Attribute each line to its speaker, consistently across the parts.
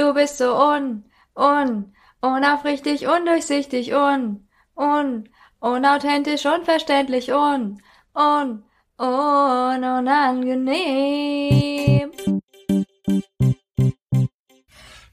Speaker 1: Du bist so un, un, unaufrichtig, undurchsichtig, un, un, unauthentisch, unverständlich, un, un, un, unangenehm.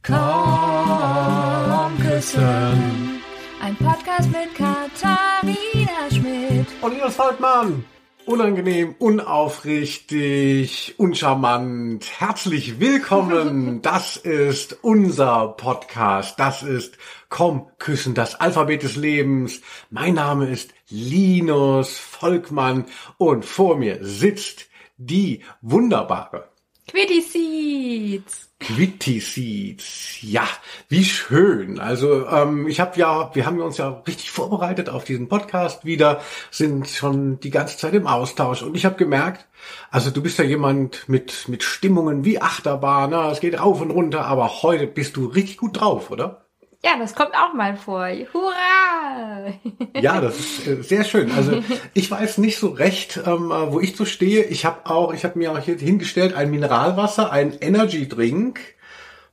Speaker 2: Komm küssen.
Speaker 1: Ein Podcast mit Katharina Schmidt.
Speaker 2: Und Linus Volkmann. Unangenehm, unaufrichtig, uncharmant. Herzlich willkommen. Das ist unser Podcast. Das ist Komm küssen, das Alphabet des Lebens. Mein Name ist Linus Volkmann und vor mir sitzt die wunderbare
Speaker 1: Quitty Seeds.
Speaker 2: Quitty Seeds. Ja, wie schön. Also ähm, ich habe ja, wir haben uns ja richtig vorbereitet auf diesen Podcast wieder, sind schon die ganze Zeit im Austausch und ich habe gemerkt, also du bist ja jemand mit mit Stimmungen wie Achterbahn, ne? es geht rauf und runter, aber heute bist du richtig gut drauf, oder?
Speaker 1: Ja, das kommt auch mal vor. Hurra!
Speaker 2: Ja, das ist äh, sehr schön. Also ich weiß nicht so recht, ähm, äh, wo ich so stehe. Ich habe auch, ich habe mir auch hier hingestellt ein Mineralwasser, ein Energy Drink,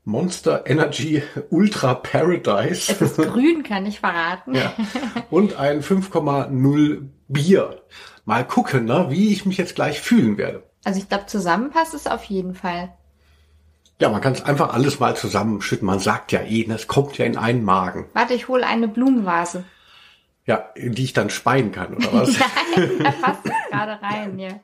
Speaker 2: Monster Energy Ultra Paradise.
Speaker 1: Es ist grün, kann ich verraten.
Speaker 2: Ja. Und ein 5,0 Bier. Mal gucken, ne, wie ich mich jetzt gleich fühlen werde.
Speaker 1: Also ich glaube, zusammen passt es auf jeden Fall.
Speaker 2: Ja, man kann es einfach alles mal zusammenschütten. Man sagt ja eh, es kommt ja in einen Magen.
Speaker 1: Warte, ich hole eine Blumenvase.
Speaker 2: Ja, in die ich dann speien kann, oder was?
Speaker 1: Nein, da passt es gerade rein, ja.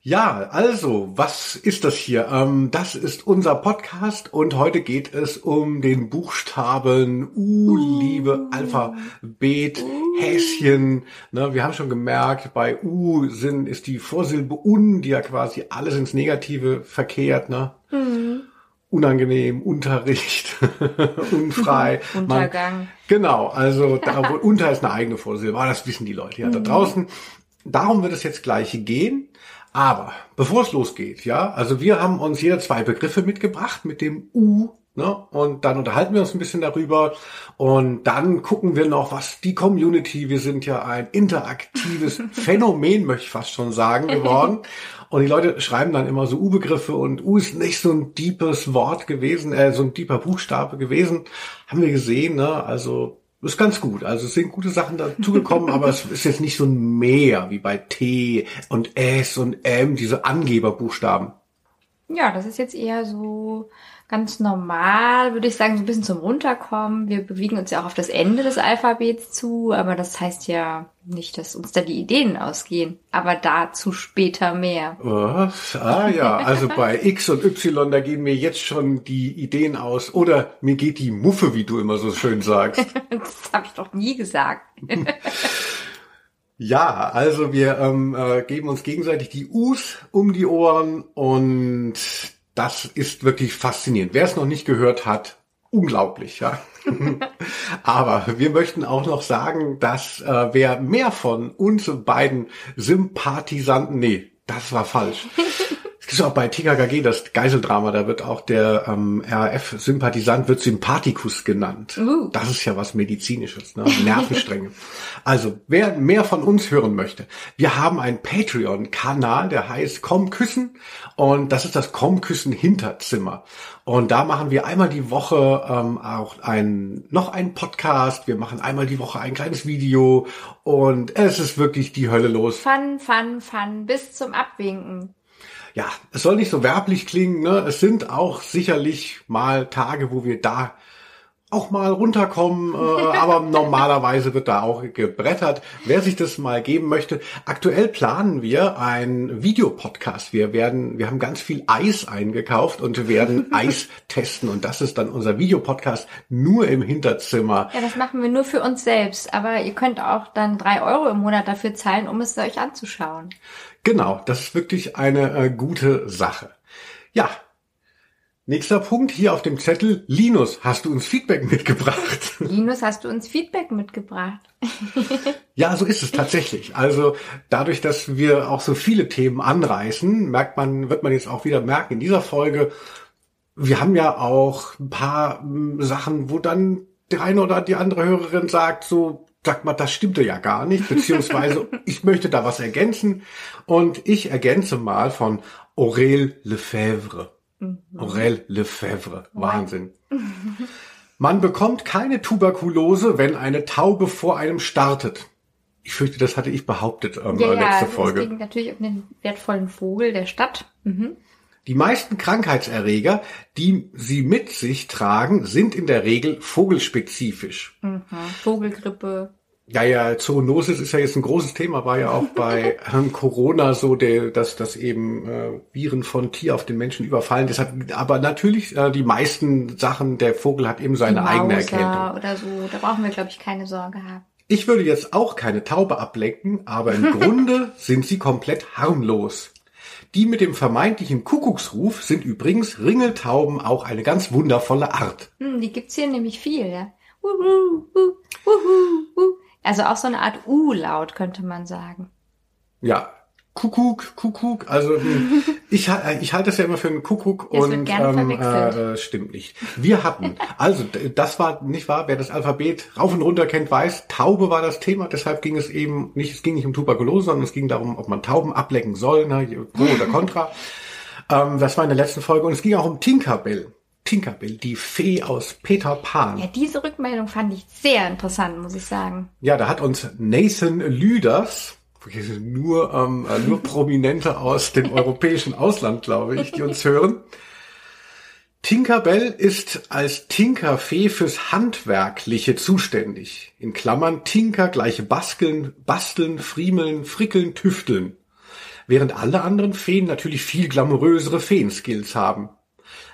Speaker 2: Ja, also, was ist das hier? Ähm, das ist unser Podcast und heute geht es um den Buchstaben U, liebe Alphabet, Häschen. Ne, wir haben schon gemerkt, bei U sind, ist die Vorsilbe un, die ja quasi alles ins Negative verkehrt. Ne? Unangenehm, Unterricht, unfrei.
Speaker 1: Untergang.
Speaker 2: Man, genau, also da, unter ist eine eigene Vorsilbe, aber das wissen die Leute ja da draußen. Darum wird es jetzt gleich gehen. Aber bevor es losgeht, ja, also wir haben uns hier zwei Begriffe mitgebracht mit dem U, ne, und dann unterhalten wir uns ein bisschen darüber und dann gucken wir noch, was die Community, wir sind ja ein interaktives Phänomen, möchte ich fast schon sagen, geworden. Und die Leute schreiben dann immer so U-Begriffe und U ist nicht so ein deepes Wort gewesen, äh, so ein deeper Buchstabe gewesen. Haben wir gesehen, ne? Also ist ganz gut. Also es sind gute Sachen dazugekommen, aber es ist jetzt nicht so ein Mehr wie bei T und S und M, diese Angeberbuchstaben.
Speaker 1: Ja, das ist jetzt eher so ganz normal, würde ich sagen, so ein bisschen zum Runterkommen. Wir bewegen uns ja auch auf das Ende des Alphabets zu, aber das heißt ja nicht, dass uns da die Ideen ausgehen. Aber dazu später mehr.
Speaker 2: Was? Ah ja, also bei X und Y, da gehen mir jetzt schon die Ideen aus. Oder mir geht die Muffe, wie du immer so schön sagst.
Speaker 1: Das habe ich doch nie gesagt.
Speaker 2: Ja, also wir ähm, äh, geben uns gegenseitig die U's um die Ohren und das ist wirklich faszinierend. Wer es noch nicht gehört hat, unglaublich, ja. Aber wir möchten auch noch sagen, dass äh, wer mehr von uns beiden Sympathisanten, nee, das war falsch. Es gibt auch bei TKKG das Geiseldrama, da wird auch der ähm, RAF-Sympathisant wird Sympathikus genannt.
Speaker 1: Uh.
Speaker 2: Das ist ja was Medizinisches, ne? Nervenstränge. also, wer mehr von uns hören möchte, wir haben einen Patreon-Kanal, der heißt Komm Küssen und das ist das Komm Küssen Hinterzimmer. Und da machen wir einmal die Woche ähm, auch ein, noch einen Podcast. Wir machen einmal die Woche ein kleines Video und es ist wirklich die Hölle los.
Speaker 1: Fun, fun, fun, bis zum Abwinken.
Speaker 2: Ja, es soll nicht so werblich klingen, ne? Es sind auch sicherlich mal Tage, wo wir da auch mal runterkommen, äh, aber normalerweise wird da auch gebrettert. Wer sich das mal geben möchte, aktuell planen wir einen Videopodcast. Wir werden, wir haben ganz viel Eis eingekauft und werden Eis testen und das ist dann unser Videopodcast nur im Hinterzimmer.
Speaker 1: Ja, das machen wir nur für uns selbst, aber ihr könnt auch dann drei Euro im Monat dafür zahlen, um es euch anzuschauen.
Speaker 2: Genau, das ist wirklich eine äh, gute Sache. Ja. Nächster Punkt hier auf dem Zettel. Linus, hast du uns Feedback mitgebracht?
Speaker 1: Linus, hast du uns Feedback mitgebracht?
Speaker 2: Ja, so ist es tatsächlich. Also dadurch, dass wir auch so viele Themen anreißen, merkt man, wird man jetzt auch wieder merken in dieser Folge, wir haben ja auch ein paar mm, Sachen, wo dann der eine oder die andere Hörerin sagt, so, sagt mal, das stimmte ja gar nicht, beziehungsweise ich möchte da was ergänzen und ich ergänze mal von Aurel Lefebvre. Aurel Lefebvre. Wahnsinn. Man bekommt keine Tuberkulose, wenn eine Taube vor einem startet. Ich fürchte, das hatte ich behauptet ähm,
Speaker 1: Ja,
Speaker 2: letzte
Speaker 1: ja,
Speaker 2: Folge.
Speaker 1: es ging natürlich um den wertvollen Vogel der Stadt. Mhm.
Speaker 2: Die meisten Krankheitserreger, die sie mit sich tragen, sind in der Regel vogelspezifisch.
Speaker 1: Mhm. Vogelgrippe.
Speaker 2: Ja, ja, Zoonosis ist ja jetzt ein großes Thema, war ja auch bei ähm, Corona so, der, dass, dass eben äh, Viren von Tier auf den Menschen überfallen. Deshalb, aber natürlich, äh, die meisten Sachen, der Vogel hat eben seine eigene Erkältung.
Speaker 1: oder so. Da brauchen wir, glaube ich, keine Sorge haben.
Speaker 2: Ich würde jetzt auch keine Taube ablenken, aber im Grunde sind sie komplett harmlos. Die mit dem vermeintlichen Kuckucksruf sind übrigens Ringeltauben auch eine ganz wundervolle Art.
Speaker 1: Hm, die gibt's hier nämlich viel, ja. Uhu, uh, uhu, uh. Also auch so eine Art U-Laut, könnte man sagen.
Speaker 2: Ja, Kuckuck, Kuckuck. Also hm, ich, ha- ich halte es ja immer für einen Kuckuck
Speaker 1: wird
Speaker 2: und
Speaker 1: gerne
Speaker 2: ähm, äh, stimmt nicht. Wir hatten, also das war nicht wahr, wer das Alphabet rauf und runter kennt, weiß, Taube war das Thema, deshalb ging es eben nicht, es ging nicht um Tuberkulose, sondern es ging darum, ob man Tauben ablecken soll, ne, pro oder contra. ähm, das war in der letzten Folge und es ging auch um Tinkerbell. Tinkerbell, die Fee aus Peter Pan.
Speaker 1: Ja, diese Rückmeldung fand ich sehr interessant, muss ich sagen.
Speaker 2: Ja, da hat uns Nathan Lüders, nur, ähm, äh, nur Prominente aus dem europäischen Ausland, glaube ich, die uns hören. Tinkerbell ist als Tinkerfee fürs Handwerkliche zuständig. In Klammern Tinker gleiche Basteln, Basteln, Friemeln, Frickeln, Tüfteln. Während alle anderen Feen natürlich viel glamourösere Feenskills haben.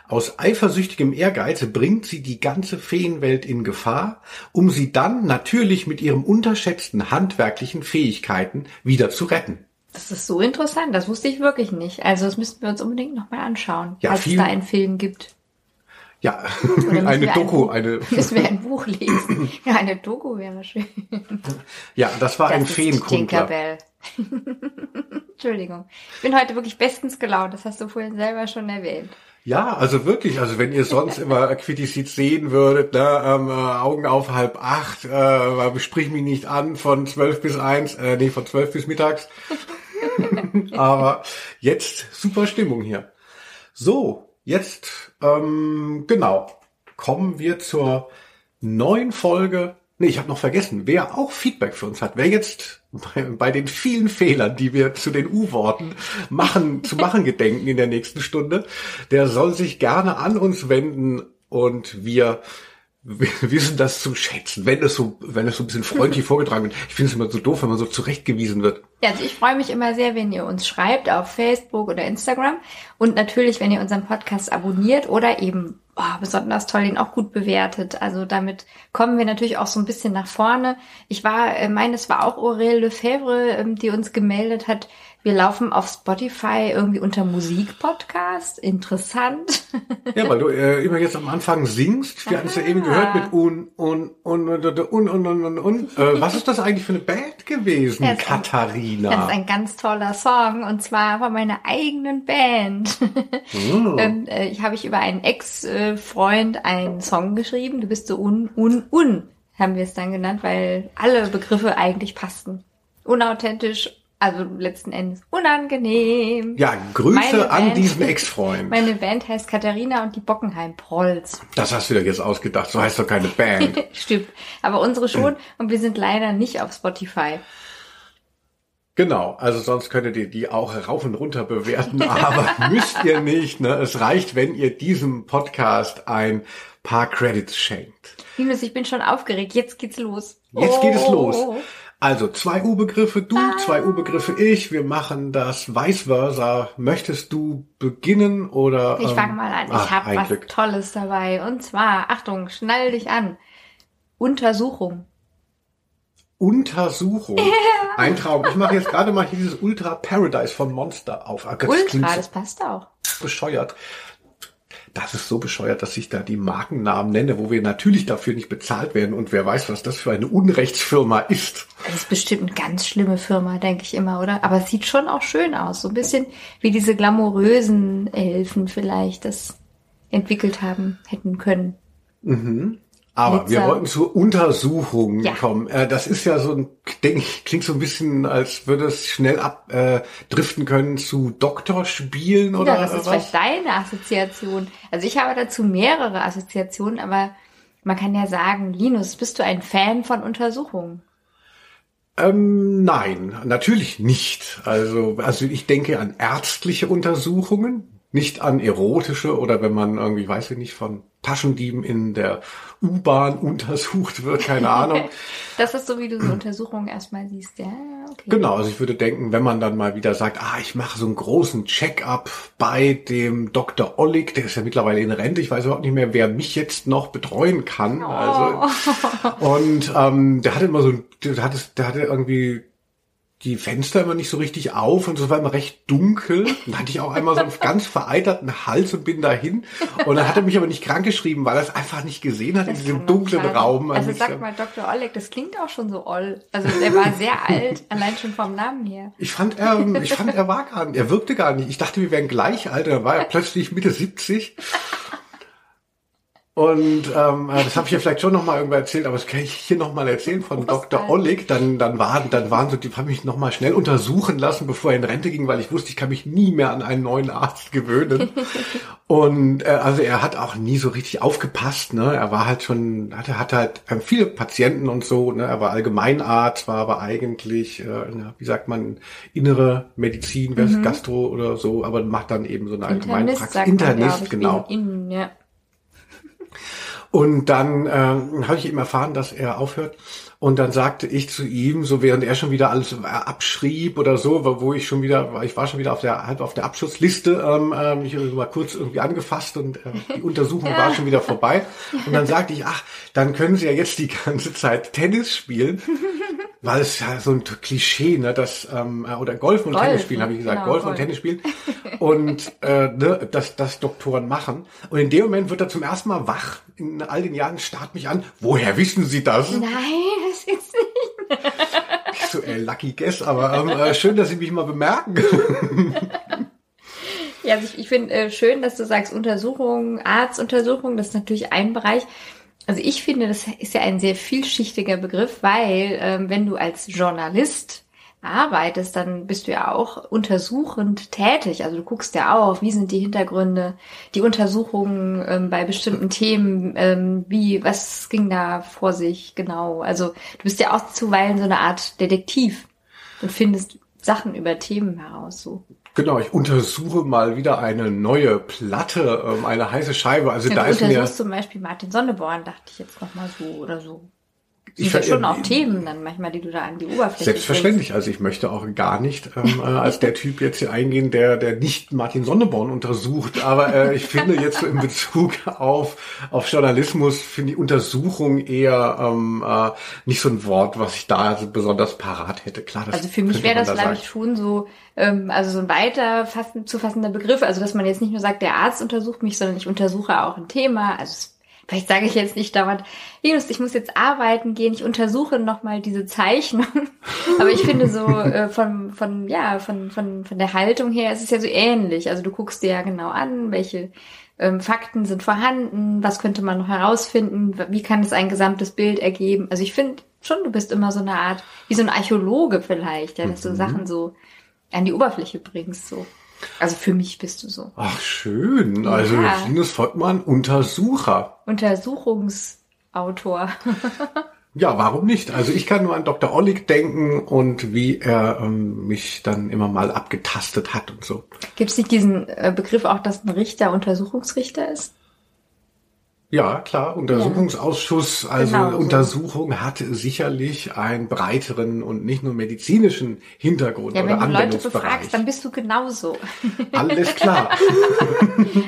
Speaker 2: Aus eifersüchtigem Ehrgeiz bringt sie die ganze Feenwelt in Gefahr, um sie dann natürlich mit ihren unterschätzten handwerklichen Fähigkeiten wieder zu retten.
Speaker 1: Das ist so interessant, das wusste ich wirklich nicht. Also das müssten wir uns unbedingt nochmal anschauen,
Speaker 2: Ja,
Speaker 1: falls es da einen Film gibt.
Speaker 2: Ja, eine Doku,
Speaker 1: ein,
Speaker 2: eine,
Speaker 1: Müssen wir ein Buch lesen. Ja, eine Doku wäre schön.
Speaker 2: ja, das war ein
Speaker 1: Das ist
Speaker 2: Feenkundler.
Speaker 1: Tinkerbell. Entschuldigung. Ich bin heute wirklich bestens gelaunt, das hast du vorhin selber schon erwähnt.
Speaker 2: Ja, also wirklich, also wenn ihr sonst immer Quitticid sehen würdet, ne, ähm, äh, Augen auf halb acht, äh, sprich mich nicht an von zwölf bis eins, äh, nee, von zwölf bis mittags. Aber jetzt super Stimmung hier. So, jetzt, ähm, genau, kommen wir zur neuen Folge. Nee, ich habe noch vergessen, wer auch Feedback für uns hat, wer jetzt bei, bei den vielen Fehlern, die wir zu den U-Worten machen, zu machen gedenken in der nächsten Stunde, der soll sich gerne an uns wenden und wir wir wissen das zu schätzen, wenn es so, wenn es so ein bisschen freundlich vorgetragen wird. Ich finde es immer so doof, wenn man so zurechtgewiesen wird.
Speaker 1: Ja, also ich freue mich immer sehr, wenn ihr uns schreibt auf Facebook oder Instagram und natürlich, wenn ihr unseren Podcast abonniert oder eben oh, besonders toll den auch gut bewertet. Also damit kommen wir natürlich auch so ein bisschen nach vorne. Ich war, äh, meine, es war auch Aurel Lefebvre, ähm, die uns gemeldet hat. Wir laufen auf Spotify irgendwie unter Musikpodcast. Interessant.
Speaker 2: Ja, weil du äh, immer jetzt am Anfang singst. Wir hatten es ja eben gehört mit un, un, un, un, un, un, un, un. Äh, was ist das eigentlich für eine Band gewesen,
Speaker 1: das Katharina? Ein, das ist ein ganz toller Song und zwar von meiner eigenen Band.
Speaker 2: Mm.
Speaker 1: ähm, äh, ich habe ich über einen Ex-Freund einen Song geschrieben. Du bist so un, un, un, haben wir es dann genannt, weil alle Begriffe eigentlich passten. Unauthentisch, also letzten Endes unangenehm.
Speaker 2: ja, Grüße
Speaker 1: Meine
Speaker 2: an
Speaker 1: Band-
Speaker 2: diesen Ex-Freund.
Speaker 1: Meine Band heißt Katharina und die Bockenheim Prolls.
Speaker 2: Das hast du dir jetzt ausgedacht. So heißt doch keine Band.
Speaker 1: Stimmt. Aber unsere schon und wir sind leider nicht auf Spotify.
Speaker 2: Genau, also sonst könntet ihr die auch rauf und runter bewerten, aber müsst ihr nicht. Ne? Es reicht, wenn ihr diesem Podcast ein paar Credits schenkt.
Speaker 1: Linus, ich bin schon aufgeregt. Jetzt geht's los.
Speaker 2: Jetzt geht es
Speaker 1: Oh.
Speaker 2: los. Also zwei U-Begriffe du, zwei U-Begriffe ich. Wir machen das vice versa. Möchtest du beginnen oder?
Speaker 1: Ich
Speaker 2: ähm,
Speaker 1: fange mal an.
Speaker 2: ah,
Speaker 1: Ich habe
Speaker 2: ein
Speaker 1: was
Speaker 2: Glück.
Speaker 1: Tolles dabei. Und zwar, Achtung, schnall dich an. Untersuchung.
Speaker 2: Untersuchung. Ein Traum. Ich mache jetzt gerade mal hier dieses Ultra Paradise von Monster auf. Ah,
Speaker 1: Ultra, das passt auch.
Speaker 2: bescheuert. Das ist so bescheuert, dass ich da die Markennamen nenne, wo wir natürlich dafür nicht bezahlt werden und wer weiß, was das für eine Unrechtsfirma ist.
Speaker 1: Das ist bestimmt eine ganz schlimme Firma, denke ich immer, oder? Aber es sieht schon auch schön aus. So ein bisschen wie diese glamourösen Elfen vielleicht das entwickelt haben, hätten können.
Speaker 2: Aber
Speaker 1: Blitzer.
Speaker 2: wir wollten zur Untersuchung
Speaker 1: Ja.
Speaker 2: kommen. Äh, das ist ja so ein, denke ich, klingt so ein bisschen, als würde es schnell abdriften äh, können zu Doktorspielen oder
Speaker 1: ja, das ist
Speaker 2: was.
Speaker 1: vielleicht deine Assoziation. Also ich habe dazu mehrere Assoziationen, aber man kann ja sagen, Linus, bist du ein Fan von Untersuchungen?
Speaker 2: Ähm, nein, natürlich nicht. Also, also ich denke an ärztliche Untersuchungen, nicht an erotische oder wenn man irgendwie, weiß ich nicht, von Taschendieben in der U-Bahn untersucht wird, keine Ahnung.
Speaker 1: Das ist so, wie du so Untersuchungen erstmal siehst. Ja, okay.
Speaker 2: Genau, also ich würde denken, wenn man dann mal wieder sagt, ah, ich mache so einen großen Check-up bei dem Dr. Ollig, der ist ja mittlerweile in Rente, ich weiß überhaupt nicht mehr, wer mich jetzt noch betreuen kann. Also, und ähm, der hatte immer so, ein- der hatte, der hatte irgendwie die Fenster immer nicht so richtig auf und so war immer recht dunkel. Und da hatte ich auch einmal so einen ganz vereiterten Hals und bin dahin. Und dann hat er mich aber nicht krankgeschrieben, weil er es einfach nicht gesehen hat in
Speaker 1: Das
Speaker 2: diesem
Speaker 1: kann
Speaker 2: dunklen. Raum.
Speaker 1: Also
Speaker 2: ich,
Speaker 1: sag mal, Dr. Oleg, das klingt auch schon so oll. Also der war sehr alt, allein schon vom Namen her.
Speaker 2: Ich fand, er, ich fand, er war gar nicht, er wirkte gar nicht. Ich dachte, wir wären gleich alt, dann war er plötzlich Mitte 70. Und ähm, äh, das habe ich ja vielleicht schon noch mal irgendwo erzählt, aber das kann ich hier noch mal erzählen von Dr. Ollig. Dann, dann waren, dann waren so, die haben mich noch mal schnell untersuchen lassen, bevor er in Rente ging, weil ich wusste, ich kann mich nie mehr an einen neuen Arzt gewöhnen. Und äh, also er hat auch nie so richtig aufgepasst. Ne, er war halt schon, hatte, hatte halt ähm, viele Patienten und so. Ne, er war Allgemeinarzt, war aber eigentlich, äh, wie sagt man, innere Medizin, mhm. Gastro oder so, aber macht dann eben so eine Allgemeinpraxis. Internist,
Speaker 1: man,
Speaker 2: genau.
Speaker 1: In, in, ja.
Speaker 2: Und dann ähm, habe ich eben erfahren, dass er aufhört. Und dann sagte ich zu ihm, so während er schon wieder alles äh, abschrieb oder so, wo ich schon wieder, ich war schon wieder auf der halb auf der Abschlussliste, ähm, ähm, ich war kurz irgendwie angefasst und äh, die Untersuchung war schon wieder vorbei. Und dann sagte ich, ach, dann können Sie ja jetzt die ganze Zeit Tennis spielen, weil es ja so ein Klischee, ne, das ähm, äh, oder Golf und
Speaker 1: Golf,
Speaker 2: Tennis spielen, habe ich gesagt,
Speaker 1: Genau,
Speaker 2: Golf und
Speaker 1: Golf.
Speaker 2: Tennis spielen und äh, ne, das, das Doktoren machen. Und in dem Moment wird er zum ersten Mal wach. In all den Jahren starrt mich an. Woher wissen Sie das?
Speaker 1: Nein, das ist nicht.
Speaker 2: Ich so, ey, lucky guess, aber ähm, äh, schön, dass Sie mich mal bemerken.
Speaker 1: Ja, also ich, ich finde äh, schön, dass du sagst Untersuchungen, Arztuntersuchungen, das ist natürlich ein Bereich. Also ich finde, das ist ja ein sehr vielschichtiger Begriff, weil ähm, wenn du als Journalist arbeitest, dann bist du ja auch untersuchend tätig. Also du guckst ja auch, wie sind die Hintergründe, die Untersuchungen ähm, bei bestimmten Themen, ähm, wie, was ging da vor sich genau. Also du bist ja auch zuweilen so eine Art Detektiv und findest Sachen über Themen heraus. So.
Speaker 2: Genau, ich untersuche mal wieder eine neue Platte, ähm, eine heiße Scheibe. Also
Speaker 1: Ja,
Speaker 2: da
Speaker 1: du
Speaker 2: ist mir
Speaker 1: untersuchst zum Beispiel Martin Sonneborn, dachte ich jetzt noch mal so oder so. Sind
Speaker 2: Ich
Speaker 1: ja
Speaker 2: ver-
Speaker 1: schon auch
Speaker 2: äh,
Speaker 1: Themen dann manchmal, die du da an die Oberfläche
Speaker 2: Selbstverständlich. Also ich möchte auch gar nicht ähm, äh, als der Typ jetzt hier eingehen, der der nicht Martin Sonneborn untersucht. Aber äh, ich finde jetzt so in Bezug auf auf Journalismus finde die Untersuchung eher ähm, äh, nicht so ein Wort, was ich da so besonders parat hätte. Klar, das
Speaker 1: Also für mich wäre das,
Speaker 2: da
Speaker 1: glaube ich, schon so, ähm, also so ein weiter fassen, zu fassender Begriff. Also dass man jetzt nicht nur sagt, der Arzt untersucht mich, sondern ich untersuche auch ein Thema. Also es, vielleicht sage ich jetzt nicht dauernd, Linus, ich muss jetzt arbeiten gehen, ich untersuche nochmal diese Zeichnung. Aber ich finde so äh, von, von, ja, von, von, von der Haltung her ist es ja so ähnlich. Also du guckst dir ja genau an, welche ähm, Fakten sind vorhanden, was könnte man noch herausfinden, wie kann es ein gesamtes Bild ergeben. Also ich finde schon, du bist immer so eine Art, wie so ein Archäologe vielleicht, ja, dass du Sachen so an die Oberfläche bringst, so. Also für mich bist du so.
Speaker 2: Ach schön. Also
Speaker 1: Ja.
Speaker 2: Linus Volkmann, Untersucher.
Speaker 1: Untersuchungsautor.
Speaker 2: Ja, warum nicht? Also ich kann nur an Dr. Ollig denken und wie er ähm, mich dann immer mal abgetastet hat und so.
Speaker 1: Gibt es nicht diesen äh, Begriff auch, dass ein Richter Untersuchungsrichter ist?
Speaker 2: Ja, klar, Untersuchungsausschuss, also
Speaker 1: Genau so.
Speaker 2: Untersuchung hat sicherlich einen breiteren und nicht nur medizinischen Hintergrund
Speaker 1: Ja,
Speaker 2: oder
Speaker 1: wenn du Leute
Speaker 2: Anwendungsbereich.
Speaker 1: befragst, dann bist du genauso.
Speaker 2: Alles klar.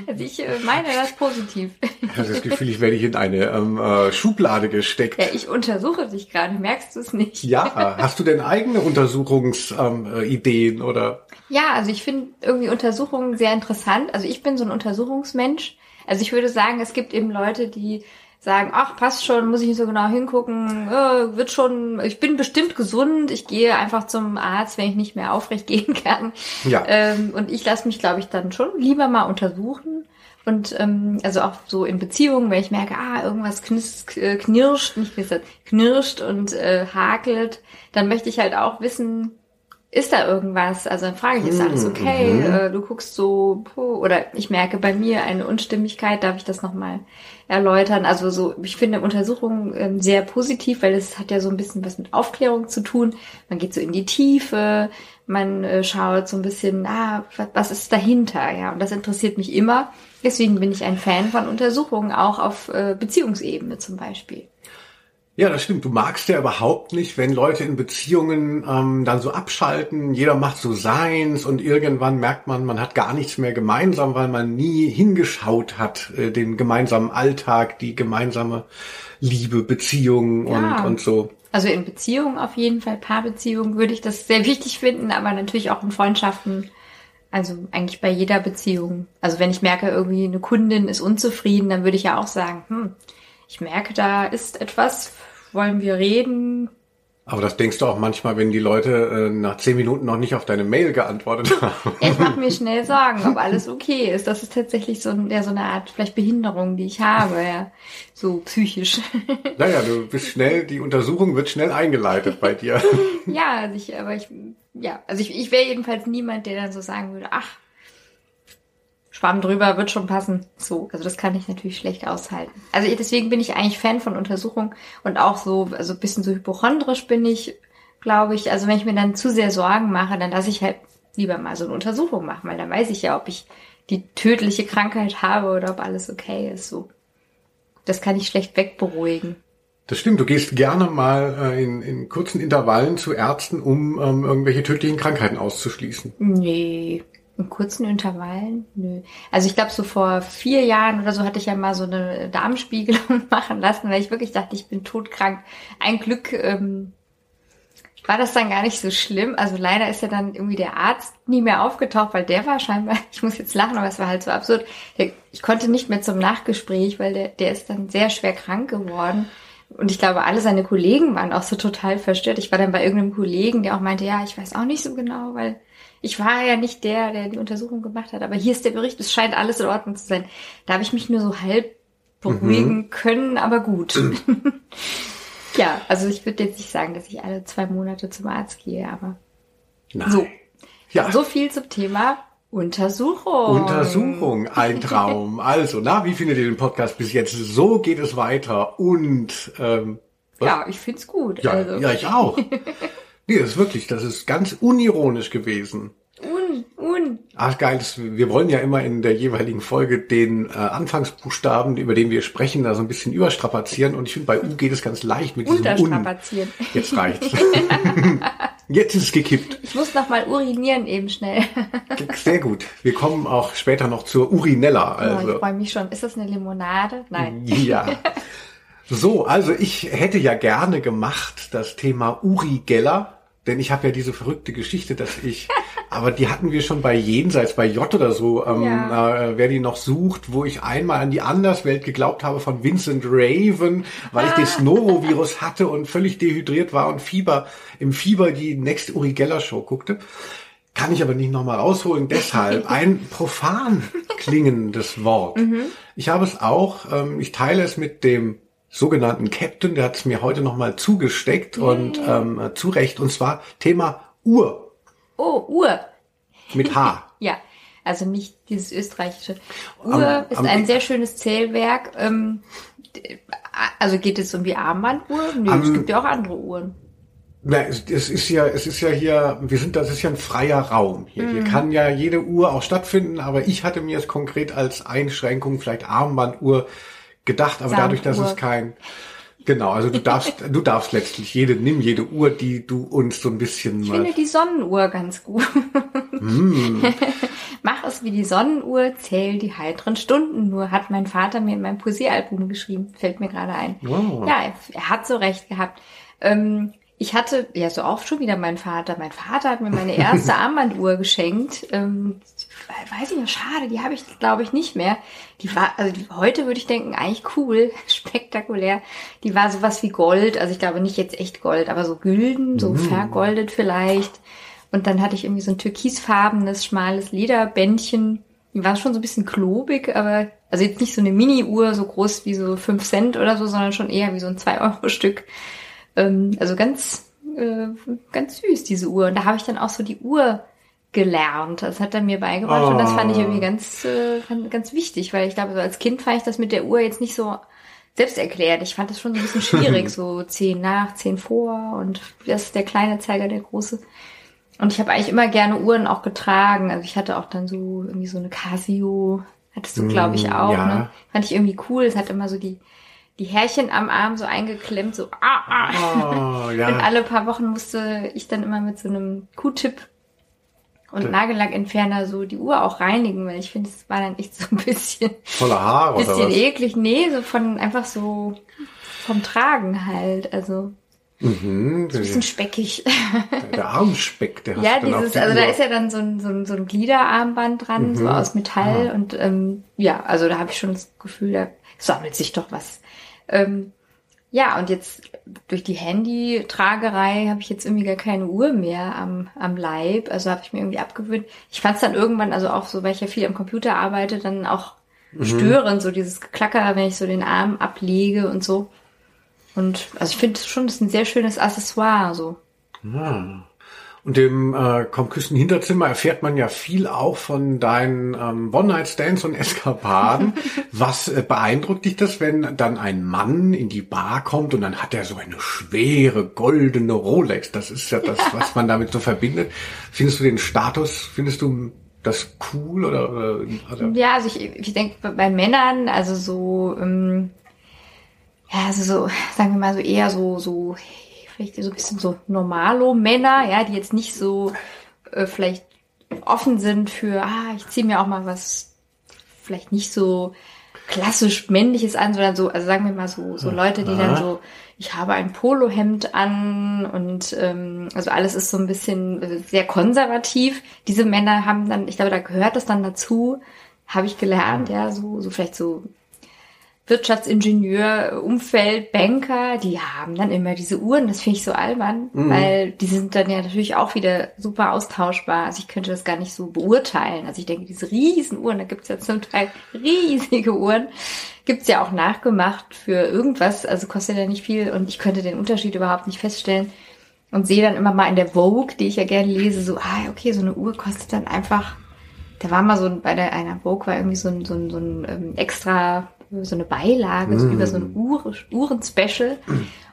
Speaker 1: Also ich äh, meine das positiv.
Speaker 2: Ich habe das Gefühl, ich werde hier in eine ähm, äh, Schublade gesteckt.
Speaker 1: Ja, ich untersuche dich gerade, merkst du es nicht?
Speaker 2: Ja, hast du denn eigene Untersuchungsideen ähm, äh, oder?
Speaker 1: Ja, also ich finde irgendwie Untersuchungen sehr interessant. Also ich bin so ein Untersuchungsmensch. Also ich würde sagen, es gibt eben Leute, die sagen, ach, passt schon, muss ich nicht so genau hingucken, äh, wird schon, ich bin bestimmt gesund, ich gehe einfach zum Arzt, wenn ich nicht mehr aufrecht gehen kann.
Speaker 2: Ja.
Speaker 1: Ähm, und ich lasse mich, glaube ich, dann schon lieber mal untersuchen. Und ähm, also auch so in Beziehungen, wenn ich merke, ah, irgendwas knirscht, äh, knirscht, nicht knistert, knirscht und äh, hakelt, dann möchte ich halt auch wissen, ist da irgendwas? Also dann frage ich, ist alles okay? Mhm. Äh, du guckst so, oder ich merke bei mir eine Unstimmigkeit, darf ich das nochmal erläutern? Also so, ich finde Untersuchungen ähm, sehr positiv, weil es hat ja so ein bisschen was mit Aufklärung zu tun. Man geht so in die Tiefe, man äh, schaut so ein bisschen, ah, was ist dahinter? Ja, und das interessiert mich immer. Deswegen bin ich ein Fan von Untersuchungen, auch auf äh, Beziehungsebene zum Beispiel.
Speaker 2: Ja, das stimmt. Du magst ja überhaupt nicht, wenn Leute in Beziehungen ähm, dann so abschalten, jeder macht so seins und irgendwann merkt man, man hat gar nichts mehr gemeinsam, weil man nie hingeschaut hat, äh, den gemeinsamen Alltag, die gemeinsame Liebe, Beziehung ja. und, und so.
Speaker 1: Also in Beziehungen auf jeden Fall, Paarbeziehungen würde ich das sehr wichtig finden, aber natürlich auch in Freundschaften. Also eigentlich bei jeder Beziehung. Also wenn ich merke, irgendwie eine Kundin ist unzufrieden, dann würde ich ja auch sagen, hm, ich merke, da ist etwas, wollen wir reden?
Speaker 2: Aber das denkst du auch manchmal, wenn die Leute äh, nach zehn Minuten noch nicht auf deine Mail geantwortet haben.
Speaker 1: Ich mache mir schnell Sorgen, ob alles okay ist. Das ist tatsächlich so, ja, so eine Art vielleicht Behinderung, die ich habe, ja, so psychisch.
Speaker 2: Naja, du bist schnell, die Untersuchung wird schnell eingeleitet bei dir.
Speaker 1: Ja, also ich, aber ich, ja, also ich, ich wäre jedenfalls niemand, der dann so sagen würde, ach, Schwamm drüber wird schon passen. So, also das kann ich natürlich schlecht aushalten. Also deswegen bin ich eigentlich Fan von Untersuchungen und auch so, also ein bisschen so hypochondrisch bin ich, glaube ich. Also wenn ich mir dann zu sehr Sorgen mache, dann lasse ich halt lieber mal so eine Untersuchung machen, weil dann weiß ich ja, ob ich die tödliche Krankheit habe oder ob alles okay ist. So, das kann ich schlecht wegberuhigen.
Speaker 2: Das stimmt, du gehst gerne mal äh, in, in kurzen Intervallen zu Ärzten, um ähm, irgendwelche tödlichen Krankheiten auszuschließen.
Speaker 1: Nee, in kurzen Intervallen? Nö. Also ich glaube, so vor vier Jahren oder so hatte ich ja mal so eine Darmspiegelung machen lassen, weil ich wirklich dachte, ich bin todkrank. Ein Glück ähm, war das dann gar nicht so schlimm. Also leider ist ja dann irgendwie der Arzt nie mehr aufgetaucht, weil der war scheinbar, ich muss jetzt lachen, aber es war halt so absurd. Ich konnte nicht mehr zum Nachgespräch, weil der, der ist dann sehr schwer krank geworden. Und ich glaube, alle seine Kollegen waren auch so total verstört. Ich war dann bei irgendeinem Kollegen, der auch meinte, ja, ich weiß auch nicht so genau, weil ich war ja nicht der, der die Untersuchung gemacht hat, aber hier ist der Bericht, es scheint alles in Ordnung zu sein. Da habe ich mich nur so halb beruhigen mhm. können, aber gut. ja, also ich würde jetzt nicht sagen, dass ich alle zwei Monate zum Arzt gehe, aber
Speaker 2: Nein.
Speaker 1: so. Ja. So viel zum Thema Untersuchung.
Speaker 2: Untersuchung, ein Traum. also, na, wie findet ihr den Podcast bis jetzt? So geht es weiter und ähm,
Speaker 1: was? ja, ich find's gut.
Speaker 2: Ja, also. ja, ich auch. Nee, das ist wirklich, das ist ganz unironisch gewesen.
Speaker 1: Un, un.
Speaker 2: Ach geil, das, wir wollen ja immer in der jeweiligen Folge den äh, Anfangsbuchstaben, über den wir sprechen, da so ein bisschen überstrapazieren. Und ich finde, bei U geht es ganz leicht mit diesem Un. Jetzt reicht's. Jetzt ist es gekippt.
Speaker 1: Ich muss noch mal urinieren eben schnell.
Speaker 2: Sehr gut. Wir kommen auch später noch zur Urinella. Also.
Speaker 1: Oh, ich freue mich schon. Ist das eine Limonade? Nein.
Speaker 2: Ja. So, also ich hätte ja gerne gemacht das Thema Uri Geller denn ich habe ja diese verrückte Geschichte, dass ich, aber die hatten wir schon bei Jenseits, bei J oder so, ähm, ja. äh, wer die noch sucht, wo ich einmal an die Anderswelt geglaubt habe von Vincent Raven, weil ich das Norovirus hatte und völlig dehydriert war und Fieber, im Fieber die Next Uri Geller Show guckte. Kann ich aber nicht nochmal rausholen. Deshalb ein profan klingendes Wort. Mhm. Ich habe es auch, ähm, ich teile es mit dem sogenannten Captain, der hat es mir heute nochmal zugesteckt yeah. und ähm, zurecht, und zwar Thema Uhr.
Speaker 1: Oh, Uhr.
Speaker 2: Mit H.
Speaker 1: ja, also nicht dieses österreichische. Uhr am, ist am ein sehr schönes Zählwerk. Ähm, also geht es um die Armbanduhr? Nö, am, es gibt ja auch andere Uhren.
Speaker 2: Na, es, es, ist ja, es ist ja hier, wir sind, das ist ja ein freier Raum hier. Mm. Hier mhm. kann ja jede Uhr auch stattfinden, aber ich hatte mir es konkret als Einschränkung, vielleicht Armbanduhr, gedacht, aber Sanduhr. dadurch, dass es kein Genau, also du darfst, du darfst letztlich jede, nimm jede Uhr, die du uns so ein bisschen.
Speaker 1: Ich finde die Sonnenuhr ganz gut. Mm. Mach es wie die Sonnenuhr, zähl die heiteren Stunden nur, hat mein Vater mir in meinem Poesiealbum geschrieben, fällt mir gerade ein. Oh. Ja, er, er, hat so recht gehabt. Ähm, ich hatte, ja, so auch schon wieder mein Vater. Mein Vater hat mir meine erste Armbanduhr geschenkt. Ähm, weiß ich noch, schade, die habe ich, glaube ich, nicht mehr. Die war, also die, heute würde ich denken, eigentlich cool, spektakulär. Die war sowas wie Gold, also ich glaube nicht jetzt echt Gold, aber so gülden, so mm. vergoldet vielleicht. Und dann hatte ich irgendwie so ein türkisfarbenes, schmales Lederbändchen die waren schon so ein bisschen klobig, aber also jetzt nicht so eine Mini-Uhr, so groß wie so fünf Cent oder so, sondern schon eher wie so ein 2-Euro-Stück. Ähm, also ganz, äh, ganz süß, diese Uhr. Und da habe ich dann auch so die Uhr gelernt. Das hat er mir beigebracht oh. und das fand ich irgendwie ganz, äh, ganz wichtig, weil ich glaube, so als Kind fand ich das mit der Uhr jetzt nicht so selbst erklärt. Ich fand das schon so ein bisschen schwierig, so zehn nach, zehn vor und das ist der kleine Zeiger, der große. Und ich habe eigentlich immer gerne Uhren auch getragen. Also ich hatte auch dann so irgendwie so eine Casio, hattest du, glaube ich, mm, auch. Ja. Ne? Fand ich irgendwie cool. Es hat immer so die, die Härchen am Arm so eingeklemmt, so ah, ah. Oh, ja. Und alle paar Wochen musste ich dann immer mit so einem Q-Tip und Nagellackentferner so die Uhr auch reinigen, weil ich finde, es war dann echt so ein bisschen
Speaker 2: voller Haare
Speaker 1: bisschen oder was? eklig. Nee, so von einfach so vom Tragen halt. Also Mhm, so ein bisschen speckig.
Speaker 2: Der Armspeck, der
Speaker 1: Ja, dieses, die also Uhr. da ist ja dann so ein, so ein, so ein Gliederarmband dran, mhm. so aus Metall. Ja. Und ähm, ja, also da habe ich schon das Gefühl, da sammelt sich doch was. Ähm, ja, und jetzt durch die Handytragerei habe ich jetzt irgendwie gar keine Uhr mehr am, am Leib. Also habe ich mir irgendwie abgewöhnt. Ich fand es dann irgendwann, also auch so, weil ich ja viel am Computer arbeite, dann auch mhm. störend, so dieses Klacker, wenn ich so den Arm ablege und so. Und also ich finde schon, das ist ein sehr schönes Accessoire. So.
Speaker 2: Ja. Und im äh, Kommküssen Hinterzimmer erfährt man ja viel auch von deinen ähm, One-Night-Stands und Eskapaden. Was äh, beeindruckt dich das, wenn dann ein Mann in die Bar kommt und dann hat er so eine schwere goldene Rolex? Das ist ja das, was man damit so verbindet. Findest du den Status, findest du das cool oder? oder?
Speaker 1: Ja, also ich, ich denke bei Männern, also so ähm, ja, also so, sagen wir mal so eher so, so, vielleicht so ein bisschen so Normalo-Männer, ja, die jetzt nicht so äh, vielleicht offen sind für, ah, ich ziehe mir auch mal was vielleicht nicht so klassisch männliches an, sondern so, also sagen wir mal so, so Leute, die dann so, ich habe ein Polohemd an und ähm, also alles ist so ein bisschen äh, sehr konservativ. Diese Männer haben dann, ich glaube, da gehört das dann dazu, habe ich gelernt, ja, so, so vielleicht so Wirtschaftsingenieur, Umfeld, Banker, die haben dann immer diese Uhren. Das finde ich so albern, mhm. weil die sind dann ja natürlich auch wieder super austauschbar. Also ich könnte das gar nicht so beurteilen. Also ich denke, diese riesen Uhren, da gibt's ja zum Teil riesige Uhren, gibt's ja auch nachgemacht für irgendwas. Also kostet ja nicht viel und ich könnte den Unterschied überhaupt nicht feststellen. Und sehe dann immer mal in der Vogue, die ich ja gerne lese, so, ah, okay, so eine Uhr kostet dann einfach da war mal so bei der einer Vogue war irgendwie so ein, so ein, so ein ähm, extra so eine Beilage, mm. so über so ein Uhr, Uhren-Special.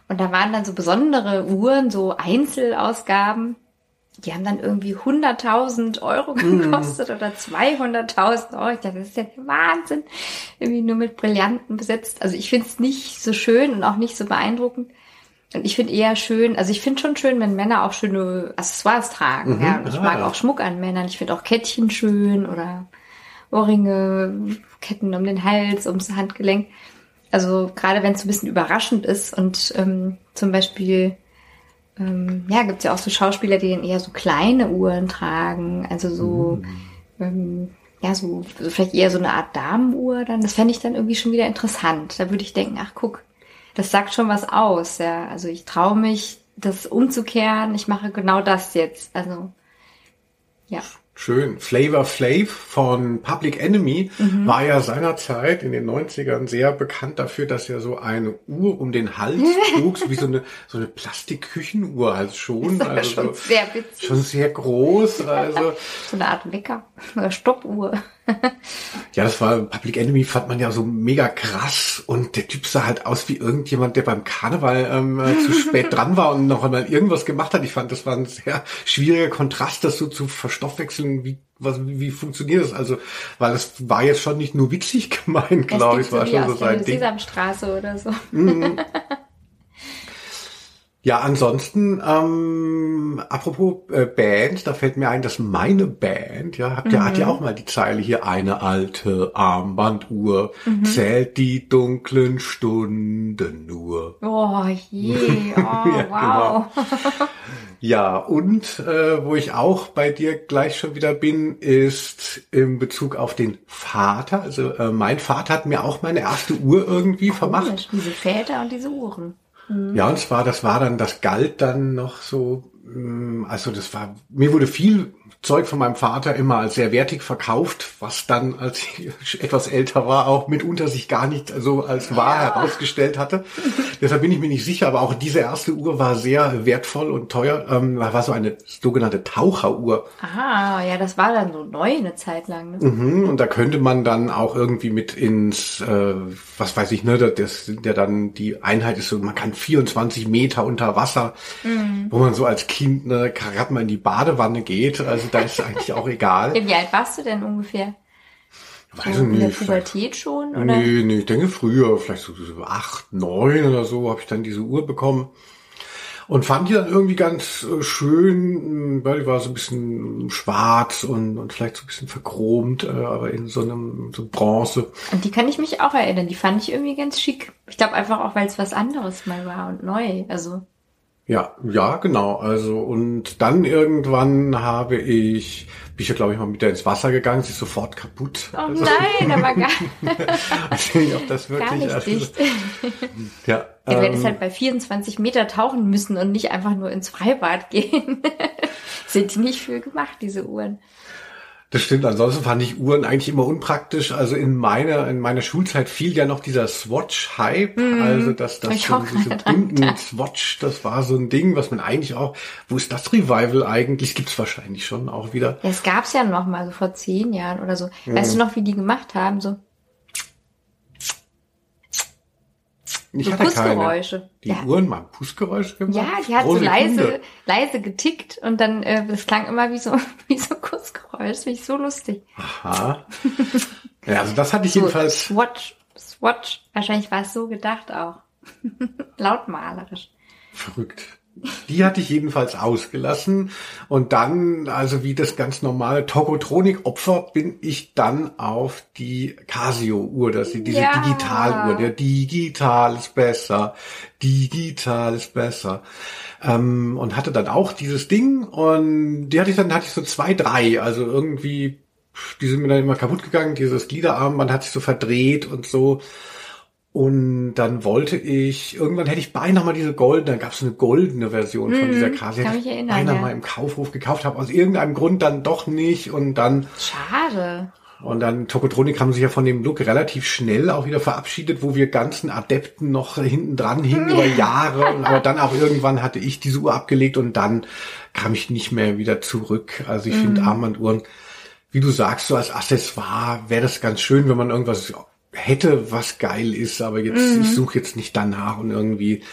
Speaker 1: Und da waren dann so besondere Uhren, so Einzelausgaben. Die haben dann irgendwie 100.000 Euro mm. gekostet mm. oder 200.000 Euro. Ich dachte, das ist ja der Wahnsinn. Irgendwie nur mit Brillanten besetzt. Also ich finde es nicht so schön und auch nicht so beeindruckend. Und ich finde eher schön, also ich finde schon schön, wenn Männer auch schöne Accessoires tragen. Mhm, ja. Und ich ah, mag ja. auch Schmuck an Männern. Ich finde auch Kettchen schön oder Ohrringe, Ketten um den Hals, ums Handgelenk. Also gerade wenn es so ein bisschen überraschend ist und ähm, zum Beispiel, ähm, ja, gibt es ja auch so Schauspieler, die dann eher so kleine Uhren tragen, also so, mhm. ähm, ja, so, so vielleicht eher so eine Art Damenuhr dann. Das fände ich dann irgendwie schon wieder interessant. Da würde ich denken, ach guck, das sagt schon was aus, ja. Also ich traue mich, das umzukehren. Ich mache genau das jetzt. Also ja.
Speaker 2: Schön. Flavor Flav von Public Enemy mhm. war ja seinerzeit in den 90ern sehr bekannt dafür, dass er so eine Uhr um den Hals trug, wie so eine, so eine Plastikküchenuhr halt schon.
Speaker 1: Das also schon
Speaker 2: so,
Speaker 1: sehr witzig.
Speaker 2: Schon sehr groß. Also.
Speaker 1: so eine Art Wecker oder Stoppuhr.
Speaker 2: Ja, das war Public Enemy fand man ja so mega krass und der Typ sah halt aus wie irgendjemand, der beim Karneval ähm, äh, zu spät dran war und noch einmal irgendwas gemacht hat. Ich fand, das war ein sehr schwieriger Kontrast, das so zu verstoffwechseln. Wie, was, wie, funktioniert das? Also, weil das war jetzt schon nicht nur witzig gemeint, glaube ich, war schon so sein
Speaker 1: Ding. Sesamstraße oder so. Mhm.
Speaker 2: Ja, ansonsten, ähm, apropos äh, Band, da fällt mir ein, dass meine Band, ja, habt ihr, mhm. hat ja auch mal die Zeile hier, eine alte Armbanduhr, mhm. zählt die dunklen Stunden nur.
Speaker 1: Oh je, oh, ja, wow.
Speaker 2: Genau. Ja, und äh, wo ich auch bei dir gleich schon wieder bin, ist in Bezug auf den Vater. Also äh, mein Vater hat mir auch meine erste Uhr irgendwie Komisch, vermacht.
Speaker 1: Diese Väter und diese Uhren.
Speaker 2: Mhm. Ja, und zwar, das war dann, das galt dann noch so, mm, also das war, mir wurde viel Zeug von meinem Vater immer als sehr wertig verkauft, was dann, als ich etwas älter war, auch mitunter sich gar nicht so als wahr herausgestellt hatte. Deshalb bin ich mir nicht sicher, aber auch diese erste Uhr war sehr wertvoll und teuer. Ähm, war so eine sogenannte Taucheruhr.
Speaker 1: Aha, ja, das war dann so neu eine Zeit lang. Ne?
Speaker 2: Mhm, und da könnte man dann auch irgendwie mit ins, äh, was weiß ich, ne, das, der dann die Einheit ist so, man kann 24 Meter unter Wasser, mhm. wo man so als Kind ne, gerade mal in die Badewanne geht. Also da ist eigentlich auch egal.
Speaker 1: Wie alt warst du denn ungefähr?
Speaker 2: Weiß
Speaker 1: so
Speaker 2: ich
Speaker 1: in der
Speaker 2: nicht.
Speaker 1: Pubertät schon? Oder?
Speaker 2: Nee, nee, ich denke früher, vielleicht so, so acht, neun oder so, habe ich dann diese Uhr bekommen. Und fand die dann irgendwie ganz äh, schön, weil die war so ein bisschen schwarz und, und vielleicht so ein bisschen verchromt, äh, aber in so einem so Bronze.
Speaker 1: Und die kann ich mich auch erinnern. Die fand ich irgendwie ganz schick. Ich glaube einfach auch, weil es was anderes mal war und neu. Also
Speaker 2: Ja, ja, genau. Also und dann irgendwann habe ich, bin ich ja glaube ich mal mit der ins Wasser gegangen, sie ist sofort kaputt.
Speaker 1: Oh
Speaker 2: also,
Speaker 1: nein, aber gar,
Speaker 2: nicht, ob das wirklich
Speaker 1: gar nicht
Speaker 2: also,
Speaker 1: dicht.
Speaker 2: Ja,
Speaker 1: Ja, du hättest
Speaker 2: ähm,
Speaker 1: halt bei 24 Meter tauchen müssen und nicht einfach nur ins Freibad gehen. Sind die nicht für gemacht, diese Uhren.
Speaker 2: Das stimmt. Ansonsten fand ich Uhren eigentlich immer unpraktisch. Also in meiner in meiner Schulzeit fiel ja noch dieser Swatch-Hype. Also dass das
Speaker 1: Mhm.
Speaker 2: So diese bunten. Swatch, das war so ein Ding, was man eigentlich auch. Wo ist das Revival eigentlich? Gibt's wahrscheinlich schon auch wieder.
Speaker 1: Ja, es gab's ja noch mal so vor zehn Jahren oder so. Weißt du noch, wie die gemacht haben? So,
Speaker 2: Ich
Speaker 1: so
Speaker 2: hatte keine.
Speaker 1: Pussgeräusche.
Speaker 2: Die
Speaker 1: ja.
Speaker 2: Uhren machen Pussgeräusche gemacht.
Speaker 1: Ja, die hat
Speaker 2: Pro
Speaker 1: so leise, leise getickt und dann, äh, das klang immer wie so, wie so Kussgeräusch. Das finde ich so lustig.
Speaker 2: Aha. Ja, also das hatte ich
Speaker 1: So,
Speaker 2: jedenfalls.
Speaker 1: Swatch, Swatch. Wahrscheinlich war es so gedacht auch. Lautmalerisch.
Speaker 2: Verrückt. Die hatte ich jedenfalls ausgelassen. Und dann, also wie das ganz normale Tokotronik-Opfer, bin ich dann auf die Casio-Uhr, das ist diese
Speaker 1: Ja.
Speaker 2: Digitaluhr. Der Digital ist besser. Digital ist besser. Ähm, und hatte dann auch dieses Ding und die hatte ich dann, hatte ich so zwei, drei. Also irgendwie, die sind mir dann immer kaputt gegangen. Dieses Gliederarmband hat sich so verdreht und so. Und dann wollte ich, irgendwann hätte ich beinahe mal diese goldene, da gab es eine goldene Version von dieser
Speaker 1: Mhm, kann
Speaker 2: hätte
Speaker 1: mich erinnern,
Speaker 2: beinahe
Speaker 1: ja.
Speaker 2: mal im Kaufhof gekauft, habe aus irgendeinem Grund dann doch nicht und dann
Speaker 1: Schade.
Speaker 2: und dann Tokotronik haben sich ja von dem Look relativ schnell auch wieder verabschiedet, wo wir ganzen Adepten noch hinten dran hingen über Jahre. Und, aber dann auch irgendwann hatte ich diese Uhr abgelegt und dann kam ich nicht mehr wieder zurück. Also ich finde Armbanduhren, wie du sagst, so als Accessoire wäre das ganz schön, wenn man irgendwas hätte, was geil ist. Aber jetzt, ich suche jetzt nicht danach und irgendwie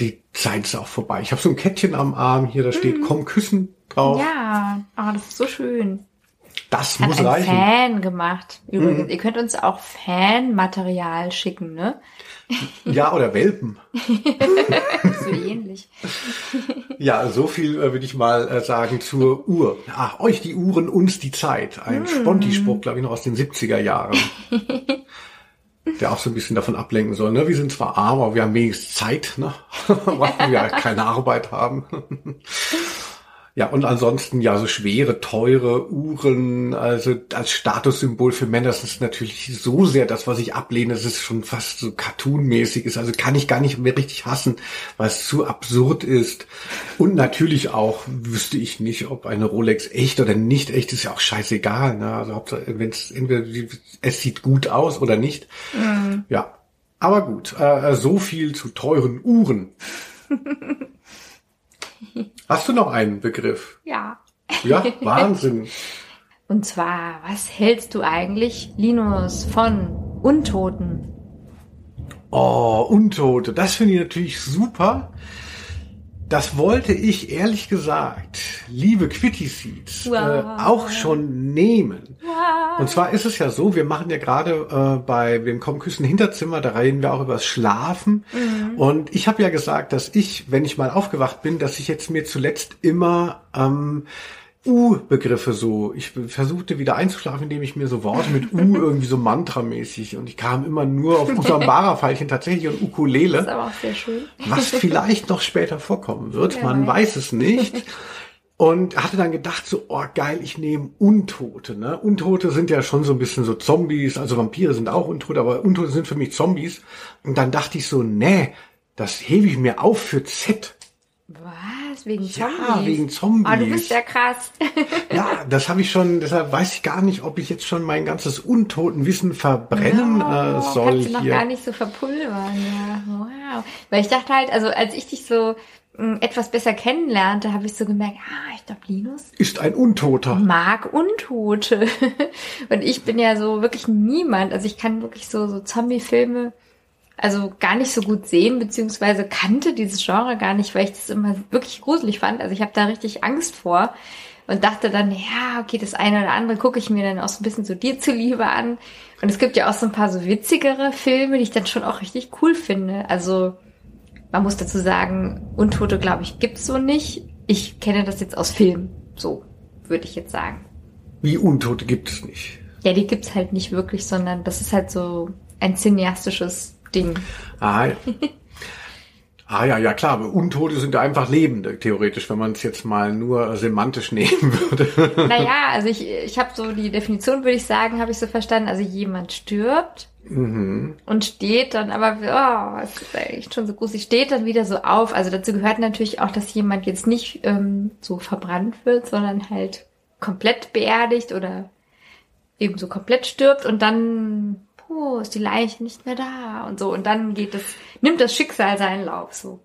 Speaker 2: die Zeit ist auch vorbei. Ich habe so ein Kettchen am Arm hier, da steht Komm küssen drauf.
Speaker 1: Ja, oh, das ist so schön.
Speaker 2: Das
Speaker 1: Hat
Speaker 2: muss
Speaker 1: ein
Speaker 2: reichen.
Speaker 1: Fan gemacht. Übrigens,
Speaker 2: Mhm.
Speaker 1: ihr könnt uns auch Fanmaterial schicken, ne?
Speaker 2: Ja, oder Welpen.
Speaker 1: So ähnlich.
Speaker 2: Ja, so viel äh, würde ich mal äh, sagen zur Uhr. Ach, euch die Uhren, uns die Zeit. Ein Sponti-Spruch, glaube ich, noch aus den 70er Jahren. Der auch so ein bisschen davon ablenken soll. Ne? Wir sind zwar arm, aber wir haben wenigstens Zeit, ne? weil wir halt keine Arbeit haben. Ja, und ansonsten ja so schwere, teure Uhren, also als Statussymbol für Männer, das ist natürlich so sehr das, was ich ablehne, dass es schon fast so cartoonmäßig ist. Also kann ich gar nicht mehr richtig hassen, weil es zu absurd ist. Und natürlich auch wüsste ich nicht, ob eine Rolex echt oder nicht echt ist, ja auch scheißegal. Ne? Also wenn es entweder es sieht gut aus oder nicht. Ja, aber gut, äh, so viel zu teuren Uhren. Hast du noch einen Begriff?
Speaker 1: Ja.
Speaker 2: Ja, Wahnsinn.
Speaker 1: Und zwar, was hältst du eigentlich, Linus, von Untoten?
Speaker 2: Oh, Untote, das finde ich natürlich super. Das wollte ich ehrlich gesagt, liebe Quitty Seeds, äh,
Speaker 1: Wow.
Speaker 2: auch schon nehmen. Und zwar ist es ja so, wir machen ja gerade äh, bei dem Komm Küssen Hinterzimmer, da reden wir auch über das Schlafen. Und ich habe ja gesagt, dass ich, wenn ich mal aufgewacht bin, dass ich jetzt mir zuletzt immer ähm, U-Begriffe so, ich versuchte wieder einzuschlafen, indem ich mir so Worte mit U irgendwie so mantramäßig und ich kam immer nur auf Usambara-Pfeilchen tatsächlich und
Speaker 1: Das ist
Speaker 2: Ukulele,
Speaker 1: aber auch sehr schön.
Speaker 2: was vielleicht noch später vorkommen wird,
Speaker 1: Wer
Speaker 2: man
Speaker 1: weiß.
Speaker 2: weiß es nicht. Und hatte dann gedacht, so, oh geil, ich nehme Untote. Ne? Untote sind ja schon so ein bisschen so Zombies, also Vampire sind auch Untote, aber Untote sind für mich Zombies. Und dann dachte ich so, nee, das hebe ich mir auf für Z.
Speaker 1: Was? Wegen Zombies?
Speaker 2: Ja, wegen Zombies.
Speaker 1: Ah, du bist ja krass.
Speaker 2: Ja, das habe ich schon, deshalb weiß ich gar nicht, ob ich jetzt schon mein ganzes Untotenwissen verbrennen
Speaker 1: Oh,
Speaker 2: äh, soll
Speaker 1: kannst du noch gar nicht so verpulvern, ja. Wow. Weil ich dachte halt, also als ich dich so mh, etwas besser kennenlernte, habe ich so gemerkt, ah, ich glaube, Linus
Speaker 2: Ist ein Untoter.
Speaker 1: mag Untote. Und ich bin ja so wirklich niemand. Also ich kann wirklich so, so Zombie-Filme also gar nicht so gut sehen, beziehungsweise kannte dieses Genre gar nicht, weil ich das immer wirklich gruselig fand. Also ich habe da richtig Angst vor und dachte dann, ja, okay, das eine oder andere gucke ich mir dann auch so ein bisschen so dir zuliebe an. Und es gibt ja auch so ein paar so witzigere Filme, die ich dann schon auch richtig cool finde. Also man muss dazu sagen, Untote, glaube ich, gibt's so nicht. Ich kenne das jetzt aus Filmen. So, würde ich jetzt sagen.
Speaker 2: Wie Untote gibt es nicht.
Speaker 1: Ja, die gibt's halt nicht wirklich, sondern das ist halt so ein cineastisches Ding.
Speaker 2: Ah, ja. ah ja, ja klar, aber Untote sind ja einfach Lebende, theoretisch, wenn man es jetzt mal nur semantisch nehmen würde.
Speaker 1: Naja, also ich, ich habe so die Definition, würde ich sagen, habe ich so verstanden. Also jemand stirbt und steht dann aber, oh, es ist eigentlich schon so gruselig, steht dann wieder so auf. Also dazu gehört natürlich auch, dass jemand jetzt nicht ähm, so verbrannt wird, sondern halt komplett beerdigt oder eben so komplett stirbt und dann puh, ist die Leiche nicht mehr da und so. Und dann geht es, nimmt das Schicksal seinen Lauf so.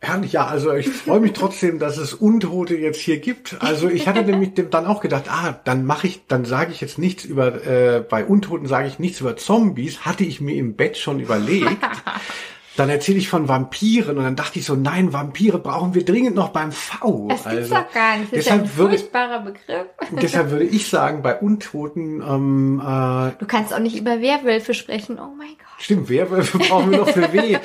Speaker 2: Herrlich, ja, also ich freue mich trotzdem, dass es Untote jetzt hier gibt. Also ich hatte nämlich dann auch gedacht, ah, dann mache ich, dann sage ich jetzt nichts über, äh, bei Untoten sage ich nichts über Zombies, hatte ich mir im Bett schon überlegt. Dann erzähle ich von Vampiren und dann dachte ich so, nein, Vampire brauchen wir dringend noch beim V.
Speaker 1: Das gibt's
Speaker 2: also,
Speaker 1: doch gar nicht. Das ist ein
Speaker 2: würde,
Speaker 1: furchtbarer Begriff.
Speaker 2: deshalb würde ich sagen, bei Untoten, ähm, äh,
Speaker 1: Du kannst auch nicht über Werwölfe sprechen. Oh mein Gott.
Speaker 2: Stimmt, Werwölfe brauchen wir noch für W.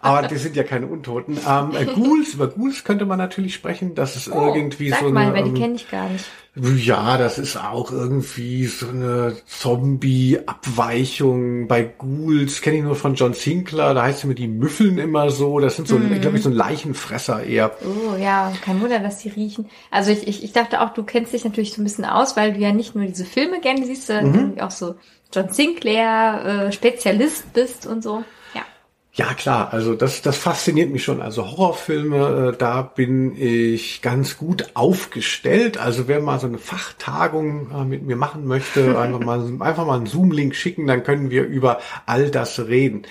Speaker 2: Aber die sind ja keine Untoten. Ähm, äh, Ghouls, über Ghouls könnte man natürlich sprechen. Das ist irgendwie
Speaker 1: Oh, Sag
Speaker 2: so
Speaker 1: mal,
Speaker 2: eine.
Speaker 1: weil die
Speaker 2: ähm,
Speaker 1: kenne ich gar nicht.
Speaker 2: Ja, das ist auch irgendwie so eine Zombie-Abweichung. Bei Ghouls kenne ich nur von John Sinclair. Da heißt es immer, die müffeln immer so. Das sind so,
Speaker 1: Mhm.
Speaker 2: glaube ich, so ein Leichenfresser eher.
Speaker 1: Oh ja, kein Wunder, dass die riechen. Also ich, ich, ich dachte auch, du kennst dich natürlich so ein bisschen aus, weil du ja nicht nur diese Filme gerne siehst, sondern
Speaker 2: Mhm.
Speaker 1: auch so John Sinclair äh, Spezialist bist und so. Ja.
Speaker 2: Klar, also das, das fasziniert mich schon. Also Horrorfilme, äh, da bin ich ganz gut aufgestellt. Also wer mal so eine Fachtagung äh, mit mir machen möchte, einfach mal, einfach mal einen Zoom-Link schicken, dann können wir über all das reden.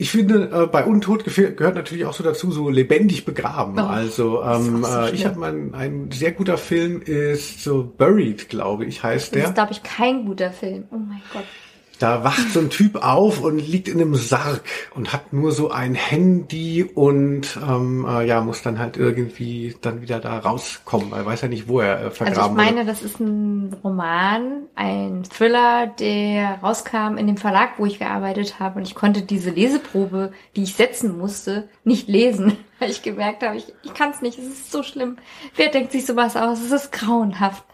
Speaker 2: Ich finde, äh, bei Untot gehört natürlich auch so dazu, so lebendig begraben.
Speaker 1: Oh,
Speaker 2: also
Speaker 1: das
Speaker 2: ähm,
Speaker 1: so
Speaker 2: äh, ich habe mal ein, ein sehr guter Film ist so Buried, glaube ich, heißt
Speaker 1: Das
Speaker 2: der.
Speaker 1: ist, glaube ich, kein guter Film. Oh mein Gott.
Speaker 2: Da wacht so ein Typ auf und liegt in einem Sarg und hat nur so ein Handy und ähm, äh, ja muss dann halt irgendwie dann wieder da rauskommen, weil weiß ja nicht, wo er äh, vergraben
Speaker 1: Also ich meine, das ist ein Roman, ein Thriller, der rauskam in dem Verlag, wo ich gearbeitet habe. Und ich konnte diese Leseprobe, die ich setzen musste, nicht lesen, weil ich gemerkt habe, ich, ich kann es nicht, es ist so schlimm. Wer denkt sich sowas aus? Es ist grauenhaft.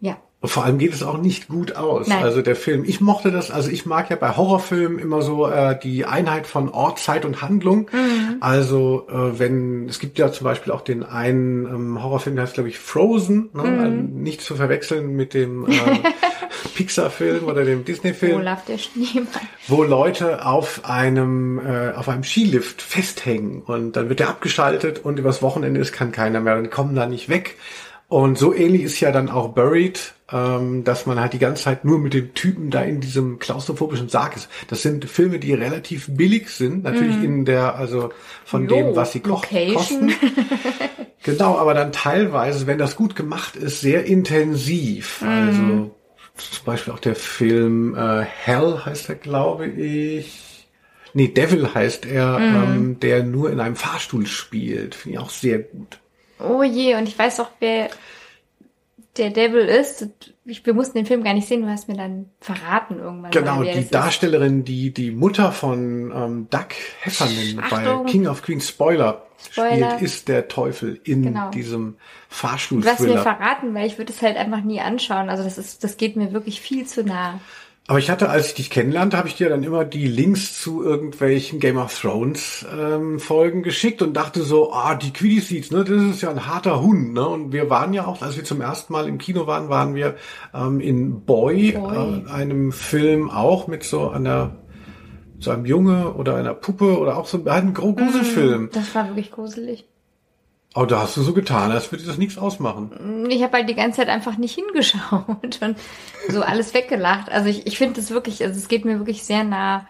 Speaker 1: Ja.
Speaker 2: Wurde. Vor allem geht es auch nicht gut aus.
Speaker 1: Nein.
Speaker 2: Also der Film, ich mochte das, also ich mag ja bei Horrorfilmen immer so äh, die Einheit von Ort, Zeit und Handlung.
Speaker 1: Mhm.
Speaker 2: Also äh, wenn, es gibt ja zum Beispiel auch den einen ähm, Horrorfilm, der heißt glaube ich Frozen, ne?
Speaker 1: Mhm.
Speaker 2: Also nicht zu verwechseln mit dem äh, Pixar-Film oder dem Disney-Film.
Speaker 1: Olaf der Schneemann.
Speaker 2: wo Leute auf einem äh, auf einem Skilift festhängen und dann wird der abgeschaltet und übers Wochenende ist kann keiner mehr und kommen da nicht weg. Und so ähnlich ist ja dann auch Buried, ähm, dass man halt die ganze Zeit nur mit dem Typen da in diesem klaustrophobischen Sarg ist. Das sind Filme, die relativ billig sind, natürlich in der, also von.
Speaker 1: Jo,
Speaker 2: dem, was sie ko kosten. Genau, aber dann teilweise, wenn das gut gemacht ist, sehr intensiv.
Speaker 1: Mhm.
Speaker 2: Also zum Beispiel auch der Film äh, Hell heißt er, glaube ich. Nee, Devil heißt er,
Speaker 1: Mhm.
Speaker 2: ähm, der nur in einem Fahrstuhl spielt. Finde ich auch sehr gut.
Speaker 1: Oh je, und ich weiß auch, wer der Devil ist. Ich, wir mussten den Film gar nicht sehen, du hast mir dann verraten irgendwann.
Speaker 2: Genau, die
Speaker 1: das ist.
Speaker 2: Darstellerin, die die Mutter von ähm, Doug Heffernan
Speaker 1: Achtung.
Speaker 2: bei King of Queens Spoiler,
Speaker 1: Spoiler.
Speaker 2: spielt, ist der Teufel in
Speaker 1: Genau.
Speaker 2: diesem
Speaker 1: Du hast mir verraten, weil ich würde es halt einfach nie anschauen. Also das ist, das geht mir wirklich viel zu nah.
Speaker 2: Aber ich hatte, als ich dich kennenlernte, habe ich dir dann immer die Links zu irgendwelchen Game of Thrones ähm, Folgen geschickt und dachte so, ah, die Quiddy-Seeds, ne, das ist ja ein harter Hund, ne? Und wir waren ja auch, als wir zum ersten Mal im Kino waren, waren wir ähm, in Boy,
Speaker 1: Boy.
Speaker 2: Äh, einem Film auch mit so einer so einem Junge oder einer Puppe oder auch so einem Gro- Gruselfilm.
Speaker 1: Das war wirklich gruselig.
Speaker 2: Oh, da hast du so getan, als würde das nichts ausmachen.
Speaker 1: Ich habe halt die ganze Zeit einfach nicht hingeschaut und so alles weggelacht. Also ich, ich finde es wirklich, also es geht mir wirklich sehr nah.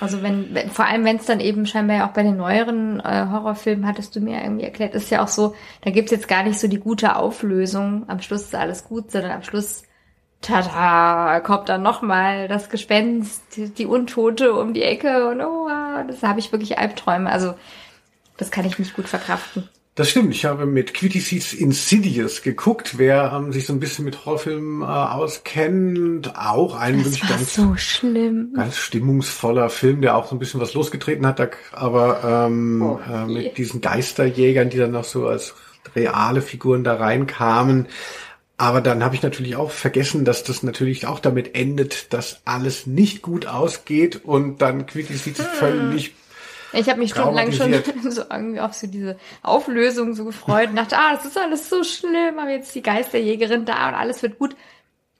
Speaker 1: Also wenn, wenn vor allem wenn es dann eben scheinbar ja auch bei den neueren äh, Horrorfilmen, hattest du mir irgendwie erklärt, ist ja auch so, da gibt's jetzt gar nicht so die gute Auflösung. Am Schluss ist alles gut, sondern am Schluss tada, kommt dann nochmal das Gespenst, die, die, Untote um die Ecke und oh, das habe ich wirklich Albträume. Also das kann ich nicht gut verkraften.
Speaker 2: Das stimmt. Ich habe mit Quitty Seeds Insidious geguckt. Wer ähm, sich so ein bisschen mit Horrorfilmen äh, auskennt, auch ein
Speaker 1: das wirklich ganz, so schlimm.
Speaker 2: ganz stimmungsvoller Film, der auch so ein bisschen was losgetreten hat, aber ähm, oh, äh, mit diesen Geisterjägern, die dann noch so als reale Figuren da reinkamen. Aber dann habe ich natürlich auch vergessen, dass das natürlich auch damit endet, dass alles nicht gut ausgeht und dann Quitty Seeds hm. völlig
Speaker 1: ich habe mich stundenlang schon so irgendwie auf so diese Auflösung so gefreut und dachte, ah, das ist alles so schlimm, aber jetzt die Geisterjägerin da und alles wird gut.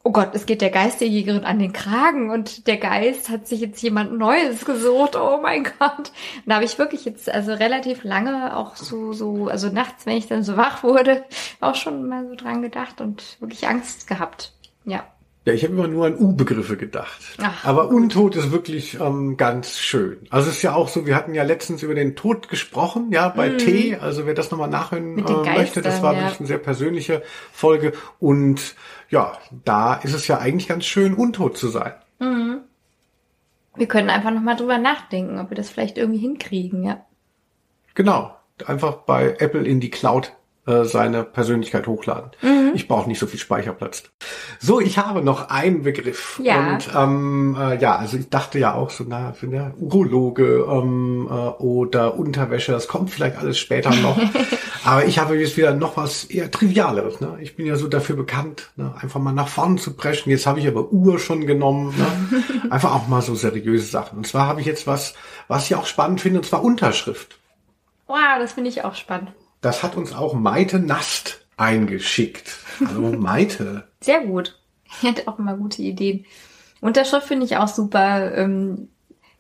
Speaker 1: Oh Gott, es geht der Geisterjägerin an den Kragen und der Geist hat sich jetzt jemand Neues gesucht. Oh mein Gott. Und da habe ich wirklich jetzt also relativ lange auch so, so, also nachts, wenn ich dann so wach wurde, auch schon mal so dran gedacht und wirklich Angst gehabt. Ja.
Speaker 2: Ja, ich habe immer nur an U-Begriffe gedacht. Ach, Aber. Untot ist wirklich ähm, ganz schön. Also es ist ja auch so, wir hatten ja letztens über den Tod gesprochen, ja, bei mm. T. Also wer das nochmal nachhören äh, möchte, das war ja. wirklich eine sehr persönliche Folge. Und ja, da ist es ja eigentlich ganz schön, untot zu sein. Mhm.
Speaker 1: Wir können einfach nochmal drüber nachdenken, ob wir das vielleicht irgendwie hinkriegen, ja.
Speaker 2: Genau. Einfach bei Apple in die Cloud äh, seine Persönlichkeit hochladen. Mhm. Ich brauche nicht so viel Speicherplatz. So, ich habe noch einen Begriff. Ja. Und ähm, äh, ja, also ich dachte ja auch so, na, für eine Urologe ähm, äh, oder Unterwäsche, das kommt vielleicht alles später noch. Aber ich habe jetzt wieder noch was eher Trivialeres. Ne? Ich bin ja so dafür bekannt, ne? einfach mal nach vorne zu preschen. Jetzt habe ich aber Uhr schon genommen. Ne? Einfach auch mal so seriöse Sachen. Und zwar habe ich jetzt was, was ich auch spannend finde, und zwar Unterschrift.
Speaker 1: Wow, das finde ich auch spannend.
Speaker 2: Das hat uns auch Maite Nast eingeschickt. Hallo Maite.
Speaker 1: Sehr gut. Er hat auch immer gute Ideen. Unterschrift finde ich auch super. Ähm,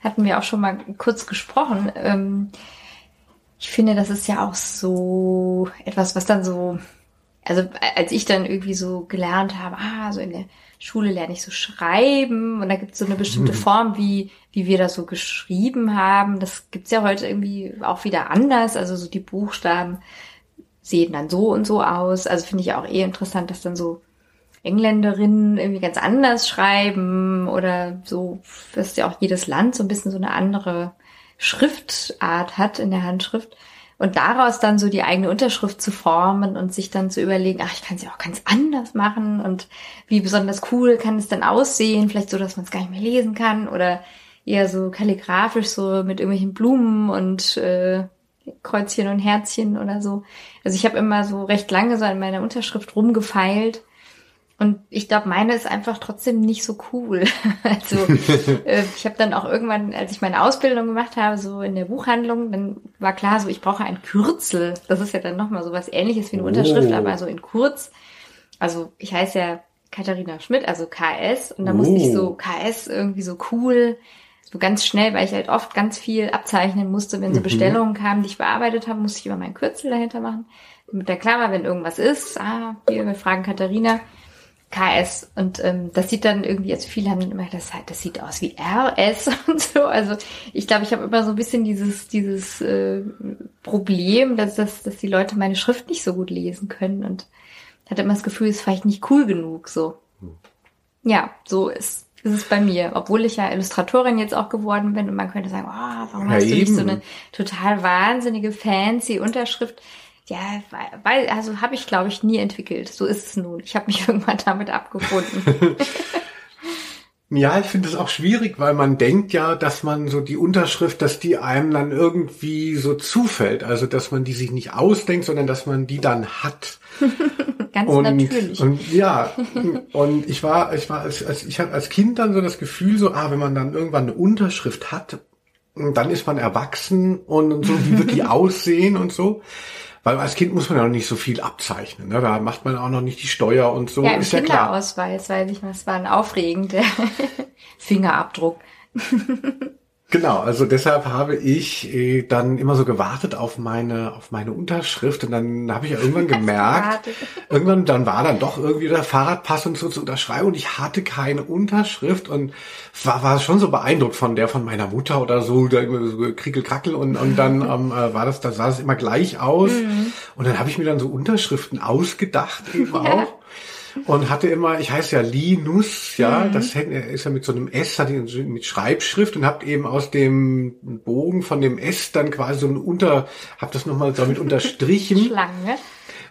Speaker 1: hatten wir auch schon mal kurz gesprochen. Ähm, ich finde, das ist ja auch so etwas, was dann so, also als ich dann irgendwie so gelernt habe, ah, so in der Schule lerne ich so schreiben und da gibt es so eine bestimmte hm. Form, wie, wie wir das so geschrieben haben. Das gibt's ja heute irgendwie auch wieder anders. Also so die Buchstaben sehen dann so und so aus. Also finde ich auch eh interessant, dass dann so Engländerinnen irgendwie ganz anders schreiben oder so, dass ja auch jedes Land so ein bisschen so eine andere Schriftart hat in der Handschrift. Und daraus dann so die eigene Unterschrift zu formen und sich dann zu überlegen, ach, ich kann sie auch ganz anders machen und wie besonders cool kann es dann aussehen, vielleicht so, dass man es gar nicht mehr lesen kann oder eher so kalligrafisch so mit irgendwelchen Blumen und äh, Kreuzchen und Herzchen oder so. Also ich habe immer so recht lange so an meiner Unterschrift rumgefeilt und ich glaube, meine ist einfach trotzdem nicht so cool. also äh, ich habe dann auch irgendwann, als ich meine Ausbildung gemacht habe, so in der Buchhandlung, dann war klar, so ich brauche ein Kürzel. Das ist ja dann nochmal so was ähnliches wie eine Unterschrift, oh. aber so in kurz. Also ich heiße ja Katharina Schmidt, also KS, und da oh. musste ich so oh. KS irgendwie so cool, so ganz schnell, weil ich halt oft ganz viel abzeichnen musste, wenn so mhm. Bestellungen kamen, die ich bearbeitet habe, musste ich immer meinen Kürzel dahinter machen. Mit der Klammer, wenn irgendwas ist, ah, hier, wir fragen Katharina, KS und ähm, das sieht dann irgendwie, also viele haben dann immer das halt, das sieht aus wie RS und so. Also ich glaube, ich habe immer so ein bisschen dieses dieses äh, Problem, dass, dass dass die Leute meine Schrift nicht so gut lesen können und hatte immer das Gefühl, es ist vielleicht nicht cool genug so. Hm. Ja, so ist ist es bei mir, obwohl ich ja Illustratorin jetzt auch geworden bin und man könnte sagen, oh, warum ja, hast du nicht so eine total wahnsinnige fancy Unterschrift? Ja, weil, also habe ich, glaube ich, nie entwickelt. So ist es nun. Ich habe mich irgendwann damit abgefunden.
Speaker 2: Ja, ich finde es auch schwierig, weil man denkt ja, dass man so die Unterschrift, dass die einem dann irgendwie so zufällt. Also, dass man die sich nicht ausdenkt, sondern dass man die dann hat.
Speaker 1: Ganz und, natürlich.
Speaker 2: Und ja, und ich war, ich war, als, als, ich hatte als Kind dann so das Gefühl, so, ah, wenn man dann irgendwann eine Unterschrift hat, dann ist man erwachsen und, und so, wie wird die aussehen und so. Weil als Kind muss man ja noch nicht so viel abzeichnen. Ne? Da macht man auch noch nicht die Steuer und so.
Speaker 1: Ja, im ist ja klar. Kinderausweis, weiß ich was, war ein aufregender Fingerabdruck.
Speaker 2: Genau, also deshalb habe ich äh, dann immer so gewartet auf meine auf meine Unterschrift und dann habe ich ja irgendwann gemerkt, irgendwann dann war dann doch irgendwie der Fahrradpass und so zu unterschreiben und ich hatte keine Unterschrift und war war schon so beeindruckt von der von meiner Mutter oder so, da immer so krickel krackel und und dann ähm, äh, war das da sah es immer gleich aus mhm. und dann habe ich mir dann so Unterschriften ausgedacht eben auch und hatte immer, ich heiße ja Linus, ja, mhm. das ist ja mit so einem S, hatte ich mit Schreibschrift und habe eben aus dem Bogen von dem S dann quasi so ein Unter, habe das nochmal damit unterstrichen.
Speaker 1: Schlange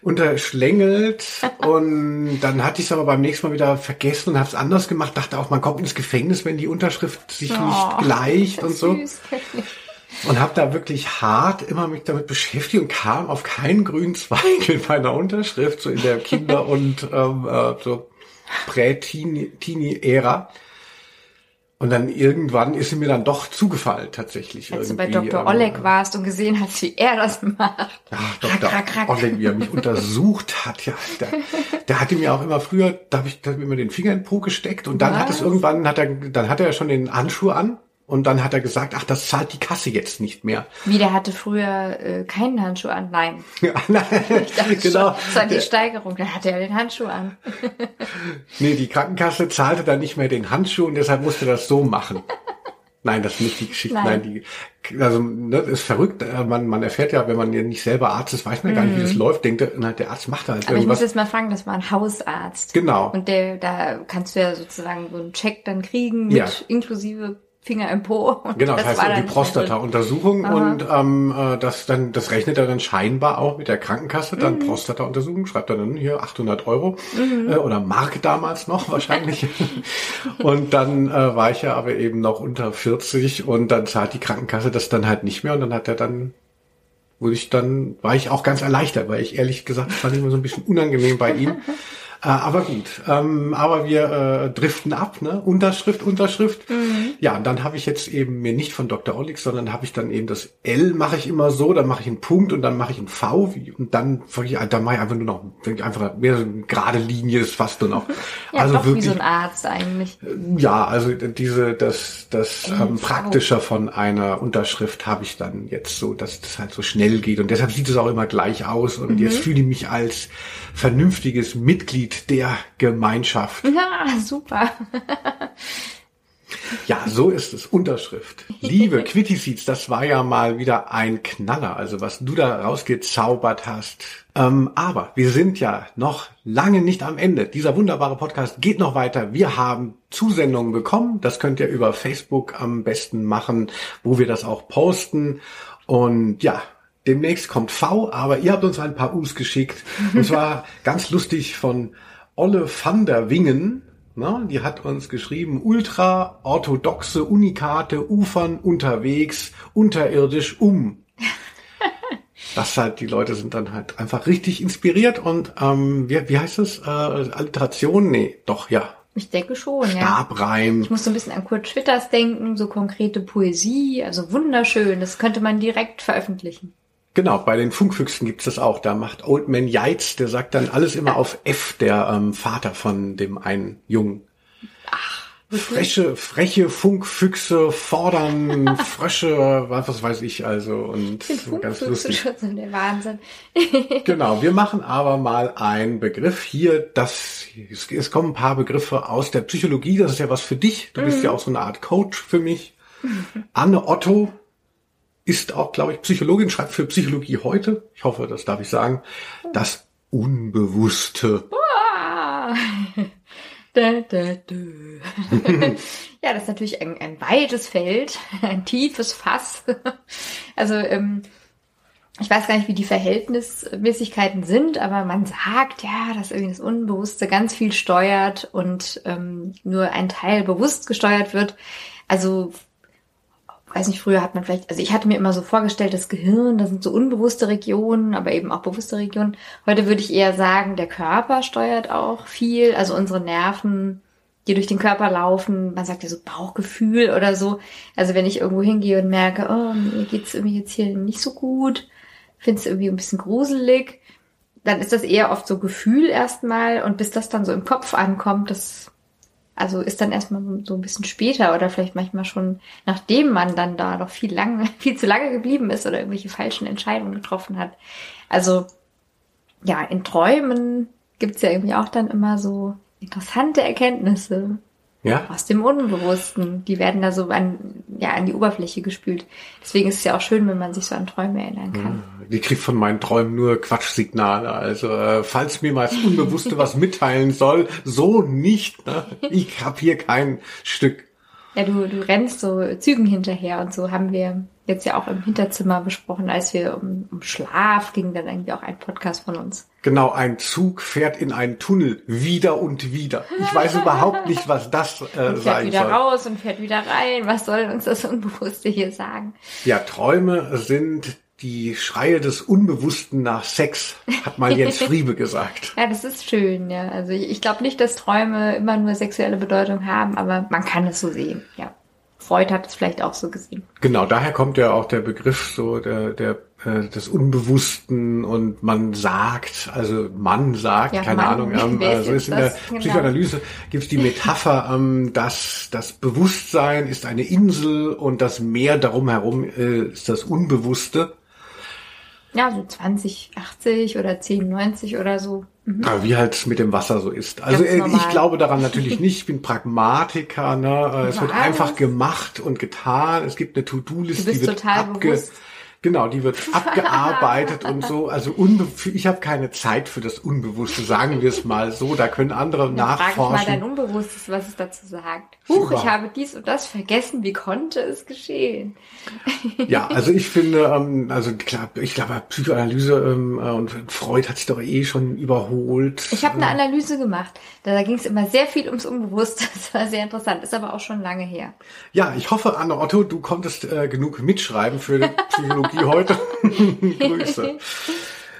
Speaker 2: unterschlängelt und dann hatte ich es aber beim nächsten Mal wieder vergessen und habe es anders gemacht. Dachte auch, man kommt ins Gefängnis, wenn die Unterschrift sich oh, nicht gleicht und so. Süß und habe da wirklich hart immer mich damit beschäftigt und kam auf keinen grünen Zweig in meiner Unterschrift, so in der Kinder- und ähm, äh, so Prä-Teenie-Ära. Und dann irgendwann ist sie mir dann doch zugefallen, tatsächlich.
Speaker 1: Als du bei Dr. Ähm, Oleg warst und gesehen hast, wie er das macht.
Speaker 2: Ja, Dr. Rack, rack, Oleg, wie er mich untersucht hat, ja. Der, der hatte mir auch immer früher, da habe ich da hab ich immer den Finger in den Po gesteckt und dann Was? hat es irgendwann, hat er, dann hat er schon den Handschuh an und dann hat er gesagt, ach, das zahlt die Kasse jetzt nicht mehr.
Speaker 1: Wie, der hatte früher äh, keinen Handschuh an? Nein.
Speaker 2: Ja, nein,
Speaker 1: genau. Das war die Steigerung, dann hatte er den Handschuh an.
Speaker 2: nee, die Krankenkasse zahlte dann nicht mehr den Handschuh und deshalb musste das so machen. Nein, das ist nicht die Geschichte. Nein, Nein die, also ne, das ist verrückt. Äh, man, man erfährt ja, wenn man ja nicht selber Arzt ist, weiß man mhm. gar nicht, wie das mhm. läuft. Denkt na, der Arzt macht halt
Speaker 1: Aber
Speaker 2: irgendwas.
Speaker 1: ich muss jetzt mal fragen, das war ein Hausarzt.
Speaker 2: Genau.
Speaker 1: Und der, da kannst du ja sozusagen so einen Check dann kriegen mit
Speaker 2: ja.
Speaker 1: inklusive Finger im Po.
Speaker 2: genau, das, das heißt die Prostata-Untersuchung und ähm, äh, das dann das rechnet er dann scheinbar auch mit der Krankenkasse, dann mhm. Prostata-Untersuchung, schreibt er dann hier 800 Euro mhm. äh, oder Mark damals noch wahrscheinlich. und dann äh, war ich ja aber eben noch unter 40 und dann zahlt die Krankenkasse das dann halt nicht mehr und dann hat er dann wo ich dann war ich auch ganz erleichtert, weil ich ehrlich gesagt fand ich immer so ein bisschen unangenehm bei ihm. Äh, aber gut, ähm, aber wir äh, driften ab, ne? Unterschrift, Unterschrift. Mhm. Ja, und dann habe ich jetzt eben mir nicht von Dr. Olix, sondern habe ich dann eben das L mache ich immer so, dann mache ich einen Punkt und dann mache ich einen V und dann, dann mache ich einfach nur noch einfach mehr so eine gerade Linie ist fast nur noch.
Speaker 1: ja, also doch wirklich, wie so ein Arzt eigentlich.
Speaker 2: Äh, ja, also diese das das ähm, praktischer von einer Unterschrift habe ich dann jetzt so, dass das halt so schnell geht und deshalb sieht es auch immer gleich aus und mhm. jetzt fühle ich mich als vernünftiges Mitglied der Gemeinschaft.
Speaker 1: Ja, super.
Speaker 2: Ja, so ist es. Unterschrift. Liebe Quittiseeds, das war ja mal wieder ein Knaller, also was du da rausgezaubert hast. Ähm, aber wir sind ja noch lange nicht am Ende. Dieser wunderbare Podcast geht noch weiter. Wir haben Zusendungen bekommen. Das könnt ihr über Facebook am besten machen, wo wir das auch posten. Und ja, Demnächst kommt V, aber ihr habt uns ein paar U's geschickt. Und zwar ganz lustig von Olle van der Wingen. Na, die hat uns geschrieben, ultra orthodoxe Unikate ufern unterwegs, unterirdisch um. Das halt, die Leute sind dann halt einfach richtig inspiriert und ähm, wie, wie heißt das? Äh, Alliteration? Nee, doch, ja.
Speaker 1: Ich denke schon,
Speaker 2: ja. Stabreim.
Speaker 1: Ich muss so ein bisschen an Kurt Schwitters denken, so konkrete Poesie, also wunderschön. Das könnte man direkt veröffentlichen.
Speaker 2: Genau, bei den Funkfüchsen gibt's das auch. Da macht Old Man Yates, der sagt dann alles immer auf F, der ähm, Vater von dem einen Jungen. Ach, Freche, freche Funkfüchse fordern Frösche, was weiß ich also und ganz lustig.
Speaker 1: Schon der Wahnsinn.
Speaker 2: genau, wir machen aber mal einen Begriff hier, das es, es, kommen ein paar Begriffe aus der Psychologie, das ist ja was für dich. Du mhm. bist ja auch so eine Art Coach für mich. Anne Otto ist auch, glaube ich, Psychologin, schreibt für Psychologie heute, ich hoffe, das darf ich sagen, das Unbewusste.
Speaker 1: da, da, ja, das ist natürlich ein, ein weites Feld, ein tiefes Fass. also ähm, ich weiß gar nicht, wie die Verhältnismäßigkeiten sind, aber man sagt ja, dass irgendwie das Unbewusste ganz viel steuert und ähm, nur ein Teil bewusst gesteuert wird. Also weiß nicht, früher hat man vielleicht, also ich hatte mir immer so vorgestellt, das Gehirn, das sind so unbewusste Regionen, aber eben auch bewusste Regionen. Heute würde ich eher sagen, der Körper steuert auch viel, also unsere Nerven, die durch den Körper laufen. Man sagt ja so Bauchgefühl oder so. Also wenn ich irgendwo hingehe und merke, oh, mir geht's irgendwie jetzt hier nicht so gut, finde es irgendwie ein bisschen gruselig, dann ist das eher oft so Gefühl erstmal und bis das dann so im Kopf ankommt, das Also ist dann erstmal so ein bisschen später oder vielleicht manchmal schon, nachdem man dann da noch viel lange, viel zu lange geblieben ist oder irgendwelche falschen Entscheidungen getroffen hat. Also ja, in Träumen gibt's ja irgendwie auch dann immer so interessante Erkenntnisse
Speaker 2: Ja?
Speaker 1: aus dem Unbewussten. Die werden da so an, ja, an die Oberfläche gespült. Deswegen ist es ja auch schön, wenn man sich so an Träume erinnern kann.
Speaker 2: Die kriegt von meinen Träumen nur Quatschsignale. Also äh, falls mir mal das Unbewusste was mitteilen soll, so nicht. Ne? Ich hab hier kein Stück.
Speaker 1: Ja, du, du rennst so Zügen hinterher und so haben wir jetzt ja auch im Hinterzimmer besprochen, als wir um, um Schlaf ging dann irgendwie auch ein Podcast von uns.
Speaker 2: Genau, ein Zug fährt in einen Tunnel wieder und wieder. Ich weiß überhaupt nicht, was das äh,
Speaker 1: Fährt
Speaker 2: sein
Speaker 1: wieder
Speaker 2: soll.
Speaker 1: raus und fährt wieder rein. Was soll uns das Unbewusste hier sagen?
Speaker 2: Ja, Träume sind die Schreie des Unbewussten nach Sex, hat mal Jens Friebe gesagt.
Speaker 1: Ja, das ist schön, ja. Also ich, ich glaube nicht, dass Träume immer nur sexuelle Bedeutung haben, aber man kann es so sehen, ja. Freud hat es vielleicht auch so gesehen.
Speaker 2: Genau, daher kommt ja auch der Begriff so der, der äh, des Unbewussten und man sagt, also man sagt,
Speaker 1: Ja,
Speaker 2: keine
Speaker 1: Mann,
Speaker 2: Ahnung, ähm, äh,
Speaker 1: ist
Speaker 2: so ist
Speaker 1: jetzt
Speaker 2: in der?
Speaker 1: Genau.
Speaker 2: Psychoanalyse gibt's die Metapher, ähm, dass das Bewusstsein ist eine Insel und das Meer darum herum äh, ist das Unbewusste.
Speaker 1: Ja, so 20, 80 oder 10, 90 oder so. Mhm.
Speaker 2: Ja, wie halt mit dem Wasser so ist. Also äh, ich glaube daran natürlich nicht. Ich bin Pragmatiker. Ne? Äh, Es wird einfach gemacht und getan. Es gibt eine To-Do-Liste,
Speaker 1: Du bist
Speaker 2: die wird
Speaker 1: total
Speaker 2: abge
Speaker 1: bewusst.
Speaker 2: Genau, die wird abgearbeitet und so. Also unbe ich habe keine Zeit für das Unbewusste, sagen wir es mal so. Da können andere
Speaker 1: Dann frage ich mal
Speaker 2: nachforschen.
Speaker 1: dein Unbewusstes, was es dazu sagt. Huch, ich
Speaker 2: Super.
Speaker 1: habe dies und das vergessen. Wie konnte es geschehen?
Speaker 2: Ja, also ich finde, ähm, also klar, ich glaube, Psychoanalyse ähm, äh, und Freud hat sich doch eh schon überholt.
Speaker 1: Ich habe eine Analyse gemacht. Da, da ging es immer sehr viel ums Unbewusste. Das war sehr interessant. Ist aber auch schon lange her.
Speaker 2: Ja, ich hoffe, Anne Otto, du konntest äh, genug mitschreiben für die Psychologie heute. Grüße.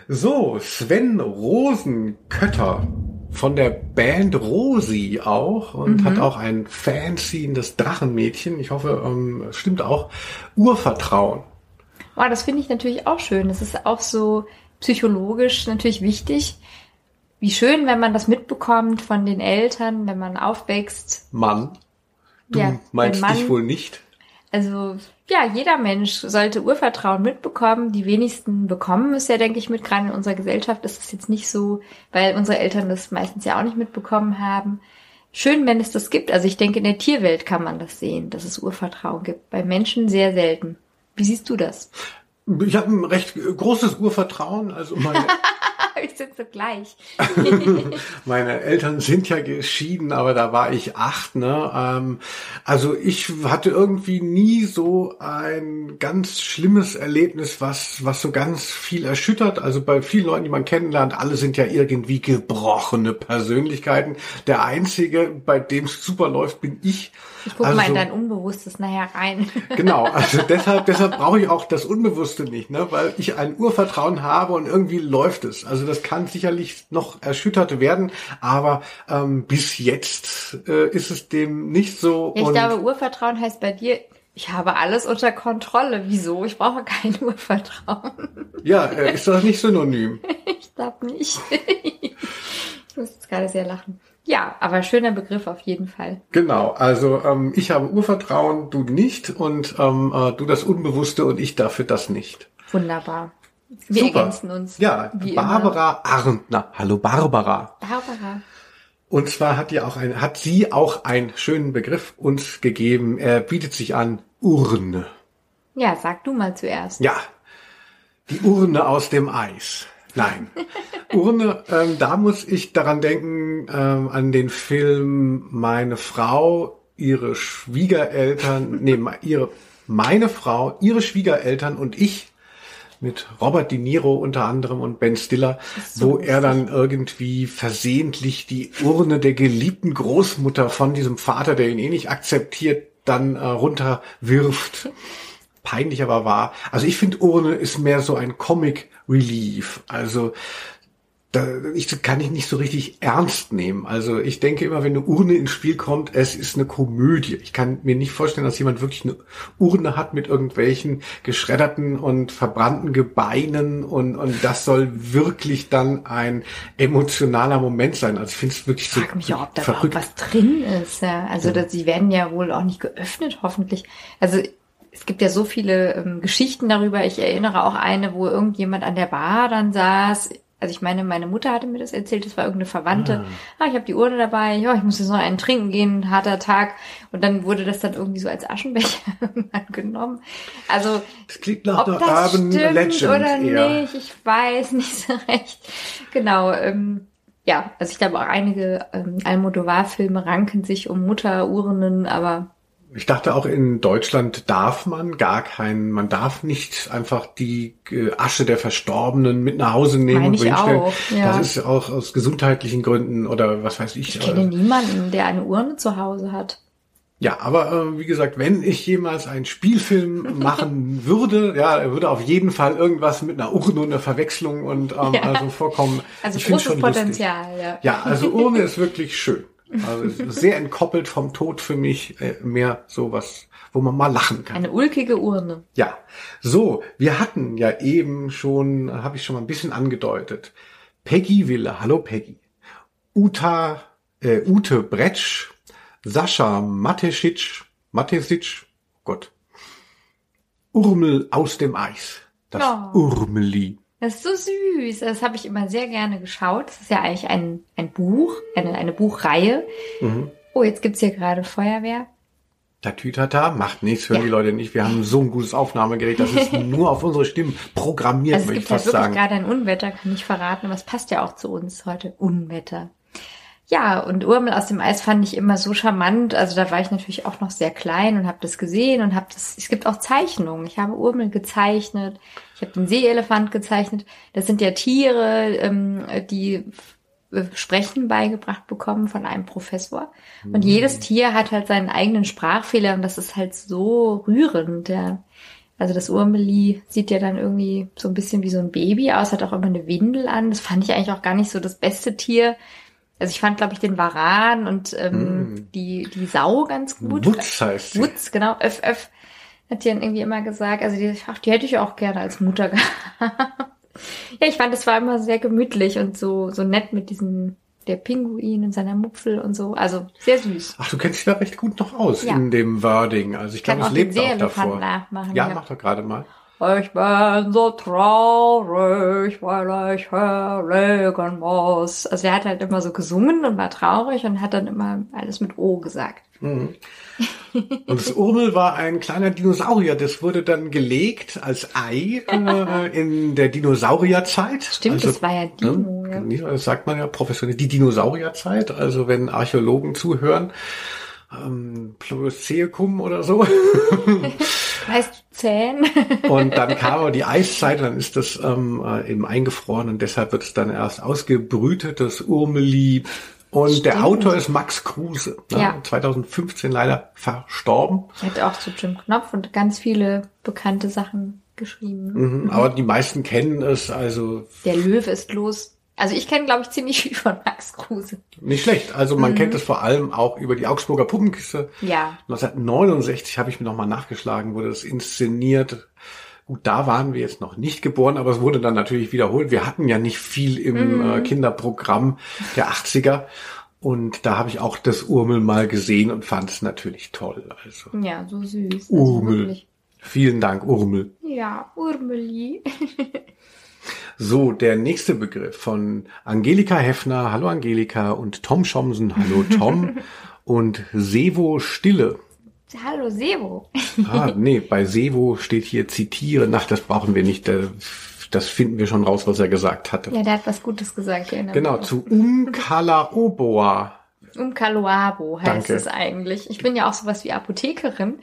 Speaker 2: So, Sven Rosenkötter von der Band Rosi auch und hat auch ein Fanzine, das Drachenmädchen. Ich hoffe, ähm, es stimmt auch. Urvertrauen.
Speaker 1: Oh, das finde ich natürlich auch schön. Das ist auch so psychologisch natürlich wichtig. Wie schön, wenn man das mitbekommt von den Eltern, wenn man aufwächst.
Speaker 2: Mann. Du
Speaker 1: Ja,
Speaker 2: meinst dich wohl nicht?
Speaker 1: Also ja, jeder Mensch sollte Urvertrauen mitbekommen. Die wenigsten bekommen es ja, denke ich, mit. Gerade in unserer Gesellschaft ist es jetzt nicht so, weil unsere Eltern das meistens ja auch nicht mitbekommen haben. Schön, wenn es das gibt. Also ich denke, in der Tierwelt kann man das sehen, dass es Urvertrauen gibt. Bei Menschen sehr selten. Wie siehst du das?
Speaker 2: Ich habe ein recht großes Urvertrauen. Also meine
Speaker 1: Wir sind so gleich.
Speaker 2: Meine Eltern sind ja geschieden, aber da war ich acht. Ne? Ähm, also ich hatte irgendwie nie so ein ganz schlimmes Erlebnis, was was so ganz viel erschüttert. Also bei vielen Leuten, die man kennenlernt, alle sind ja irgendwie gebrochene Persönlichkeiten. Der einzige, bei dem es super läuft, bin ich.
Speaker 1: Ich gucke
Speaker 2: also,
Speaker 1: mal in dein Unbewusstes nachher rein.
Speaker 2: Genau, also deshalb, deshalb brauche ich auch das Unbewusste nicht, ne? weil ich ein Urvertrauen habe und irgendwie läuft es. Also das kann sicherlich noch erschüttert werden, aber ähm, bis jetzt äh, ist es dem nicht so.
Speaker 1: Ich glaube, Urvertrauen heißt bei dir, ich habe alles unter Kontrolle. Wieso? Ich brauche kein Urvertrauen.
Speaker 2: ja, äh, ist das nicht synonym?
Speaker 1: Ich glaube nicht. ich muss jetzt gerade sehr lachen. Ja, aber schöner Begriff auf jeden Fall.
Speaker 2: Genau, also ähm, ich habe Urvertrauen, du nicht und ähm, äh, du das Unbewusste und ich dafür das nicht.
Speaker 1: Wunderbar. Wir
Speaker 2: Super.
Speaker 1: ergänzen uns.
Speaker 2: Ja, Barbara Arndtner. Hallo Barbara.
Speaker 1: Immer. Barbara.
Speaker 2: Und zwar hat die auch ein, hat sie auch einen schönen Begriff uns gegeben. Er bietet sich an Urne.
Speaker 1: Ja, sag du mal zuerst.
Speaker 2: Ja, die Urne aus dem Eis. Nein, Urne. Ähm, da muss ich daran denken ähm, an den Film Meine Frau, ihre Schwiegereltern, nee, ihre meine Frau, ihre Schwiegereltern und ich mit Robert De Niro unter anderem und Ben Stiller,
Speaker 1: so
Speaker 2: wo er dann irgendwie versehentlich die Urne der geliebten Großmutter von diesem Vater, der ihn eh nicht akzeptiert, dann äh, runterwirft. Peinlich aber wahr. Also ich finde Urne ist mehr so ein Comic Relief. Also da, ich kann ich nicht so richtig ernst nehmen. Also ich denke immer, wenn eine Urne ins Spiel kommt, es ist eine Komödie. Ich kann mir nicht vorstellen, dass jemand wirklich eine Urne hat mit irgendwelchen geschredderten und verbrannten Gebeinen und, und das soll wirklich dann ein emotionaler Moment sein. Also ich finde es wirklich
Speaker 1: ich frag mich auch, ob da verrückt. was drin ist. Ja. Also ja. sie werden ja wohl auch nicht geöffnet, hoffentlich. Also es gibt ja so viele ähm, Geschichten darüber. Ich erinnere auch eine, wo irgendjemand an der Bar dann saß also ich meine, meine Mutter hatte mir das erzählt, das war irgendeine Verwandte. Ah, ah ich habe die Urne dabei, ja, ich muss jetzt noch einen trinken gehen, harter Tag. Und dann wurde das dann irgendwie so als Aschenbecher genommen. Also
Speaker 2: das klingt nach ob das Urban stimmt Legend
Speaker 1: oder eher. nicht, ich weiß nicht so recht. Genau. Ähm, ja, also ich glaube auch einige ähm, Almodovar-Filme ranken sich um Mutterurnen, aber
Speaker 2: ich dachte auch in Deutschland darf man gar keinen, man darf nicht einfach die äh, Asche der Verstorbenen mit nach Hause nehmen
Speaker 1: und hinstellen. Auch,
Speaker 2: ja. Das ist auch aus gesundheitlichen Gründen oder was weiß ich.
Speaker 1: Ich kenne äh, niemanden, der eine Urne zu Hause hat.
Speaker 2: Ja, aber äh, wie gesagt, wenn ich jemals einen Spielfilm machen würde, ja, er würde auf jeden Fall irgendwas mit einer Urne und einer Verwechslung und ähm, ja. also vorkommen.
Speaker 1: Also ich großes Potenzial, lustig. ja.
Speaker 2: Ja, also Urne ist wirklich schön. Also sehr entkoppelt vom Tod für mich, äh, mehr sowas, wo man mal lachen kann.
Speaker 1: Eine ulkige Urne.
Speaker 2: Ja. So, wir hatten ja eben schon, habe ich schon mal ein bisschen angedeutet. Peggy Wille, hallo Peggy. Uta, äh, Ute Bretsch, Sascha Matesic, Matesic, Gott. Urmel aus dem Eis. Das oh. Urmeli.
Speaker 1: Das ist so süß. Das habe ich immer sehr gerne geschaut. Das ist ja eigentlich ein, ein Buch, eine, eine Buchreihe. Mhm. Oh, jetzt gibt's hier gerade Feuerwehr.
Speaker 2: Tatütata, macht nichts, hören ja. die Leute nicht. Wir haben so ein gutes Aufnahmegerät, das ist nur auf unsere Stimmen programmiert,
Speaker 1: also möchte ich fast halt sagen. Es gibt gerade ein Unwetter, kann ich verraten, aber es passt ja auch zu uns heute. Unwetter. Ja, und Urmel aus dem Eis fand ich immer so charmant. Also da war ich natürlich auch noch sehr klein und habe das gesehen und habe das. Es gibt auch Zeichnungen. Ich habe Urmel gezeichnet. Ich habe den Seeelefant gezeichnet. Das sind ja Tiere, ähm, die Sprechen beigebracht bekommen von einem Professor. Und mhm. jedes Tier hat halt seinen eigenen Sprachfehler und das ist halt so rührend. Ja. Also das Urmeli sieht ja dann irgendwie so ein bisschen wie so ein Baby aus, hat auch immer eine Windel an. Das fand ich eigentlich auch gar nicht so das beste Tier. Also ich fand, glaube ich, den Varan und ähm, mm. die, die Sau ganz gut.
Speaker 2: Wutz heißt sie.
Speaker 1: Wutz, genau. Öff, öff. Hat die dann irgendwie immer gesagt. Also die, ach, die hätte ich auch gerne als Mutter gehabt. ja, ich fand, es war immer sehr gemütlich und so, so nett mit diesem, der Pinguin in seiner Mupfel und so. Also sehr süß.
Speaker 2: Ach, du kennst dich da recht gut noch aus ja. in dem Wording. Also ich glaube, es lebt auch davor.
Speaker 1: Nachmachen,
Speaker 2: ja, ja, mach doch gerade mal.
Speaker 1: Ich bin so traurig, weil ich herlegen muss. Also er hat halt immer so gesungen und war traurig und hat dann immer alles mit O gesagt. Mhm.
Speaker 2: Und das Urmel war ein kleiner Dinosaurier. Das wurde dann gelegt als Ei äh, in der Dinosaurierzeit.
Speaker 1: Stimmt, also, das war ja Dino.
Speaker 2: Ne, das sagt man ja professionell. Die Dinosaurierzeit. Also wenn Archäologen zuhören, ähm, Pleuroceacum oder so.
Speaker 1: heißt Zähn.
Speaker 2: und dann kam aber die Eiszeit, dann ist das ähm, äh, eben eingefroren und deshalb wird es dann erst ausgebrütet, das Urmeli. Und Stimmt. der Autor ist Max Kruse, ne? ja. 2015 leider verstorben.
Speaker 1: Er hat auch zu Jim Knopf und ganz viele bekannte Sachen geschrieben.
Speaker 2: Mhm, mhm. Aber die meisten kennen es, also.
Speaker 1: Der Löwe ist los. Also ich kenne, glaube ich, ziemlich viel von Max Kruse.
Speaker 2: Nicht schlecht. Also man mhm. kennt es vor allem auch über die Augsburger Puppenkiste.
Speaker 1: Ja.
Speaker 2: 1969 habe ich mir nochmal nachgeschlagen, wurde das inszeniert. Gut, da waren wir jetzt noch nicht geboren, aber es wurde dann natürlich wiederholt. Wir hatten ja nicht viel im mhm. äh, Kinderprogramm der 80er. Und da habe ich auch das Urmel mal gesehen und fand es natürlich toll. Also
Speaker 1: ja, so süß.
Speaker 2: Urmel. Also Vielen Dank, Urmel.
Speaker 1: Ja, Urmeli.
Speaker 2: So, der nächste Begriff von Angelika Heffner, hallo Angelika, und Tom Schomsen, hallo Tom, und Sevo Stille.
Speaker 1: Hallo Sevo.
Speaker 2: ah, nee, bei Sevo steht hier zitieren. Ach, das brauchen wir nicht. Das finden wir schon raus, was er gesagt hatte.
Speaker 1: Ja, der hat was Gutes gesagt.
Speaker 2: Genau, zu Umkalaoboa.
Speaker 1: Umkaloabo heißt Danke. es eigentlich. Ich bin ja auch sowas wie Apothekerin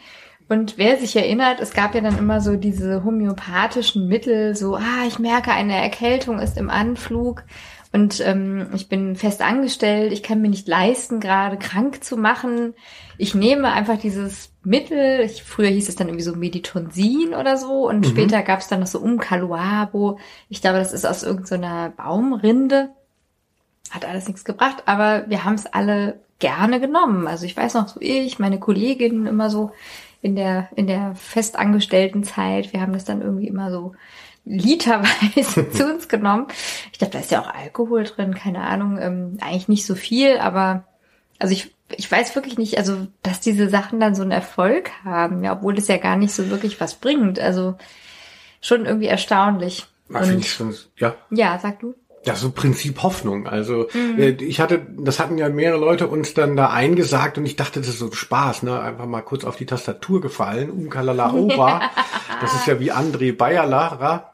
Speaker 1: und wer sich erinnert, es gab ja dann immer so diese homöopathischen Mittel, so, ah, ich merke, eine Erkältung ist im Anflug und ähm, ich bin fest angestellt, ich kann mir nicht leisten, gerade krank zu machen. Ich nehme einfach dieses Mittel, ich, früher hieß es dann irgendwie so Meditonsin oder so und mhm. später gab es dann noch so Umkaluabo. Ich glaube, das ist aus irgendeiner so Baumrinde hat alles nichts gebracht, aber wir haben es alle gerne genommen. Also ich weiß noch so ich, meine Kolleginnen immer so in der in der festangestellten Zeit, wir haben das dann irgendwie immer so literweise zu uns genommen. Ich glaube, da ist ja auch Alkohol drin, keine Ahnung, ähm, eigentlich nicht so viel, aber also ich ich weiß wirklich nicht, also dass diese Sachen dann so einen Erfolg haben, ja, obwohl das ja gar nicht so wirklich was bringt. Also schon irgendwie erstaunlich.
Speaker 2: Finde ich schon, ja.
Speaker 1: Ja, sag du.
Speaker 2: Ja, so Prinzip Hoffnung. Also mhm. äh, ich hatte, das hatten ja mehrere Leute uns dann da eingesagt und ich dachte, das ist so Spaß, ne? Einfach mal kurz auf die Tastatur gefallen, Umkalala Oba. das ist ja wie André Bayerlara.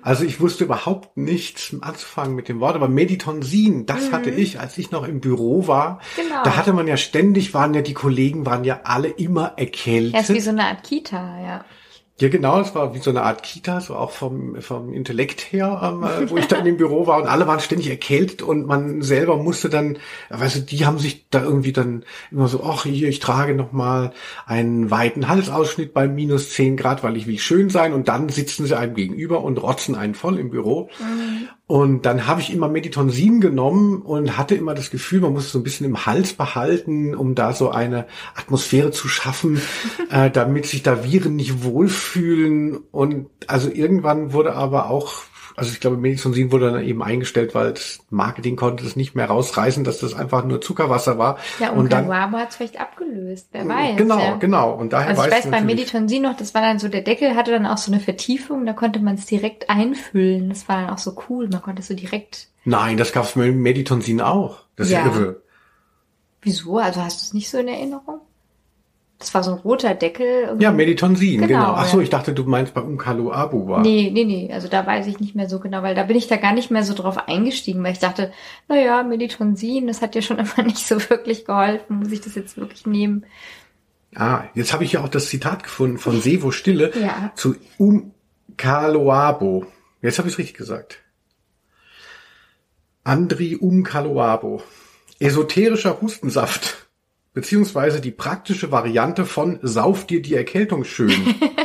Speaker 2: Also ich wusste überhaupt nichts anzufangen mit dem Wort, aber Meditonsin, das mhm. hatte ich, als ich noch im Büro war. Genau. Da hatte man ja ständig, waren ja die Kollegen, waren ja alle immer erkältet. Ja,
Speaker 1: ist wie so eine Art Kita, ja.
Speaker 2: Ja, genau, es war wie so eine Art Kita, so auch vom, vom Intellekt her, ähm, äh, wo ich da in dem Büro war und alle waren ständig erkältet und man selber musste dann, weißt du, die haben sich da irgendwie dann immer so, ach hier, ich trage nochmal einen weiten Halsausschnitt bei minus zehn Grad, weil ich will schön sein und dann sitzen sie einem gegenüber und rotzen einen voll im Büro. Mhm. Und dann habe ich immer Meditonsin genommen und hatte immer das Gefühl, man muss es so ein bisschen im Hals behalten, um da so eine Atmosphäre zu schaffen, äh, damit sich da Viren nicht wohlfühlen. Und also irgendwann wurde aber auch also ich glaube, Meditonsin wurde dann eben eingestellt, weil das Marketing konnte es nicht mehr rausreißen, dass das einfach nur Zuckerwasser war.
Speaker 1: Ja, und, und dann hat es vielleicht abgelöst, wer weiß.
Speaker 2: Genau,
Speaker 1: ja.
Speaker 2: genau. Und daher
Speaker 1: also ich weiß bei Meditonsin noch, das war dann so, der Deckel hatte dann auch so eine Vertiefung, da konnte man es direkt einfüllen. Das war dann auch so cool, man konnte es so direkt.
Speaker 2: Nein, das gab es mit Meditonsin auch. Das ist ja irre.
Speaker 1: Wieso? Also hast du es nicht so in Erinnerung? Das war so ein roter Deckel.
Speaker 2: Ja, Meditonsin, genau. genau. Ach so, ich dachte, du meinst bei Umkalo Abu war.
Speaker 1: Nee, nee, nee. Also da weiß ich nicht mehr so genau, weil da bin ich da gar nicht mehr so drauf eingestiegen, weil ich dachte, na ja, Meditonsin, das hat ja schon immer nicht so wirklich geholfen. Muss ich das jetzt wirklich nehmen?
Speaker 2: Ah, jetzt habe ich ja auch das Zitat gefunden von Sevo Stille ja. zu Umkaloabo. Jetzt habe ich es richtig gesagt. Andri Umkaloabo. Esoterischer Hustensaft beziehungsweise die praktische Variante von Sauf dir die Erkältung schön.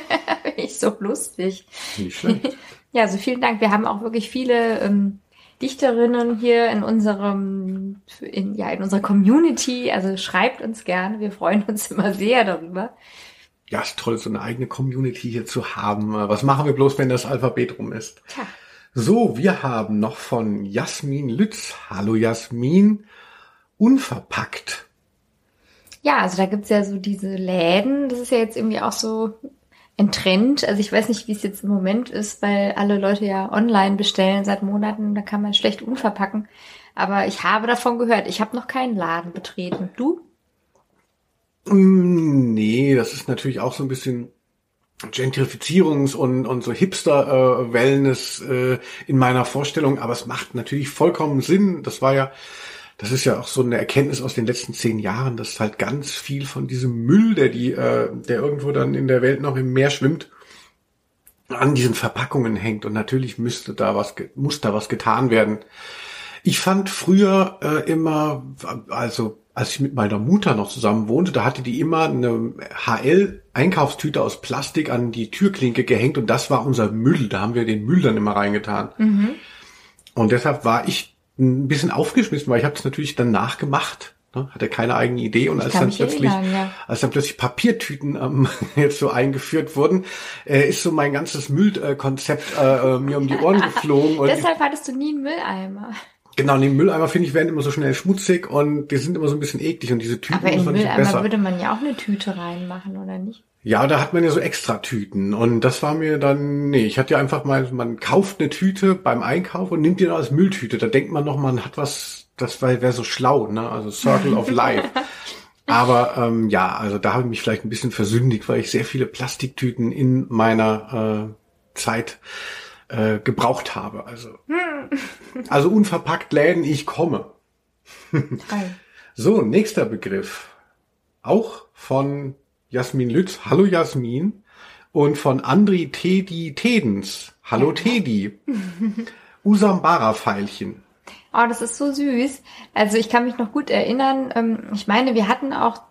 Speaker 1: ich so lustig.
Speaker 2: Nicht schlecht.
Speaker 1: ja, also vielen Dank. Wir haben auch wirklich viele ähm, Dichterinnen hier in unserem, in, ja, in unserer Community. Also schreibt uns gerne. Wir freuen uns immer sehr darüber.
Speaker 2: Ja, ist toll, so eine eigene Community hier zu haben. Was machen wir bloß, wenn das Alphabet rum ist? Tja. So, wir haben noch von Jasmin Lütz. Hallo Jasmin. Unverpackt.
Speaker 1: Ja, also da gibt's ja so diese Läden. Das ist ja jetzt irgendwie auch so ein Trend. Also ich weiß nicht, wie es jetzt im Moment ist, weil alle Leute ja online bestellen seit Monaten. Da kann man schlecht unverpacken. Aber ich habe davon gehört. Ich habe noch keinen Laden betreten. Du?
Speaker 2: Mm, nee, das ist natürlich auch so ein bisschen Gentrifizierungs- und, und so Hipster-Wellness äh, äh, in meiner Vorstellung. Aber es macht natürlich vollkommen Sinn. Das war ja das ist ja auch so eine Erkenntnis aus den letzten zehn Jahren, dass halt ganz viel von diesem Müll, der die, äh, der irgendwo dann in der Welt noch im Meer schwimmt, an diesen Verpackungen hängt. Und natürlich müsste da was, muss da was getan werden. Ich fand früher äh, immer, also als ich mit meiner Mutter noch zusammen wohnte, da hatte die immer eine HL-Einkaufstüte aus Plastik an die Türklinke gehängt und das war unser Müll. Da haben wir den Müll dann immer reingetan. Mhm. Und deshalb war ich ein bisschen aufgeschmissen, weil ich habe das natürlich dann nachgemacht. Ne? Hatte keine eigene Idee und als dann plötzlich, erinnern, ja. als dann plötzlich Papiertüten ähm, jetzt so eingeführt wurden, äh, ist so mein ganzes Müllkonzept äh, äh, mir um die Ohren geflogen.
Speaker 1: Und Deshalb hattest du nie einen Mülleimer.
Speaker 2: Genau, die Mülleimer finde ich werden immer so schnell schmutzig und die sind immer so ein bisschen eklig und diese Tüten
Speaker 1: Aber in Mülleimer würde man ja auch eine Tüte reinmachen, oder nicht?
Speaker 2: Ja, da hat man ja so extra Tüten und das war mir dann, nee, ich hatte ja einfach mal, man kauft eine Tüte beim Einkauf und nimmt die dann als Mülltüte. Da denkt man noch, man hat was, das wäre so schlau, ne? Also Circle of Life. Aber ähm, ja, also da habe ich mich vielleicht ein bisschen versündigt, weil ich sehr viele Plastiktüten in meiner äh, Zeit äh, gebraucht habe. Also, also unverpackt Läden, ich komme. so, nächster Begriff. Auch von Jasmin Lütz. Hallo Jasmin. Und von Andri Tedi Tedens. Hallo. Tedi. Usambara-Pfeilchen.
Speaker 1: Oh, das ist so süß. Also ich kann mich noch gut erinnern. Ähm, ich meine, wir hatten auch,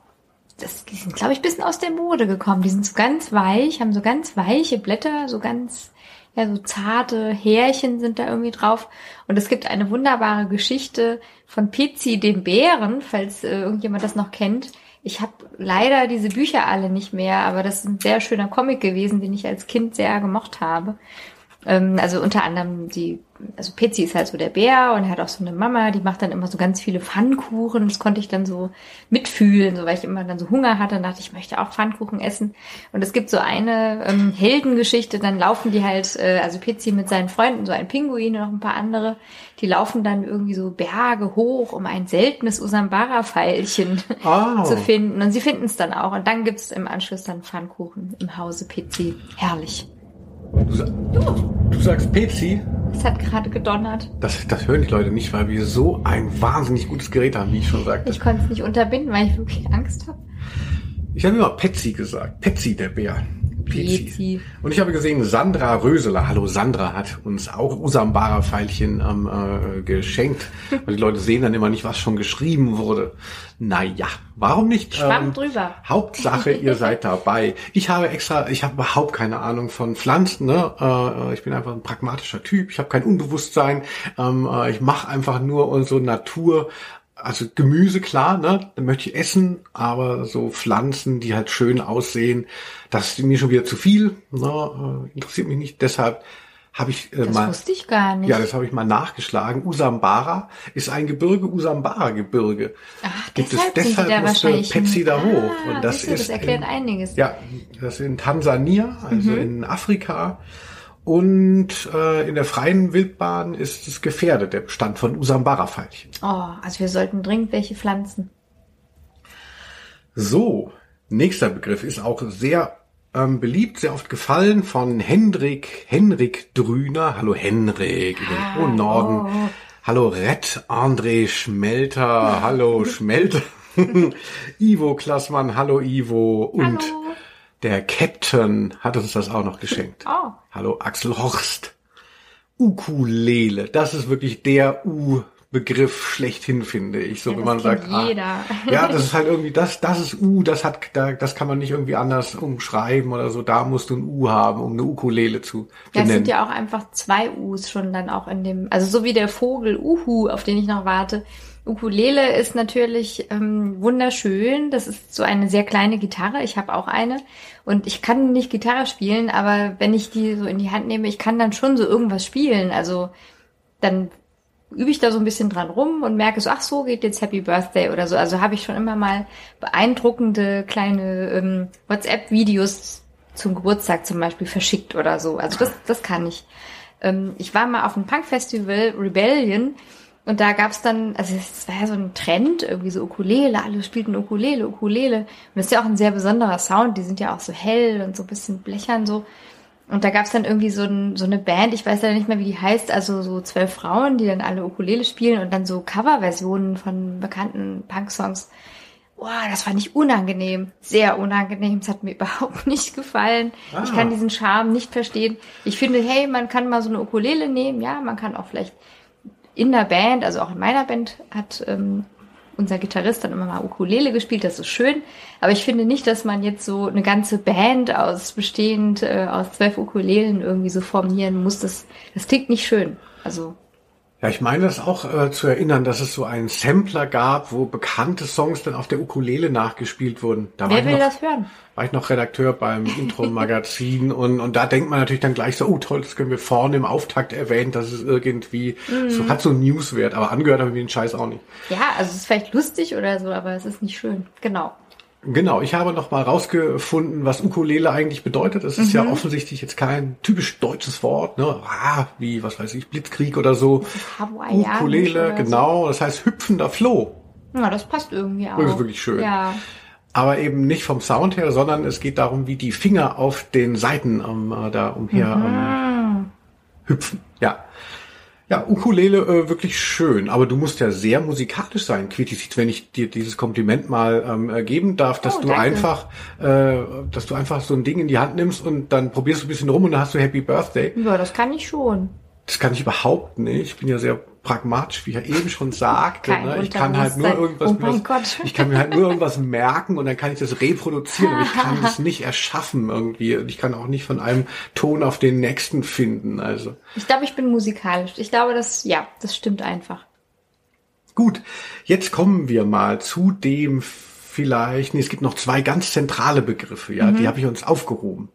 Speaker 1: das, die sind, glaube ich, bisschen aus der Mode gekommen. Die sind so ganz weich, haben so ganz weiche Blätter, so ganz ja, so zarte Härchen sind da irgendwie drauf. Und es gibt eine wunderbare Geschichte von Pizzi dem Bären, falls äh, irgendjemand das noch kennt. Ich habe leider diese Bücher alle nicht mehr, aber das ist ein sehr schöner Comic gewesen, den ich als Kind sehr gemocht habe. Ähm, also unter anderem die, also Pizzi ist halt so der Bär und er hat auch so eine Mama, die macht dann immer so ganz viele Pfannkuchen. Das konnte ich dann so mitfühlen, so weil ich immer dann so Hunger hatte und dachte, ich möchte auch Pfannkuchen essen. Und es gibt so eine ähm, Heldengeschichte, dann laufen die halt, äh, also Pizzi mit seinen Freunden, so ein Pinguin und noch ein paar andere, die laufen dann irgendwie so Berge hoch, um ein seltenes Usambara-Pfeilchen
Speaker 2: Oh.
Speaker 1: zu finden. Und sie finden es dann auch. Und dann gibt's im Anschluss dann Pfannkuchen im Hause Pizzi. Herrlich.
Speaker 2: Du, du sagst Pezi.
Speaker 1: Es hat gerade gedonnert.
Speaker 2: Das, das hören die Leute nicht, weil wir so ein wahnsinnig gutes Gerät haben, wie ich schon sagte.
Speaker 1: Ich konnte es nicht unterbinden, weil ich wirklich Angst habe.
Speaker 2: Ich habe immer Petsy gesagt. Petsy, der Bär. Petsy. Und ich habe gesehen, Sandra Röseler, hallo Sandra, hat uns auch Usambara Pfeilchen ähm, äh, geschenkt. Weil die Leute sehen dann immer nicht, was schon geschrieben wurde. Naja, warum nicht? ähm,
Speaker 1: Schwamm drüber.
Speaker 2: Hauptsache, ihr seid dabei. Ich habe extra, ich habe überhaupt keine Ahnung von Pflanzen. Ne? Äh, ich bin einfach ein pragmatischer Typ. Ich habe kein Unbewusstsein. Ähm, äh, ich mache einfach nur unsere Natur. Also Gemüse, klar, ne? Da möchte ich essen, aber so Pflanzen, die halt schön aussehen, das ist mir schon wieder zu viel. Ne? Äh, interessiert mich nicht. Deshalb habe ich äh,
Speaker 1: Das
Speaker 2: mal.
Speaker 1: wusste ich gar nicht.
Speaker 2: Ja, das habe ich mal nachgeschlagen. Usambara ist ein Gebirge, Usambara-Gebirge.
Speaker 1: Ach,
Speaker 2: Gibt es
Speaker 1: deshalb, sind die
Speaker 2: deshalb
Speaker 1: da wahrscheinlich.
Speaker 2: Petsy da hoch.
Speaker 1: Ah,
Speaker 2: Und das ist
Speaker 1: das erklärt
Speaker 2: in-
Speaker 1: einiges.
Speaker 2: Ja, das ist in Tansania, also
Speaker 1: Mhm.
Speaker 2: in Afrika. Und äh, in der freien Wildbahn ist es gefährdet, der Bestand von Usambara-Veilchen.
Speaker 1: Oh, also wir sollten dringend welche pflanzen.
Speaker 2: So, nächster Begriff ist auch sehr ähm, beliebt, sehr oft gefallen von Hendrik, Henrik Drüner. Hallo Henrik, in den hohen Norden.
Speaker 1: oh.
Speaker 2: Hallo Red André Schmelter. Hallo Schmelter. Ivo Klassmann. Hallo Ivo. Und
Speaker 1: Hallo.
Speaker 2: Der Captain hat uns das auch noch geschenkt.
Speaker 1: Oh.
Speaker 2: Hallo Axel Horst. Ukulele. Das ist wirklich der U-Begriff schlechthin, finde ich. So,
Speaker 1: Ja,
Speaker 2: wenn man sagt, ah,
Speaker 1: jeder.
Speaker 2: ja, das ist halt irgendwie, das, das ist U, das hat, da, das kann man nicht irgendwie anders umschreiben oder so. Da musst du ein U haben, um eine Ukulele zu
Speaker 1: Ja,
Speaker 2: benennen.
Speaker 1: sind ja auch einfach zwei U's schon dann auch in dem, also so wie der Vogel Uhu, auf den ich noch warte. Ukulele ist natürlich ähm, wunderschön. Das ist so eine sehr kleine Gitarre. Ich habe auch eine und ich kann nicht Gitarre spielen, aber wenn ich die so in die Hand nehme, ich kann dann schon so irgendwas spielen. Also dann übe ich da so ein bisschen dran rum und merke so, ach so geht jetzt Happy Birthday oder so. Also habe ich schon immer mal beeindruckende kleine ähm, WhatsApp-Videos zum Geburtstag zum Beispiel verschickt oder so. Also das, das kann ich. Ähm, ich war mal auf einem Punk-Festival, Rebellion, und da gab's dann, also es war ja so ein Trend, irgendwie so Ukulele, alle spielten Ukulele, Ukulele. Und das ist ja auch ein sehr besonderer Sound, die sind ja auch so hell und so ein bisschen blechern so. Und da gab's dann irgendwie so, ein, so eine Band, ich weiß ja nicht mehr, wie die heißt, also so zwölf Frauen, die dann alle Ukulele spielen und dann so Coverversionen von bekannten Punk-Songs. Boah, das fand ich unangenehm. Sehr unangenehm. Es hat mir überhaupt nicht gefallen. Ich
Speaker 2: Ah.
Speaker 1: kann diesen Charme nicht verstehen. Ich finde, hey, man kann mal so eine Ukulele nehmen. Ja, man kann auch vielleicht in der Band, also auch in meiner Band hat ähm, unser Gitarrist dann immer mal Ukulele gespielt, das ist schön. Aber ich finde nicht, dass man jetzt so eine ganze Band aus bestehend äh, aus zwölf Ukulelen irgendwie so formieren muss. Das, das klingt nicht schön. Also
Speaker 2: Ja, ich meine das auch äh, zu erinnern, dass es so einen Sampler gab, wo bekannte Songs dann auf der Ukulele nachgespielt wurden. Da war,
Speaker 1: wer
Speaker 2: ich
Speaker 1: will
Speaker 2: noch,
Speaker 1: das hören?
Speaker 2: war ich noch Redakteur beim Intro-Magazin und, und da denkt man natürlich dann gleich so, oh toll, das können wir vorne im Auftakt erwähnen, das ist irgendwie,
Speaker 1: Mhm.
Speaker 2: so hat so einen Newswert, aber angehört habe ich den Scheiß auch nicht.
Speaker 1: Ja, also es ist vielleicht lustig oder so, aber es ist nicht schön. Genau.
Speaker 2: Genau, ich habe noch mal rausgefunden, was Ukulele eigentlich bedeutet. Es ist ja
Speaker 1: Mhm.
Speaker 2: offensichtlich jetzt kein typisch deutsches Wort, ne? Ah, wie, was weiß ich, Blitzkrieg oder so. Ukulele,
Speaker 1: oder so.
Speaker 2: genau, das heißt hüpfender Floh.
Speaker 1: Ja, das passt irgendwie auch.
Speaker 2: Das ist wirklich schön.
Speaker 1: Ja.
Speaker 2: Aber eben nicht vom Sound her, sondern es geht darum, wie die Finger auf den Seiten ähm, äh, da umher ähm, hüpfen. Ja. Ja, Ukulele äh, wirklich schön, aber du musst ja sehr musikalisch sein, Quitis, wenn ich dir dieses Kompliment mal ähm, äh, geben darf, dass
Speaker 1: Oh,
Speaker 2: du
Speaker 1: danke.
Speaker 2: einfach, äh, dass du einfach so ein Ding in die Hand nimmst und dann probierst du ein bisschen rum und dann hast du Happy Birthday.
Speaker 1: Ja, das kann ich schon.
Speaker 2: Das kann ich überhaupt nicht. Ich bin ja sehr pragmatisch, wie er eben schon sagte. Ne? Ich kann halt nur irgendwas,
Speaker 1: Oh
Speaker 2: was- ich kann mir halt nur irgendwas merken und dann kann ich das reproduzieren, aber ich kann es nicht erschaffen irgendwie. Und ich kann auch nicht von einem Ton auf den nächsten finden. Also
Speaker 1: Ich glaube, ich bin musikalisch. Ich glaube, das, ja, das stimmt einfach.
Speaker 2: gut, jetzt kommen wir mal zu dem vielleicht, nee, es gibt noch zwei ganz zentrale Begriffe, ja, die habe ich uns aufgehoben.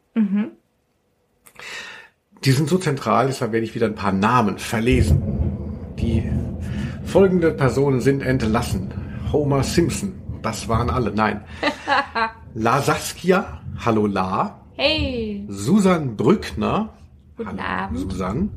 Speaker 2: Die sind so zentral, deshalb werde ich wieder ein paar Namen verlesen. Die folgende Personen sind entlassen. Homer Simpson, das waren alle, nein. La Saskia, hallo La.
Speaker 1: Hey,
Speaker 2: Susan Brückner,
Speaker 1: Guten Abend.
Speaker 2: Susan.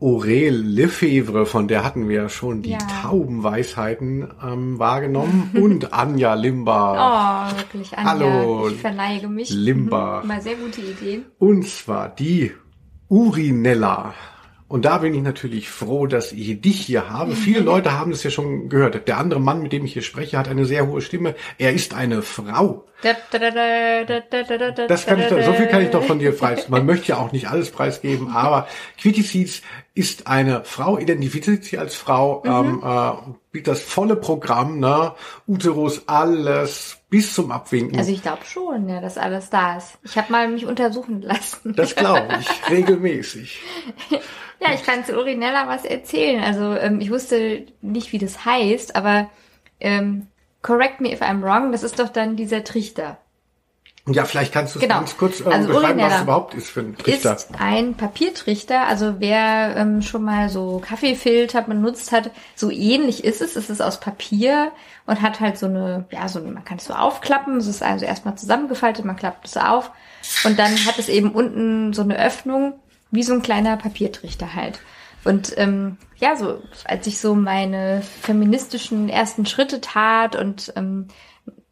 Speaker 2: Aurel Lefevre, von der hatten wir ja schon die
Speaker 1: Ja.
Speaker 2: Taubenweisheiten ähm, wahrgenommen. Und Anja Limba.
Speaker 1: oh, wirklich, Anja,
Speaker 2: Hallo,
Speaker 1: ich verneige mich.
Speaker 2: Limbach.
Speaker 1: Mal sehr gute Ideen.
Speaker 2: Und zwar die Urinella. Und da bin ich natürlich froh, dass ich dich hier habe. Viele Leute haben es ja schon gehört. Der andere Mann, mit dem ich hier spreche, hat eine sehr hohe Stimme. Er ist eine Frau. Das kann ich doch, so viel kann ich doch von dir preisgeben. Man möchte ja auch nicht alles preisgeben, aber Quitty Seeds ist eine Frau, identifiziert sich als Frau, ähm, äh, bietet das volle Programm, ne? Uterus, alles bis zum Abwinken.
Speaker 1: Also ich glaube schon, ja, dass alles da ist. Ich habe mal mich untersuchen lassen.
Speaker 2: das glaube ich regelmäßig.
Speaker 1: Ja, ich kann zu Urinella was erzählen. Also ähm, ich wusste nicht, wie das heißt, aber ähm, correct me if I'm wrong, das ist doch dann dieser Trichter.
Speaker 2: Ja, vielleicht kannst du es
Speaker 1: Genau.
Speaker 2: ganz kurz äh,
Speaker 1: Also
Speaker 2: beschreiben, was es überhaupt ist für ein Trichter.
Speaker 1: Ist ein Papiertrichter, also wer ähm, schon mal so Kaffeefilter benutzt hat, so ähnlich ist es. Es ist aus Papier und hat halt so eine, ja, so man kann es so aufklappen. Es ist also erstmal zusammengefaltet, man klappt es auf und dann hat es eben unten so eine Öffnung, wie so ein kleiner Papiertrichter halt. Und ähm, ja, so als ich so meine feministischen ersten Schritte tat und ähm,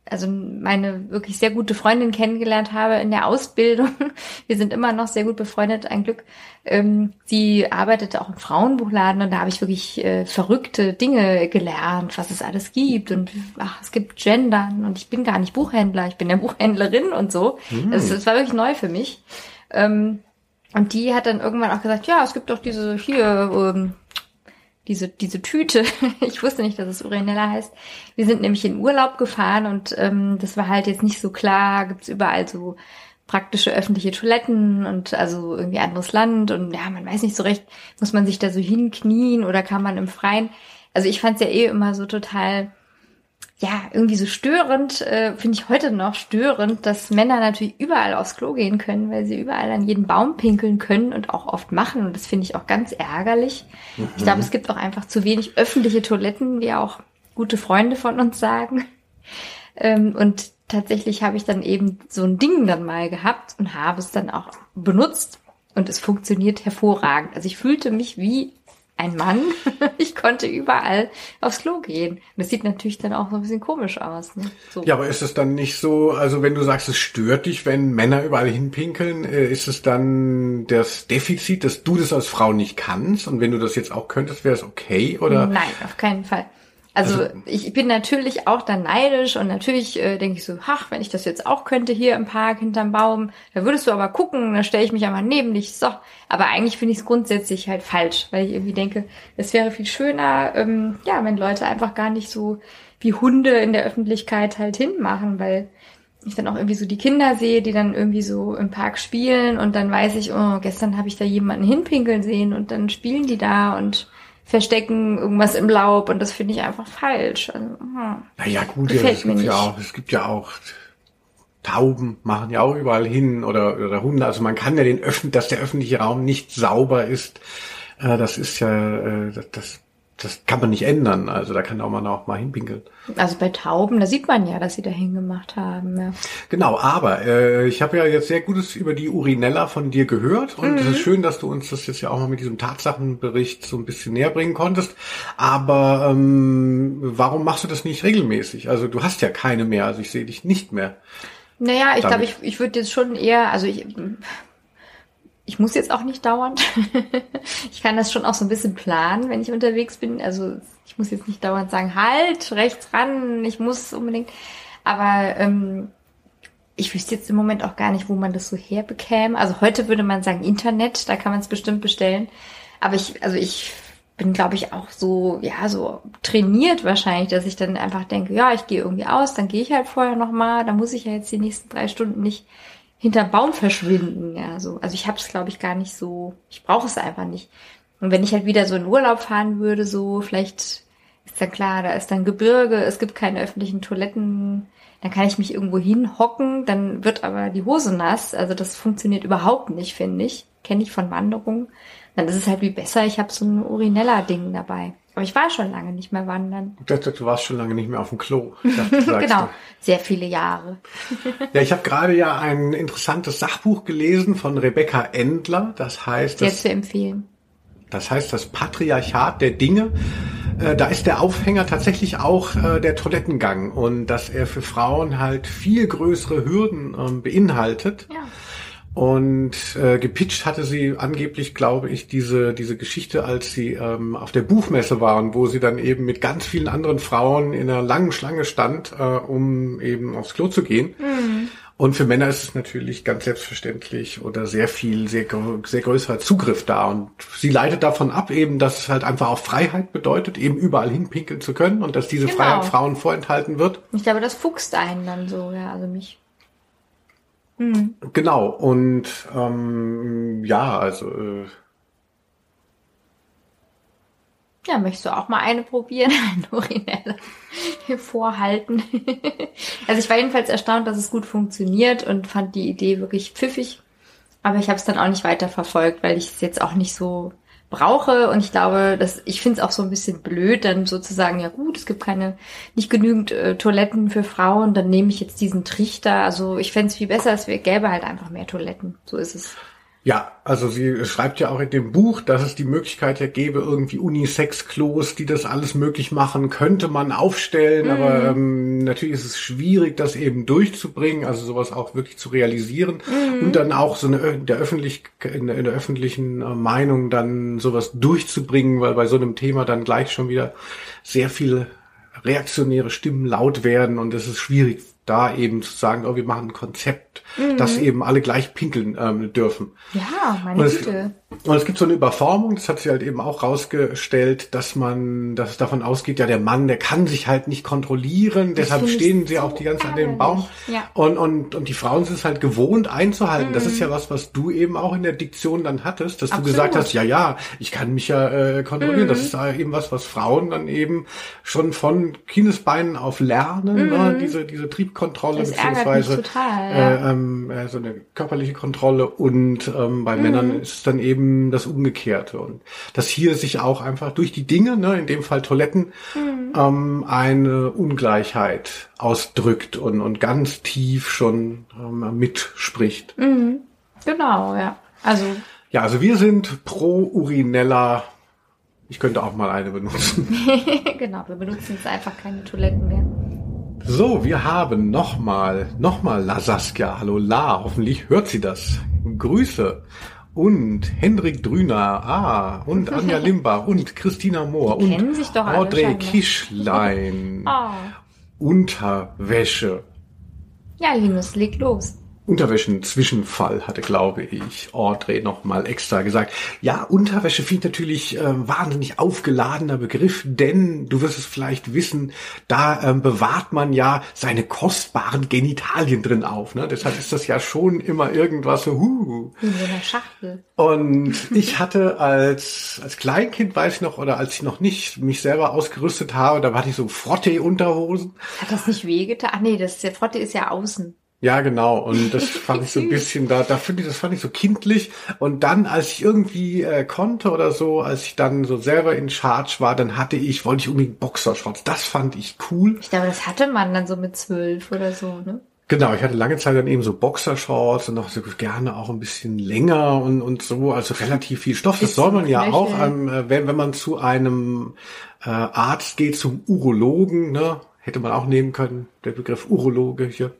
Speaker 1: also meine wirklich sehr gute Freundin kennengelernt habe in der Ausbildung. Wir sind immer noch sehr gut befreundet, ein Glück. Ähm, sie arbeitete auch im Frauenbuchladen und da habe ich wirklich äh, verrückte Dinge gelernt, was es alles gibt und ach, es gibt Gendern und ich bin gar nicht Buchhändler, ich bin ja Buchhändlerin und so. Das, das war wirklich neu für mich. Ähm, und die hat dann irgendwann auch gesagt, ja, es gibt doch diese hier ähm, diese, diese Tüte. Ich wusste nicht, dass es Urinella heißt. Wir sind nämlich in Urlaub gefahren und ähm, das war halt jetzt nicht so klar. Gibt's überall so praktische öffentliche Toiletten und also irgendwie anderes Land und ja, man weiß nicht so recht, muss man sich da so hinknien oder kann man im Freien. Also ich fand's ja eh immer so total, ja, irgendwie so störend, äh, finde ich heute noch störend, dass Männer natürlich überall aufs Klo gehen können, weil sie überall an jeden Baum pinkeln können und auch oft machen. Und das finde ich auch ganz ärgerlich. Ich glaube, es gibt auch einfach zu wenig öffentliche Toiletten, wie auch gute Freunde von uns sagen. Ähm, und tatsächlich habe ich dann eben so ein Ding dann mal gehabt und habe es dann auch benutzt und es funktioniert hervorragend. Also ich fühlte mich wie ein Mann. Ich konnte überall aufs Klo gehen. Und das sieht natürlich dann auch so ein bisschen komisch aus. Ne? So.
Speaker 2: Ja, aber ist es dann nicht so, also wenn du sagst, es stört dich, wenn Männer überall hinpinkeln, äh, ist es dann das Defizit, dass du das als Frau nicht kannst? Und wenn du das jetzt auch könntest, wäre es okay? Oder?
Speaker 1: Nein, auf keinen Fall. Also,
Speaker 2: Also-
Speaker 1: ich bin natürlich auch dann neidisch und natürlich äh, denke ich so, ach, wenn ich das jetzt auch könnte hier im Park hinterm Baum, da würdest du aber gucken, da stelle ich mich einmal neben dich. So, aber eigentlich finde ich es grundsätzlich halt falsch, weil ich irgendwie denke, es wäre viel schöner, ähm, ja, wenn Leute einfach gar nicht so wie Hunde in der Öffentlichkeit halt hinmachen, weil ich dann auch irgendwie so die Kinder sehe, die dann irgendwie so im Park spielen und dann weiß ich, oh, gestern habe ich da jemanden hinpinkeln sehen und dann spielen die da und verstecken irgendwas im Laub und das finde ich einfach falsch. Also, hm.
Speaker 2: Naja, gut, ja, es gibt ja auch, es gibt ja auch Tauben machen ja auch überall hin oder, oder Hunde. Also man kann ja den öffnen, dass der öffentliche Raum nicht sauber ist. Äh, das ist ja, äh, das, das, kann man nicht ändern. Also da kann auch man auch mal hinpinkeln.
Speaker 1: Also bei Tauben, da sieht man ja, dass sie da hingemacht haben. Ja.
Speaker 2: Genau, aber äh, ich habe ja jetzt sehr Gutes über die Urinella von dir gehört und es ist schön, dass du uns das jetzt ja auch mal mit diesem Tatsachenbericht so ein bisschen näher bringen konntest. Aber ähm, warum machst du das nicht regelmäßig? Also du hast ja keine mehr, also ich sehe dich nicht mehr.
Speaker 1: Naja, ich glaube, ich, ich würde jetzt schon eher, also ich, ich muss jetzt auch nicht dauernd. ich kann das schon auch so ein bisschen planen, wenn ich unterwegs bin. Also ich muss jetzt nicht dauernd sagen, halt, rechts ran, ich muss unbedingt. Aber ähm, ich wüsste jetzt im Moment auch gar nicht, wo man das so herbekäme. Also heute würde man sagen Internet, da kann man es bestimmt bestellen. Aber ich, also ich bin, glaube ich, auch so, ja, so trainiert wahrscheinlich, dass ich dann einfach denke, ja, ich gehe irgendwie aus, dann gehe ich halt vorher nochmal, da muss ich ja jetzt die nächsten drei Stunden nicht hinterm Baum verschwinden. Ja, so. Also ich habe es, glaube ich, gar nicht so, ich brauche es einfach nicht. Und wenn ich halt wieder so in Urlaub fahren würde, so vielleicht ist dann klar, da ist dann Gebirge, es gibt keine öffentlichen Toiletten, dann kann ich mich irgendwo hinhocken, dann wird aber die Hose nass. Also das funktioniert überhaupt nicht, finde ich. Kenne ich von Wanderungen. Dann ist es halt wie besser, ich habe so ein Urinella-Ding dabei. Aber ich war schon lange nicht mehr wandern.
Speaker 2: Ich dachte, du warst schon lange nicht mehr auf dem Klo.
Speaker 1: Dachte, genau, sehr viele Jahre.
Speaker 2: ja, ich habe gerade ja ein interessantes Sachbuch gelesen von Rebecca Endler. Das heißt,
Speaker 1: sehr zu empfehlen.
Speaker 2: Das heißt, das Patriarchat der Dinge. Äh, da ist der Aufhänger tatsächlich auch äh, der Toilettengang und dass er für Frauen halt viel größere Hürden ähm, beinhaltet. Ja und äh, gepitcht hatte sie angeblich, glaube ich, diese, diese Geschichte, als sie ähm, auf der Buchmesse waren, wo sie dann eben mit ganz vielen anderen Frauen in einer langen Schlange stand, äh, um eben aufs Klo zu gehen. Mhm. Und für Männer ist es natürlich ganz selbstverständlich oder sehr viel, sehr, sehr größerer Zugriff da. Und sie leitet davon ab eben, dass es halt einfach auch Freiheit bedeutet, eben überall hinpinkeln zu können und dass diese genau. Freiheit Frauen vorenthalten wird.
Speaker 1: Ich glaube, das fuchst einen dann so, ja, also mich.
Speaker 2: Mhm. Genau, und ähm, ja, also. Äh,
Speaker 1: ja, möchtest du auch mal eine probieren? Eine Urinelle vorhalten. also ich war jedenfalls erstaunt, dass es gut funktioniert und fand die Idee wirklich pfiffig. Aber ich habe es dann auch nicht weiter verfolgt, weil ich es jetzt auch nicht so brauche. Und ich glaube, dass ich finde es auch so ein bisschen blöd, dann sozusagen, ja gut, es gibt keine, nicht genügend äh, Toiletten für Frauen, dann nehme ich jetzt diesen Trichter. Also ich fände es viel besser, es gäbe halt einfach mehr Toiletten. So ist es.
Speaker 2: Ja, also sie schreibt ja auch in dem Buch, dass es die Möglichkeit ja gäbe, irgendwie Unisex-Klos, die das alles möglich machen, könnte man aufstellen, mhm. aber ähm, natürlich ist es schwierig, das eben durchzubringen, also sowas auch wirklich zu realisieren mhm. und dann auch so eine, in der, Öffentlich in der, in der öffentlichen äh, Meinung dann sowas durchzubringen, weil bei so einem Thema dann gleich schon wieder sehr viele reaktionäre Stimmen laut werden und es ist schwierig da eben zu sagen, oh, wir machen ein Konzept, mhm. dass eben alle gleich pinkeln ähm, dürfen.
Speaker 1: Ja, meine und Güte.
Speaker 2: Es, und es gibt so eine Überformung, das hat sich halt eben auch rausgestellt, dass man, dass es davon ausgeht, ja, der Mann, der kann sich halt nicht kontrollieren, das deshalb stehen sie so auch die ganze Zeit an dem Baum. Ja. Und, und, und die Frauen sind es halt gewohnt einzuhalten. Mhm. Das ist ja was, was du eben auch in der Diktion dann hattest, dass Absolut. du gesagt hast, ja, ja, ich kann mich ja äh, kontrollieren. Mhm. Das ist eben was, was Frauen dann eben schon von Kindesbeinen auf lernen, ne? Mhm. diese, diese Trieb Kontrolle das beziehungsweise äh, ähm, äh, so eine körperliche Kontrolle und ähm, bei mhm. Männern ist es dann eben das Umgekehrte und dass hier sich auch einfach durch die Dinge, ne, in dem Fall Toiletten, mhm. ähm, eine Ungleichheit ausdrückt und, und ganz tief schon ähm, mitspricht.
Speaker 1: Mhm. Genau, ja. Also
Speaker 2: ja, also wir sind pro Urinella ich könnte auch mal eine benutzen.
Speaker 1: genau, wir benutzen jetzt einfach keine Toiletten mehr.
Speaker 2: So, wir haben nochmal, nochmal La Saskia. Hallo La, hoffentlich hört sie das. Grüße. Und Hendrik Drüner, ah, und Anja Limbach und Christina Mohr und Audrey Kischlein. oh. Unterwäsche.
Speaker 1: Ja, Linus, leg los.
Speaker 2: Unterwäschen-Zwischenfall hatte, glaube ich, Audrey nochmal extra gesagt. Ja, Unterwäsche finde ich natürlich äh, wahnsinnig aufgeladener Begriff, denn du wirst es vielleicht wissen, da ähm, bewahrt man ja seine kostbaren Genitalien drin auf. Ne? Deshalb ist das ja schon immer irgendwas so, huh.
Speaker 1: In so einer Schachtel.
Speaker 2: Und ich hatte als, als Kleinkind, weiß ich noch, oder als ich noch nicht mich selber ausgerüstet habe, da hatte ich so Frotte-Unterhosen.
Speaker 1: Hat das nicht wehgetan? Ach nee, das, der Frotte ist ja außen.
Speaker 2: Ja, genau. Und das fand ich so ein bisschen, da, da finde ich, das fand ich so kindlich. Und dann, als ich irgendwie äh, konnte oder so, als ich dann so selber in Charge war, dann hatte ich, wollte ich unbedingt Boxershorts. Das fand ich cool.
Speaker 1: Ich glaube, das hatte man dann so mit zwölf oder so, ne?
Speaker 2: Genau, ich hatte lange Zeit dann eben so Boxershorts und auch so gerne auch ein bisschen länger und, und so, also relativ viel Stoff. Das soll man ja auch, ähm, wenn, wenn man zu einem äh, Arzt geht, zum Urologen, ne, hätte man auch nehmen können, der Begriff Urologe hier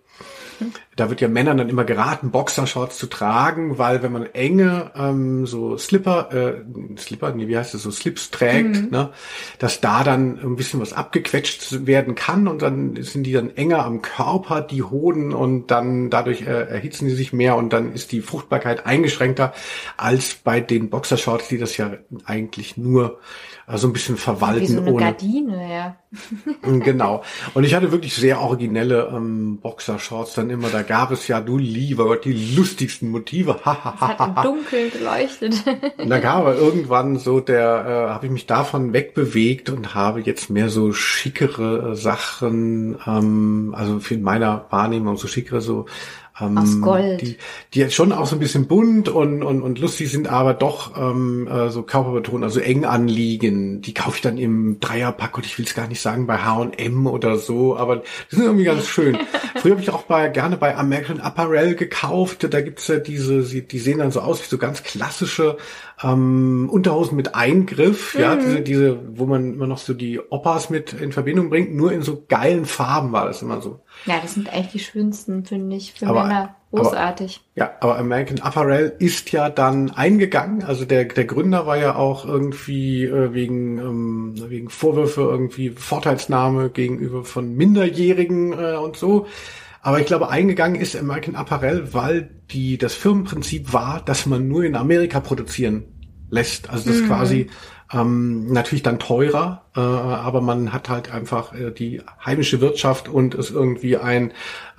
Speaker 2: Da wird ja Männern dann immer geraten, Boxershorts zu tragen, weil wenn man enge ähm, so Slipper, äh, Slipper, nee, wie heißt das, so Slips trägt, mhm. ne, dass da dann ein bisschen was abgequetscht werden kann und dann sind die dann enger am Körper, die Hoden und dann dadurch äh, erhitzen sie sich mehr und dann ist die Fruchtbarkeit eingeschränkter als bei den Boxershorts, die das ja eigentlich nur also ein bisschen verwalten. Wie so
Speaker 1: eine ohne. Gardine, ja.
Speaker 2: Mm, genau. Und ich hatte wirklich sehr originelle ähm, Boxershorts dann immer. Da gab es ja, du lieber Gott, die lustigsten Motive.
Speaker 1: das hat im Dunkeln geleuchtet.
Speaker 2: und da gab aber irgendwann so der, äh, habe ich mich davon wegbewegt und habe jetzt mehr so schickere äh, Sachen, ähm, also in meiner Wahrnehmung so schickere so
Speaker 1: ähm, Aus Gold.
Speaker 2: Die, die jetzt schon auch so ein bisschen bunt und, und, und lustig sind, aber doch ähm, äh, so körperbetont, also eng anliegen. Die kaufe ich dann im Dreierpack und ich will es gar nicht sagen bei H&M oder so, aber die sind irgendwie ganz schön. Früher habe ich auch bei, gerne bei American Apparel gekauft. Da gibt's ja diese, die sehen dann so aus wie so ganz klassische ähm, Unterhosen mit Eingriff, mhm. ja, diese, diese, wo man immer noch so die Oppas mit in Verbindung bringt, nur in so geilen Farben war das immer so.
Speaker 1: Ja, das sind eigentlich die schönsten, finde ich, für aber, Männer. Großartig.
Speaker 2: Aber, ja, aber American Apparel ist ja dann eingegangen. Also der, der Gründer war ja auch irgendwie äh, wegen, ähm, wegen Vorwürfe irgendwie Vorteilsnahme gegenüber von Minderjährigen äh, und so. Aber ich glaube, eingegangen ist American Apparel, weil die, das Firmenprinzip war, dass man nur in Amerika produzieren lässt. Also das mhm. quasi ähm, natürlich dann teurer, äh, aber man hat halt einfach äh, die heimische Wirtschaft und ist irgendwie ein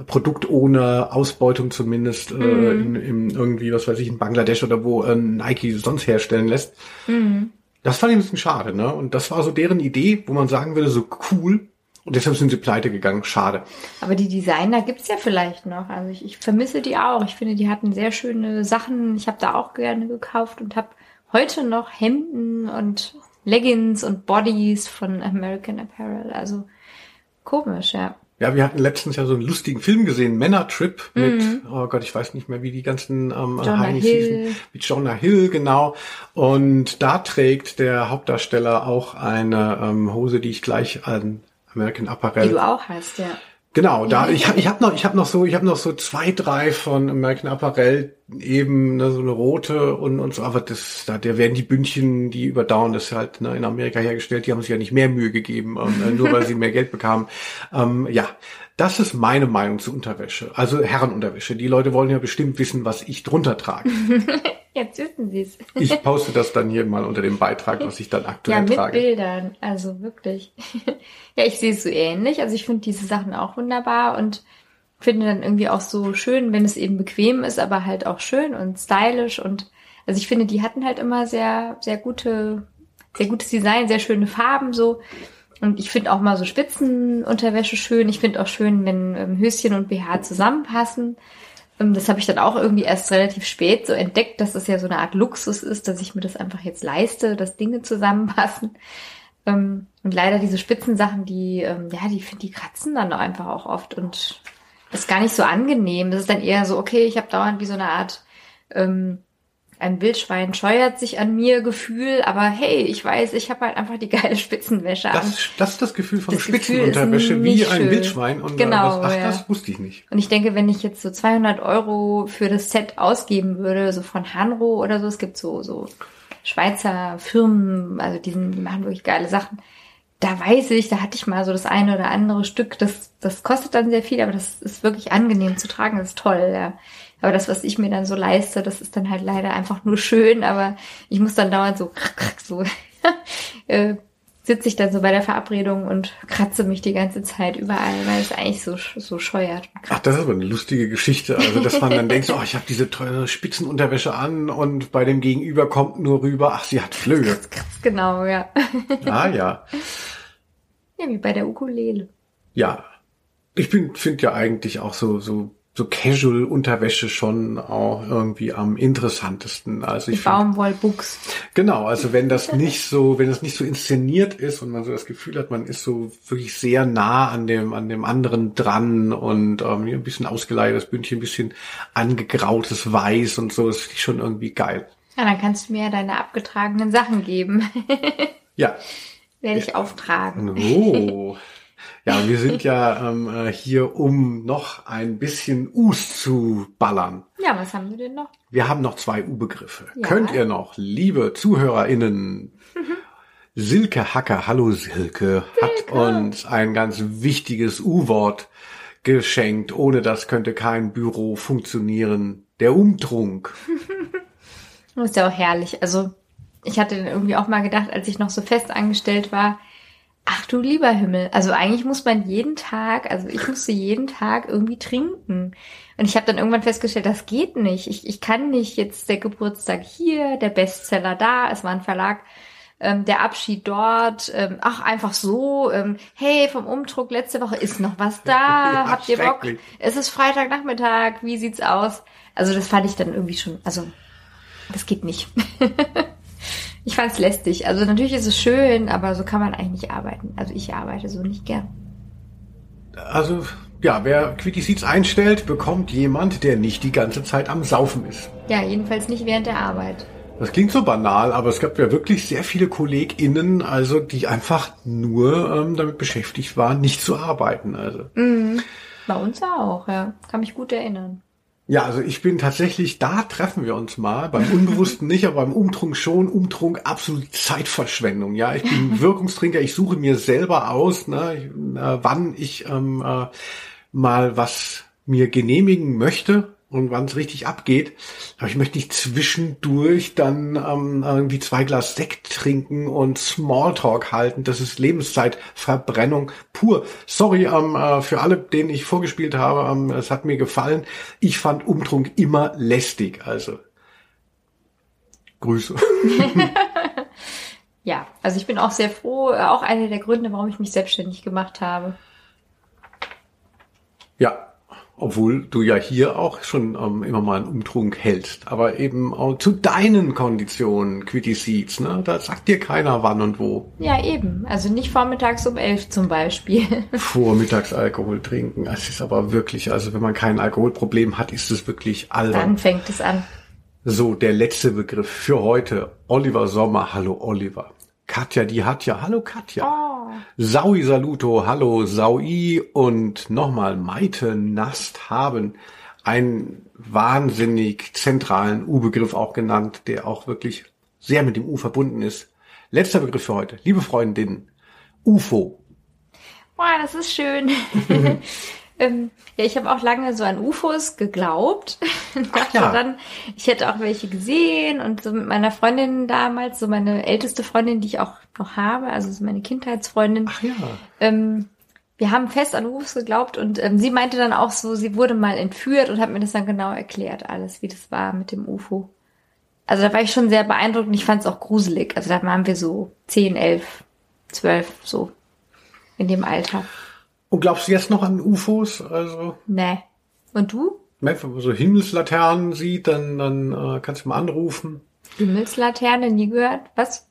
Speaker 2: Produkt ohne Ausbeutung zumindest äh, mhm. in, in irgendwie, was weiß ich, in Bangladesch oder wo äh, Nike sonst herstellen lässt. Mhm. Das fand ich ein bisschen schade, ne? Und das war so deren Idee, wo man sagen würde, so cool. Und deshalb sind sie pleite gegangen. Schade.
Speaker 1: Aber die Designer gibt's ja vielleicht noch. Also ich, ich vermisse die auch. Ich finde, die hatten sehr schöne Sachen. Ich habe da auch gerne gekauft und habe heute noch Hemden und Leggings und Bodies von American Apparel. Also komisch, ja.
Speaker 2: Ja, wir hatten letztens ja so einen lustigen Film gesehen, Männertrip mit, mhm. oh Gott, ich weiß nicht mehr, wie die ganzen ähm, Heinis hießen, mit Jonah Hill, genau. Und da trägt der Hauptdarsteller auch eine ähm, Hose, die ich gleich an American Apparel.
Speaker 1: Die du auch hast, ja.
Speaker 2: Genau, da ich habe ich hab noch ich habe noch so ich habe noch so zwei drei von American Apparel eben ne, so eine rote und und so aber das da der werden die Bündchen die überdauern das halt ne, in Amerika hergestellt die haben sich ja nicht mehr Mühe gegeben ähm, nur weil sie mehr Geld bekamen ähm, ja das ist meine Meinung zu Unterwäsche also Herrenunterwäsche die Leute wollen ja bestimmt wissen was ich drunter trage
Speaker 1: Jetzt wissen Sie es.
Speaker 2: Ich poste das dann hier mal unter dem Beitrag, was ich dann aktuell trage. Ja, mit trage.
Speaker 1: Bildern, also wirklich. ja, ich sehe es so ähnlich. Also ich finde diese Sachen auch wunderbar und finde dann irgendwie auch so schön, wenn es eben bequem ist, aber halt auch schön und stylisch und also ich finde, die hatten halt immer sehr, sehr gute, sehr gutes Design, sehr schöne Farben so. Und ich finde auch mal so Spitzenunterwäsche schön. Ich finde auch schön, wenn ähm, Höschen und BH zusammenpassen. Ähm, das habe ich dann auch irgendwie erst relativ spät so entdeckt, dass das ja so eine Art Luxus ist, dass ich mir das einfach jetzt leiste, dass Dinge zusammenpassen. Ähm, und leider diese Spitzensachen, die, ähm, ja, die finde die kratzen dann einfach auch oft und ist gar nicht so angenehm. Das ist dann eher so, okay, ich habe dauernd wie so eine Art ähm, ein Wildschwein scheuert sich an mir Gefühl, aber hey, ich weiß, ich habe halt einfach die geile Spitzenwäsche
Speaker 2: an. Das, das ist das Gefühl von das Spitzenunterwäsche, wie ein schön. Wildschwein. Und
Speaker 1: genau,
Speaker 2: was, ach,
Speaker 1: ja.
Speaker 2: das wusste ich nicht.
Speaker 1: Und ich denke, wenn ich jetzt so 200 Euro für das Set ausgeben würde, so von Hanro oder so, es gibt so, so Schweizer Firmen, also die, sind, die machen wirklich geile Sachen. Da weiß ich, da hatte ich mal so das eine oder andere Stück, das, das kostet dann sehr viel, aber das ist wirklich angenehm zu tragen, das ist toll, ja. Aber das, was ich mir dann so leiste, das ist dann halt leider einfach nur schön, aber ich muss dann dauernd so, so äh, sitze ich dann so bei der Verabredung und kratze mich die ganze Zeit überall, weil es eigentlich so, so scheuert.
Speaker 2: Ach, das ist aber eine lustige Geschichte. Also, dass man dann denkt, oh, ich habe diese teure Spitzenunterwäsche an und bei dem Gegenüber kommt nur rüber, ach, sie hat Flöhe.
Speaker 1: Genau, ja.
Speaker 2: Ah, ja.
Speaker 1: Ja, wie bei der Ukulele.
Speaker 2: Ja. Ich bin, finde ja eigentlich auch so, so so Casual-Unterwäsche schon auch irgendwie am interessantesten. Also ich
Speaker 1: Baumwollbuchs.
Speaker 2: Genau, also wenn das nicht so, wenn das nicht so inszeniert ist und man so das Gefühl hat, man ist so wirklich sehr nah an dem, an dem anderen dran und ähm, ein bisschen ausgeleiertes Bündchen, ein bisschen angegrautes Weiß und so, das finde ich schon irgendwie geil.
Speaker 1: Ja, dann kannst du mir ja deine abgetragenen Sachen geben.
Speaker 2: ja.
Speaker 1: Werde ich auftragen.
Speaker 2: Oh. Ja, wir sind ja ähm, äh, hier, um noch ein bisschen Us zu ballern.
Speaker 1: Ja, was haben wir denn noch?
Speaker 2: Wir haben noch zwei U-Begriffe.
Speaker 1: Ja.
Speaker 2: Könnt ihr noch, liebe ZuhörerInnen, Silke Hacker, hallo Silke, hat uns ein ganz wichtiges U-Wort geschenkt. Ohne das könnte kein Büro funktionieren. Der Umtrunk.
Speaker 1: Das ist ja auch herrlich. Also, ich hatte dann irgendwie auch mal gedacht, als ich noch so fest angestellt war, ach du lieber Himmel. Also eigentlich muss man jeden Tag, also ich musste jeden Tag irgendwie trinken. Und ich habe dann irgendwann festgestellt, das geht nicht. Ich, ich kann nicht jetzt der Geburtstag hier, der Bestseller da, es war ein Verlag, ähm, der Abschied dort, ähm, ach einfach so, ähm, hey, vom Umdruck letzte Woche ist noch was da, habt ihr Bock? Es ist Freitagnachmittag, wie sieht's aus? Also das fand ich dann irgendwie schon, also das geht nicht. ich fand's lästig. Also natürlich ist es schön, aber so kann man eigentlich nicht arbeiten. Also ich arbeite so nicht gern.
Speaker 2: Also, ja, wer Quickie Seeds einstellt, bekommt jemand, der nicht die ganze Zeit am Saufen ist.
Speaker 1: Ja, jedenfalls nicht während der Arbeit.
Speaker 2: Das klingt so banal, aber es gab ja wirklich sehr viele KollegInnen, also die einfach nur ähm, damit beschäftigt waren, nicht zu arbeiten. Also
Speaker 1: Bei uns auch, ja. Kann mich gut erinnern.
Speaker 2: Ja, also ich bin tatsächlich, da treffen wir uns mal, beim Unbewussten nicht, aber beim Umtrunk schon. Umtrunk absolut Zeitverschwendung. Ja, ich bin Wirkungstrinker, ich suche mir selber aus, ne, äh, wann ich ähm, äh, mal was mir genehmigen möchte und wann es richtig abgeht. Aber ich möchte nicht zwischendurch dann ähm, irgendwie zwei Glas Sekt trinken und Smalltalk halten. Das ist Lebenszeitverbrennung pur. Sorry ähm, äh, für alle, denen ich vorgespielt habe. Ähm, es hat mir gefallen. Ich fand Umtrunk immer lästig. Also Grüße.
Speaker 1: Ja, also ich bin auch sehr froh. äh, Auch einer der Gründe, warum ich mich selbstständig gemacht habe.
Speaker 2: Ja, obwohl du ja hier auch schon ähm, immer mal einen Umtrunk hältst, aber eben auch zu deinen Konditionen, Quitty Seeds, ne? Da sagt dir keiner wann und wo.
Speaker 1: Ja, eben. Also nicht vormittags um elf zum Beispiel.
Speaker 2: Vormittags Alkohol trinken. Es ist aber wirklich, also wenn man kein Alkoholproblem hat, ist es wirklich albern.
Speaker 1: Dann fängt es an.
Speaker 2: So, der letzte Begriff für heute. Oliver Sommer, hallo Oliver. Katja, die hat ja, hallo Katja.
Speaker 1: Oh.
Speaker 2: Saui Saluto, hallo Saui und nochmal Maite Nast haben einen wahnsinnig zentralen U-Begriff auch genannt, der auch wirklich sehr mit dem U verbunden ist. Letzter Begriff für heute. Liebe Freundinnen, UFO.
Speaker 1: Boah, das ist schön. ähm, ja, ich habe auch lange so an UFOs geglaubt. Dachte
Speaker 2: ja.
Speaker 1: dann, ich hätte auch welche gesehen und so mit meiner Freundin damals, so meine älteste Freundin, die ich auch noch habe, also so meine Kindheitsfreundin.
Speaker 2: Ach ja.
Speaker 1: Ähm, wir haben fest an UFOs geglaubt und ähm, sie meinte dann auch so, sie wurde mal entführt und hat mir das dann genau erklärt, alles, wie das war mit dem UFO. Also da war ich schon sehr beeindruckt und ich fand es auch gruselig. Also da waren wir so 10, 11, 12, so in dem Alter.
Speaker 2: Und glaubst du jetzt noch an UFOs? Also,
Speaker 1: Nee. Und du?
Speaker 2: wenn man so Himmelslaternen sieht, dann, dann äh, kannst du mal anrufen.
Speaker 1: Himmelslaterne, nie gehört? Was?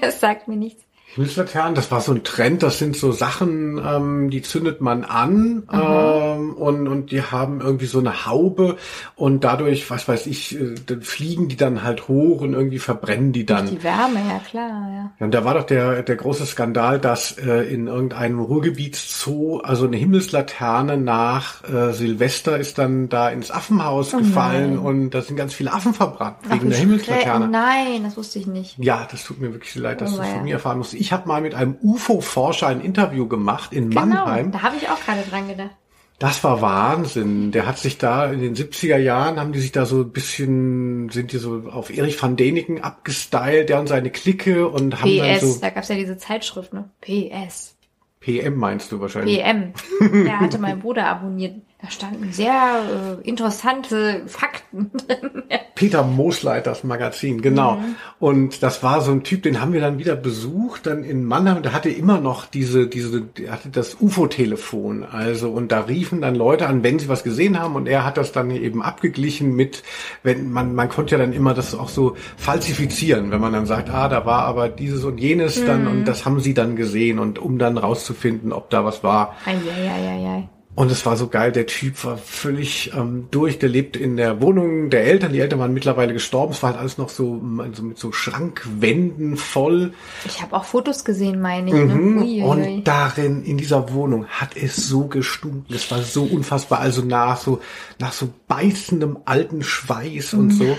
Speaker 1: das sagt mir nichts.
Speaker 2: Himmelslaternen, das war so ein Trend, das sind so Sachen, ähm, die zündet man an ähm, und, und die haben irgendwie so eine Haube und dadurch, was weiß ich, äh, dann fliegen die dann halt hoch und irgendwie verbrennen die dann.
Speaker 1: Die Wärme, ja klar, ja.
Speaker 2: Ja, und da war doch der, der große Skandal, dass äh, in irgendeinem Ruhrgebietszoo, also eine Himmelslaterne nach äh, Silvester ist dann da ins Affenhaus gefallen
Speaker 1: nein.
Speaker 2: und da sind ganz viele Affen verbrannt
Speaker 1: Ach,
Speaker 2: wegen der Himmelslaterne.
Speaker 1: Nein, das wusste ich nicht.
Speaker 2: Ja, das tut mir wirklich leid, dass
Speaker 1: Oh,
Speaker 2: du das
Speaker 1: ja.
Speaker 2: von mir erfahren musst. Ich habe mal mit einem UFO-Forscher ein Interview gemacht in
Speaker 1: Genau,
Speaker 2: Mannheim.
Speaker 1: da habe ich auch gerade dran gedacht.
Speaker 2: Das war Wahnsinn. Der hat sich da in den 70er Jahren, haben die sich da so ein bisschen, sind die so auf Erich van Däniken abgestylt, der und seine Clique und haben dann
Speaker 1: PS,
Speaker 2: so,
Speaker 1: da gab's ja diese Zeitschrift, ne? PS.
Speaker 2: PM meinst du wahrscheinlich.
Speaker 1: PM. Der hatte mein Bruder abonniert. Da standen sehr äh, interessante Fakten drin.
Speaker 2: Peter Moosleiters Magazin, genau.
Speaker 1: Mhm.
Speaker 2: Und das war so ein Typ, den haben wir dann wieder besucht, dann in Mannheim, der hatte immer noch diese, diese, der hatte das UFO-Telefon, also, und da riefen dann Leute an, wenn sie was gesehen haben, und er hat das dann eben abgeglichen mit, wenn man, man konnte ja dann immer das auch so falsifizieren, wenn man dann sagt, ah, da war aber dieses und jenes dann,
Speaker 1: Mhm.
Speaker 2: und das haben sie dann gesehen, und um dann rauszufinden, ob da was war.
Speaker 1: Eieieiei.
Speaker 2: Und es war so geil, der Typ war völlig ähm, durch, der lebt in der Wohnung der Eltern, die Eltern waren mittlerweile gestorben, es war halt alles noch so, so mit so Schrankwänden voll.
Speaker 1: Ich habe auch Fotos gesehen, meine ich.
Speaker 2: Mhm.
Speaker 1: Ne? Ui, ui.
Speaker 2: Und darin, in dieser Wohnung, hat es so gestunken. Es war so unfassbar, also nach so, nach so beißendem alten Schweiß und so.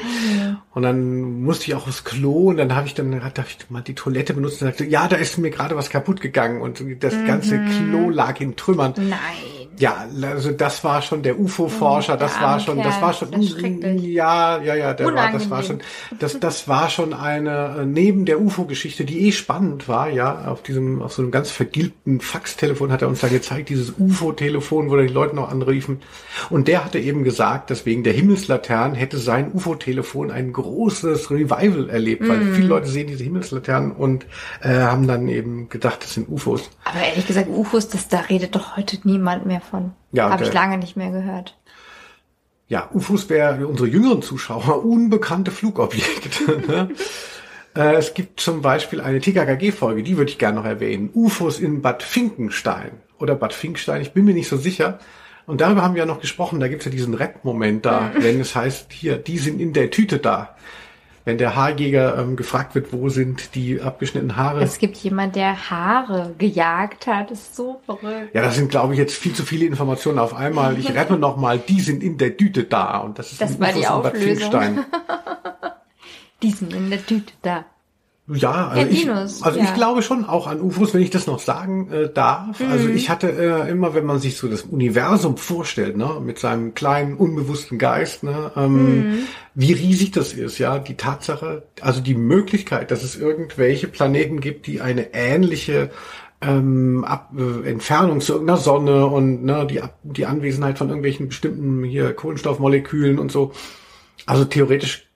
Speaker 2: Und dann musste ich auch aufs Klo und dann habe ich dann, hab ich mal die Toilette benutzt und sagte, ja, da ist mir gerade was kaputt gegangen und das ganze
Speaker 1: Mhm.
Speaker 2: Klo lag in Trümmern.
Speaker 1: Nein.
Speaker 2: Ja, also das war schon der UFO-Forscher,
Speaker 1: der
Speaker 2: das war schon, das war schon,
Speaker 1: schrecklich.
Speaker 2: ja, ja, ja, der war, das war schon, das, das war schon eine, äh, neben der UFO-Geschichte, die eh spannend war, ja, auf diesem, auf so einem ganz vergilbten Faxtelefon hat er uns da gezeigt, dieses UFO-Telefon, wo dann die Leute noch anriefen. Und der hatte eben gesagt, dass wegen der Himmelslaternen hätte sein UFO-Telefon ein großes Revival erlebt, weil
Speaker 1: Mhm.
Speaker 2: viele Leute sehen diese Himmelslaternen und äh, haben dann eben gedacht, das sind UFOs.
Speaker 1: Aber ehrlich gesagt, UFOs, das, da redet doch heute niemand mehr von.
Speaker 2: Ja,
Speaker 1: Habe ich lange nicht mehr gehört.
Speaker 2: Ja, UFOs wäre unsere jüngeren Zuschauer unbekannte Flugobjekte. ne? Äh, es gibt zum Beispiel eine TKKG-Folge, die würde ich gerne noch erwähnen. UFOs in Bad Finkenstein oder Bad Finkstein, ich bin mir nicht so sicher. Und darüber haben wir ja noch gesprochen, da gibt's ja diesen Rap-Moment da, wenn es heißt, hier, die sind in der Tüte da. Wenn der Haarjäger ähm, gefragt wird, wo sind die abgeschnittenen Haare?
Speaker 1: Es gibt jemand, der Haare gejagt hat. Das ist so verrückt.
Speaker 2: ja, das sind, glaube ich, jetzt viel zu viele Informationen auf einmal. Ich rette noch mal, die sind in der Tüte da. Und das ist
Speaker 1: Das war die Auflösung. Die sind in der Tüte da.
Speaker 2: Ja, also,
Speaker 1: Ja,
Speaker 2: ich,
Speaker 1: Dinos,
Speaker 2: also
Speaker 1: ja.
Speaker 2: ich glaube schon auch an UFOs, wenn ich das noch sagen äh, darf. Also
Speaker 1: Mhm.
Speaker 2: ich hatte äh, immer, wenn man sich so das Universum vorstellt, ne, mit seinem kleinen unbewussten Geist, ne, ähm,
Speaker 1: Mhm.
Speaker 2: wie riesig das ist, ja, die Tatsache, also die Möglichkeit, dass es irgendwelche Planeten gibt, die eine ähnliche ähm, Ab äh, Entfernung zu irgendeiner Sonne und ne, die, Ab die Anwesenheit von irgendwelchen bestimmten hier Kohlenstoffmolekülen und so. Also theoretisch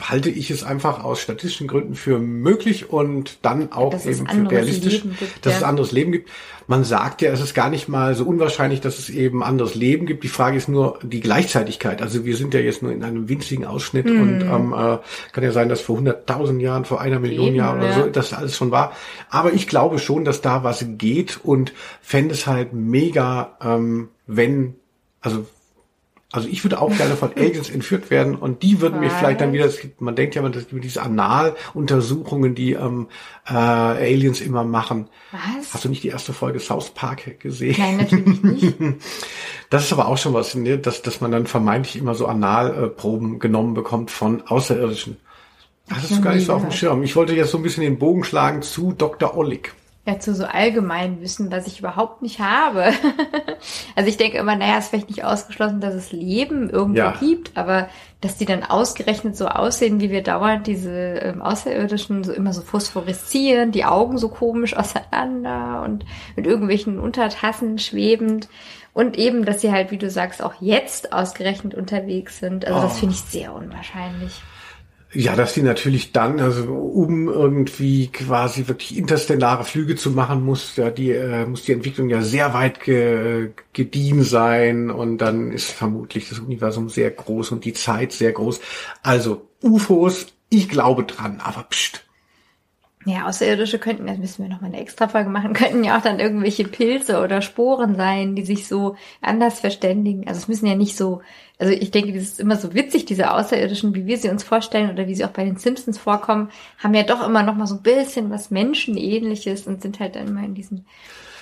Speaker 2: halte ich es einfach aus statistischen Gründen für möglich und dann auch
Speaker 1: Dass
Speaker 2: eben für realistisch,
Speaker 1: gibt,
Speaker 2: dass
Speaker 1: ja.
Speaker 2: es anderes Leben gibt. Man sagt ja, es ist gar nicht mal so unwahrscheinlich, dass es eben anderes Leben gibt. Die Frage ist nur die Gleichzeitigkeit. Also wir sind ja jetzt nur in einem winzigen Ausschnitt und ähm, äh, kann ja sein, dass vor 100.000 Jahren, vor einer Million
Speaker 1: Eben,
Speaker 2: Jahren oder
Speaker 1: ja.
Speaker 2: so, das alles schon war. Aber ich glaube schon, dass da was geht und fände es halt mega, ähm, wenn, also also ich würde auch gerne von Aliens entführt werden und die würden mich vielleicht dann wieder, gibt, man denkt ja immer, das gibt diese Analuntersuchungen, die ähm, äh, Aliens immer machen.
Speaker 1: Was?
Speaker 2: Hast du nicht die erste Folge South Park gesehen?
Speaker 1: Nein, natürlich nicht.
Speaker 2: Das ist aber auch schon was, ne? dass, dass man dann vermeintlich immer so Analproben genommen bekommt von Außerirdischen. Das ist gar nicht so auf dem
Speaker 1: gehört.
Speaker 2: Schirm. Ich wollte jetzt so ein bisschen den Bogen schlagen zu Dr. Ollig.
Speaker 1: Ja, zu so allgemein Wissen, was ich überhaupt nicht habe. also ich denke immer, naja, es ist vielleicht nicht ausgeschlossen, dass es Leben irgendwo
Speaker 2: Ja.
Speaker 1: gibt, aber dass die dann ausgerechnet so aussehen, wie wir dauernd diese ähm, Außerirdischen so immer so phosphoreszieren, die Augen so komisch auseinander und mit irgendwelchen Untertassen schwebend. Und eben, dass sie halt, wie du sagst, auch jetzt ausgerechnet unterwegs sind. Also das
Speaker 2: Oh.
Speaker 1: finde ich sehr unwahrscheinlich.
Speaker 2: Ja, dass die natürlich dann, also um irgendwie quasi wirklich interstellare Flüge zu machen, muss ja die äh, muss die Entwicklung ja sehr weit ge, gediehen sein und dann ist vermutlich das Universum sehr groß und die Zeit sehr groß. Also UFOs, ich glaube dran, aber pst.
Speaker 1: Ja, Außerirdische könnten, das müssen wir nochmal eine extra Folge machen, könnten ja auch dann irgendwelche Pilze oder Sporen sein, die sich so anders verständigen. Also es müssen ja nicht so, also ich denke, das ist immer so witzig, diese Außerirdischen, wie wir sie uns vorstellen oder wie sie auch bei den Simpsons vorkommen, haben ja doch immer noch mal so ein bisschen was Menschenähnliches und sind halt dann immer in diesen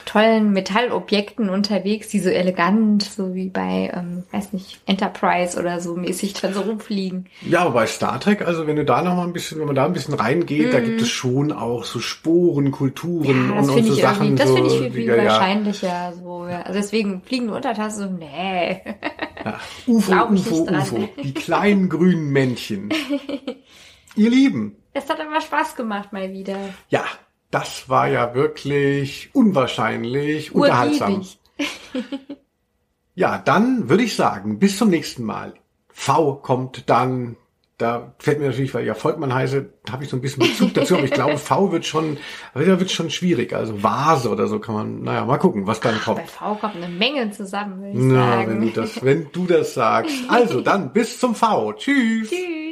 Speaker 1: tollen Metallobjekten unterwegs, die so elegant, so wie bei, ähm, weiß nicht, Enterprise oder so mäßig dran so rumfliegen.
Speaker 2: Ja, aber bei Star Trek, also wenn du da noch mal ein bisschen, wenn man da ein bisschen reingeht, da gibt es schon auch so Sporen, Kulturen
Speaker 1: Mhm. Ja, das
Speaker 2: und, und
Speaker 1: finde
Speaker 2: so
Speaker 1: ich
Speaker 2: Sachen.
Speaker 1: das
Speaker 2: so,
Speaker 1: finde ich viel, viel
Speaker 2: ja, ja.
Speaker 1: wahrscheinlicher. So, ja. Also deswegen fliegende Untertasse, so, nee.
Speaker 2: Ja. UFO, UFO. UFO. Die kleinen grünen Männchen. Ihr Lieben,
Speaker 1: Es hat aber Spaß gemacht mal wieder.
Speaker 2: ja, das war ja wirklich unwahrscheinlich unterhaltsam. Ja, dann würde ich sagen, bis zum nächsten Mal. V kommt dann, da fällt mir natürlich, weil ich ja Volkmann heiße, habe ich so ein bisschen Bezug dazu, aber ich glaube, V wird schon, da wird schon schwierig. Also Vase oder so kann man, naja, mal gucken, was dann
Speaker 1: Bei
Speaker 2: kommt.
Speaker 1: V kommt eine Menge zusammen, würde ich
Speaker 2: Na,
Speaker 1: sagen.
Speaker 2: wenn du das, wenn du das sagst. Also dann bis zum V. Tschüss.
Speaker 1: Tschüss.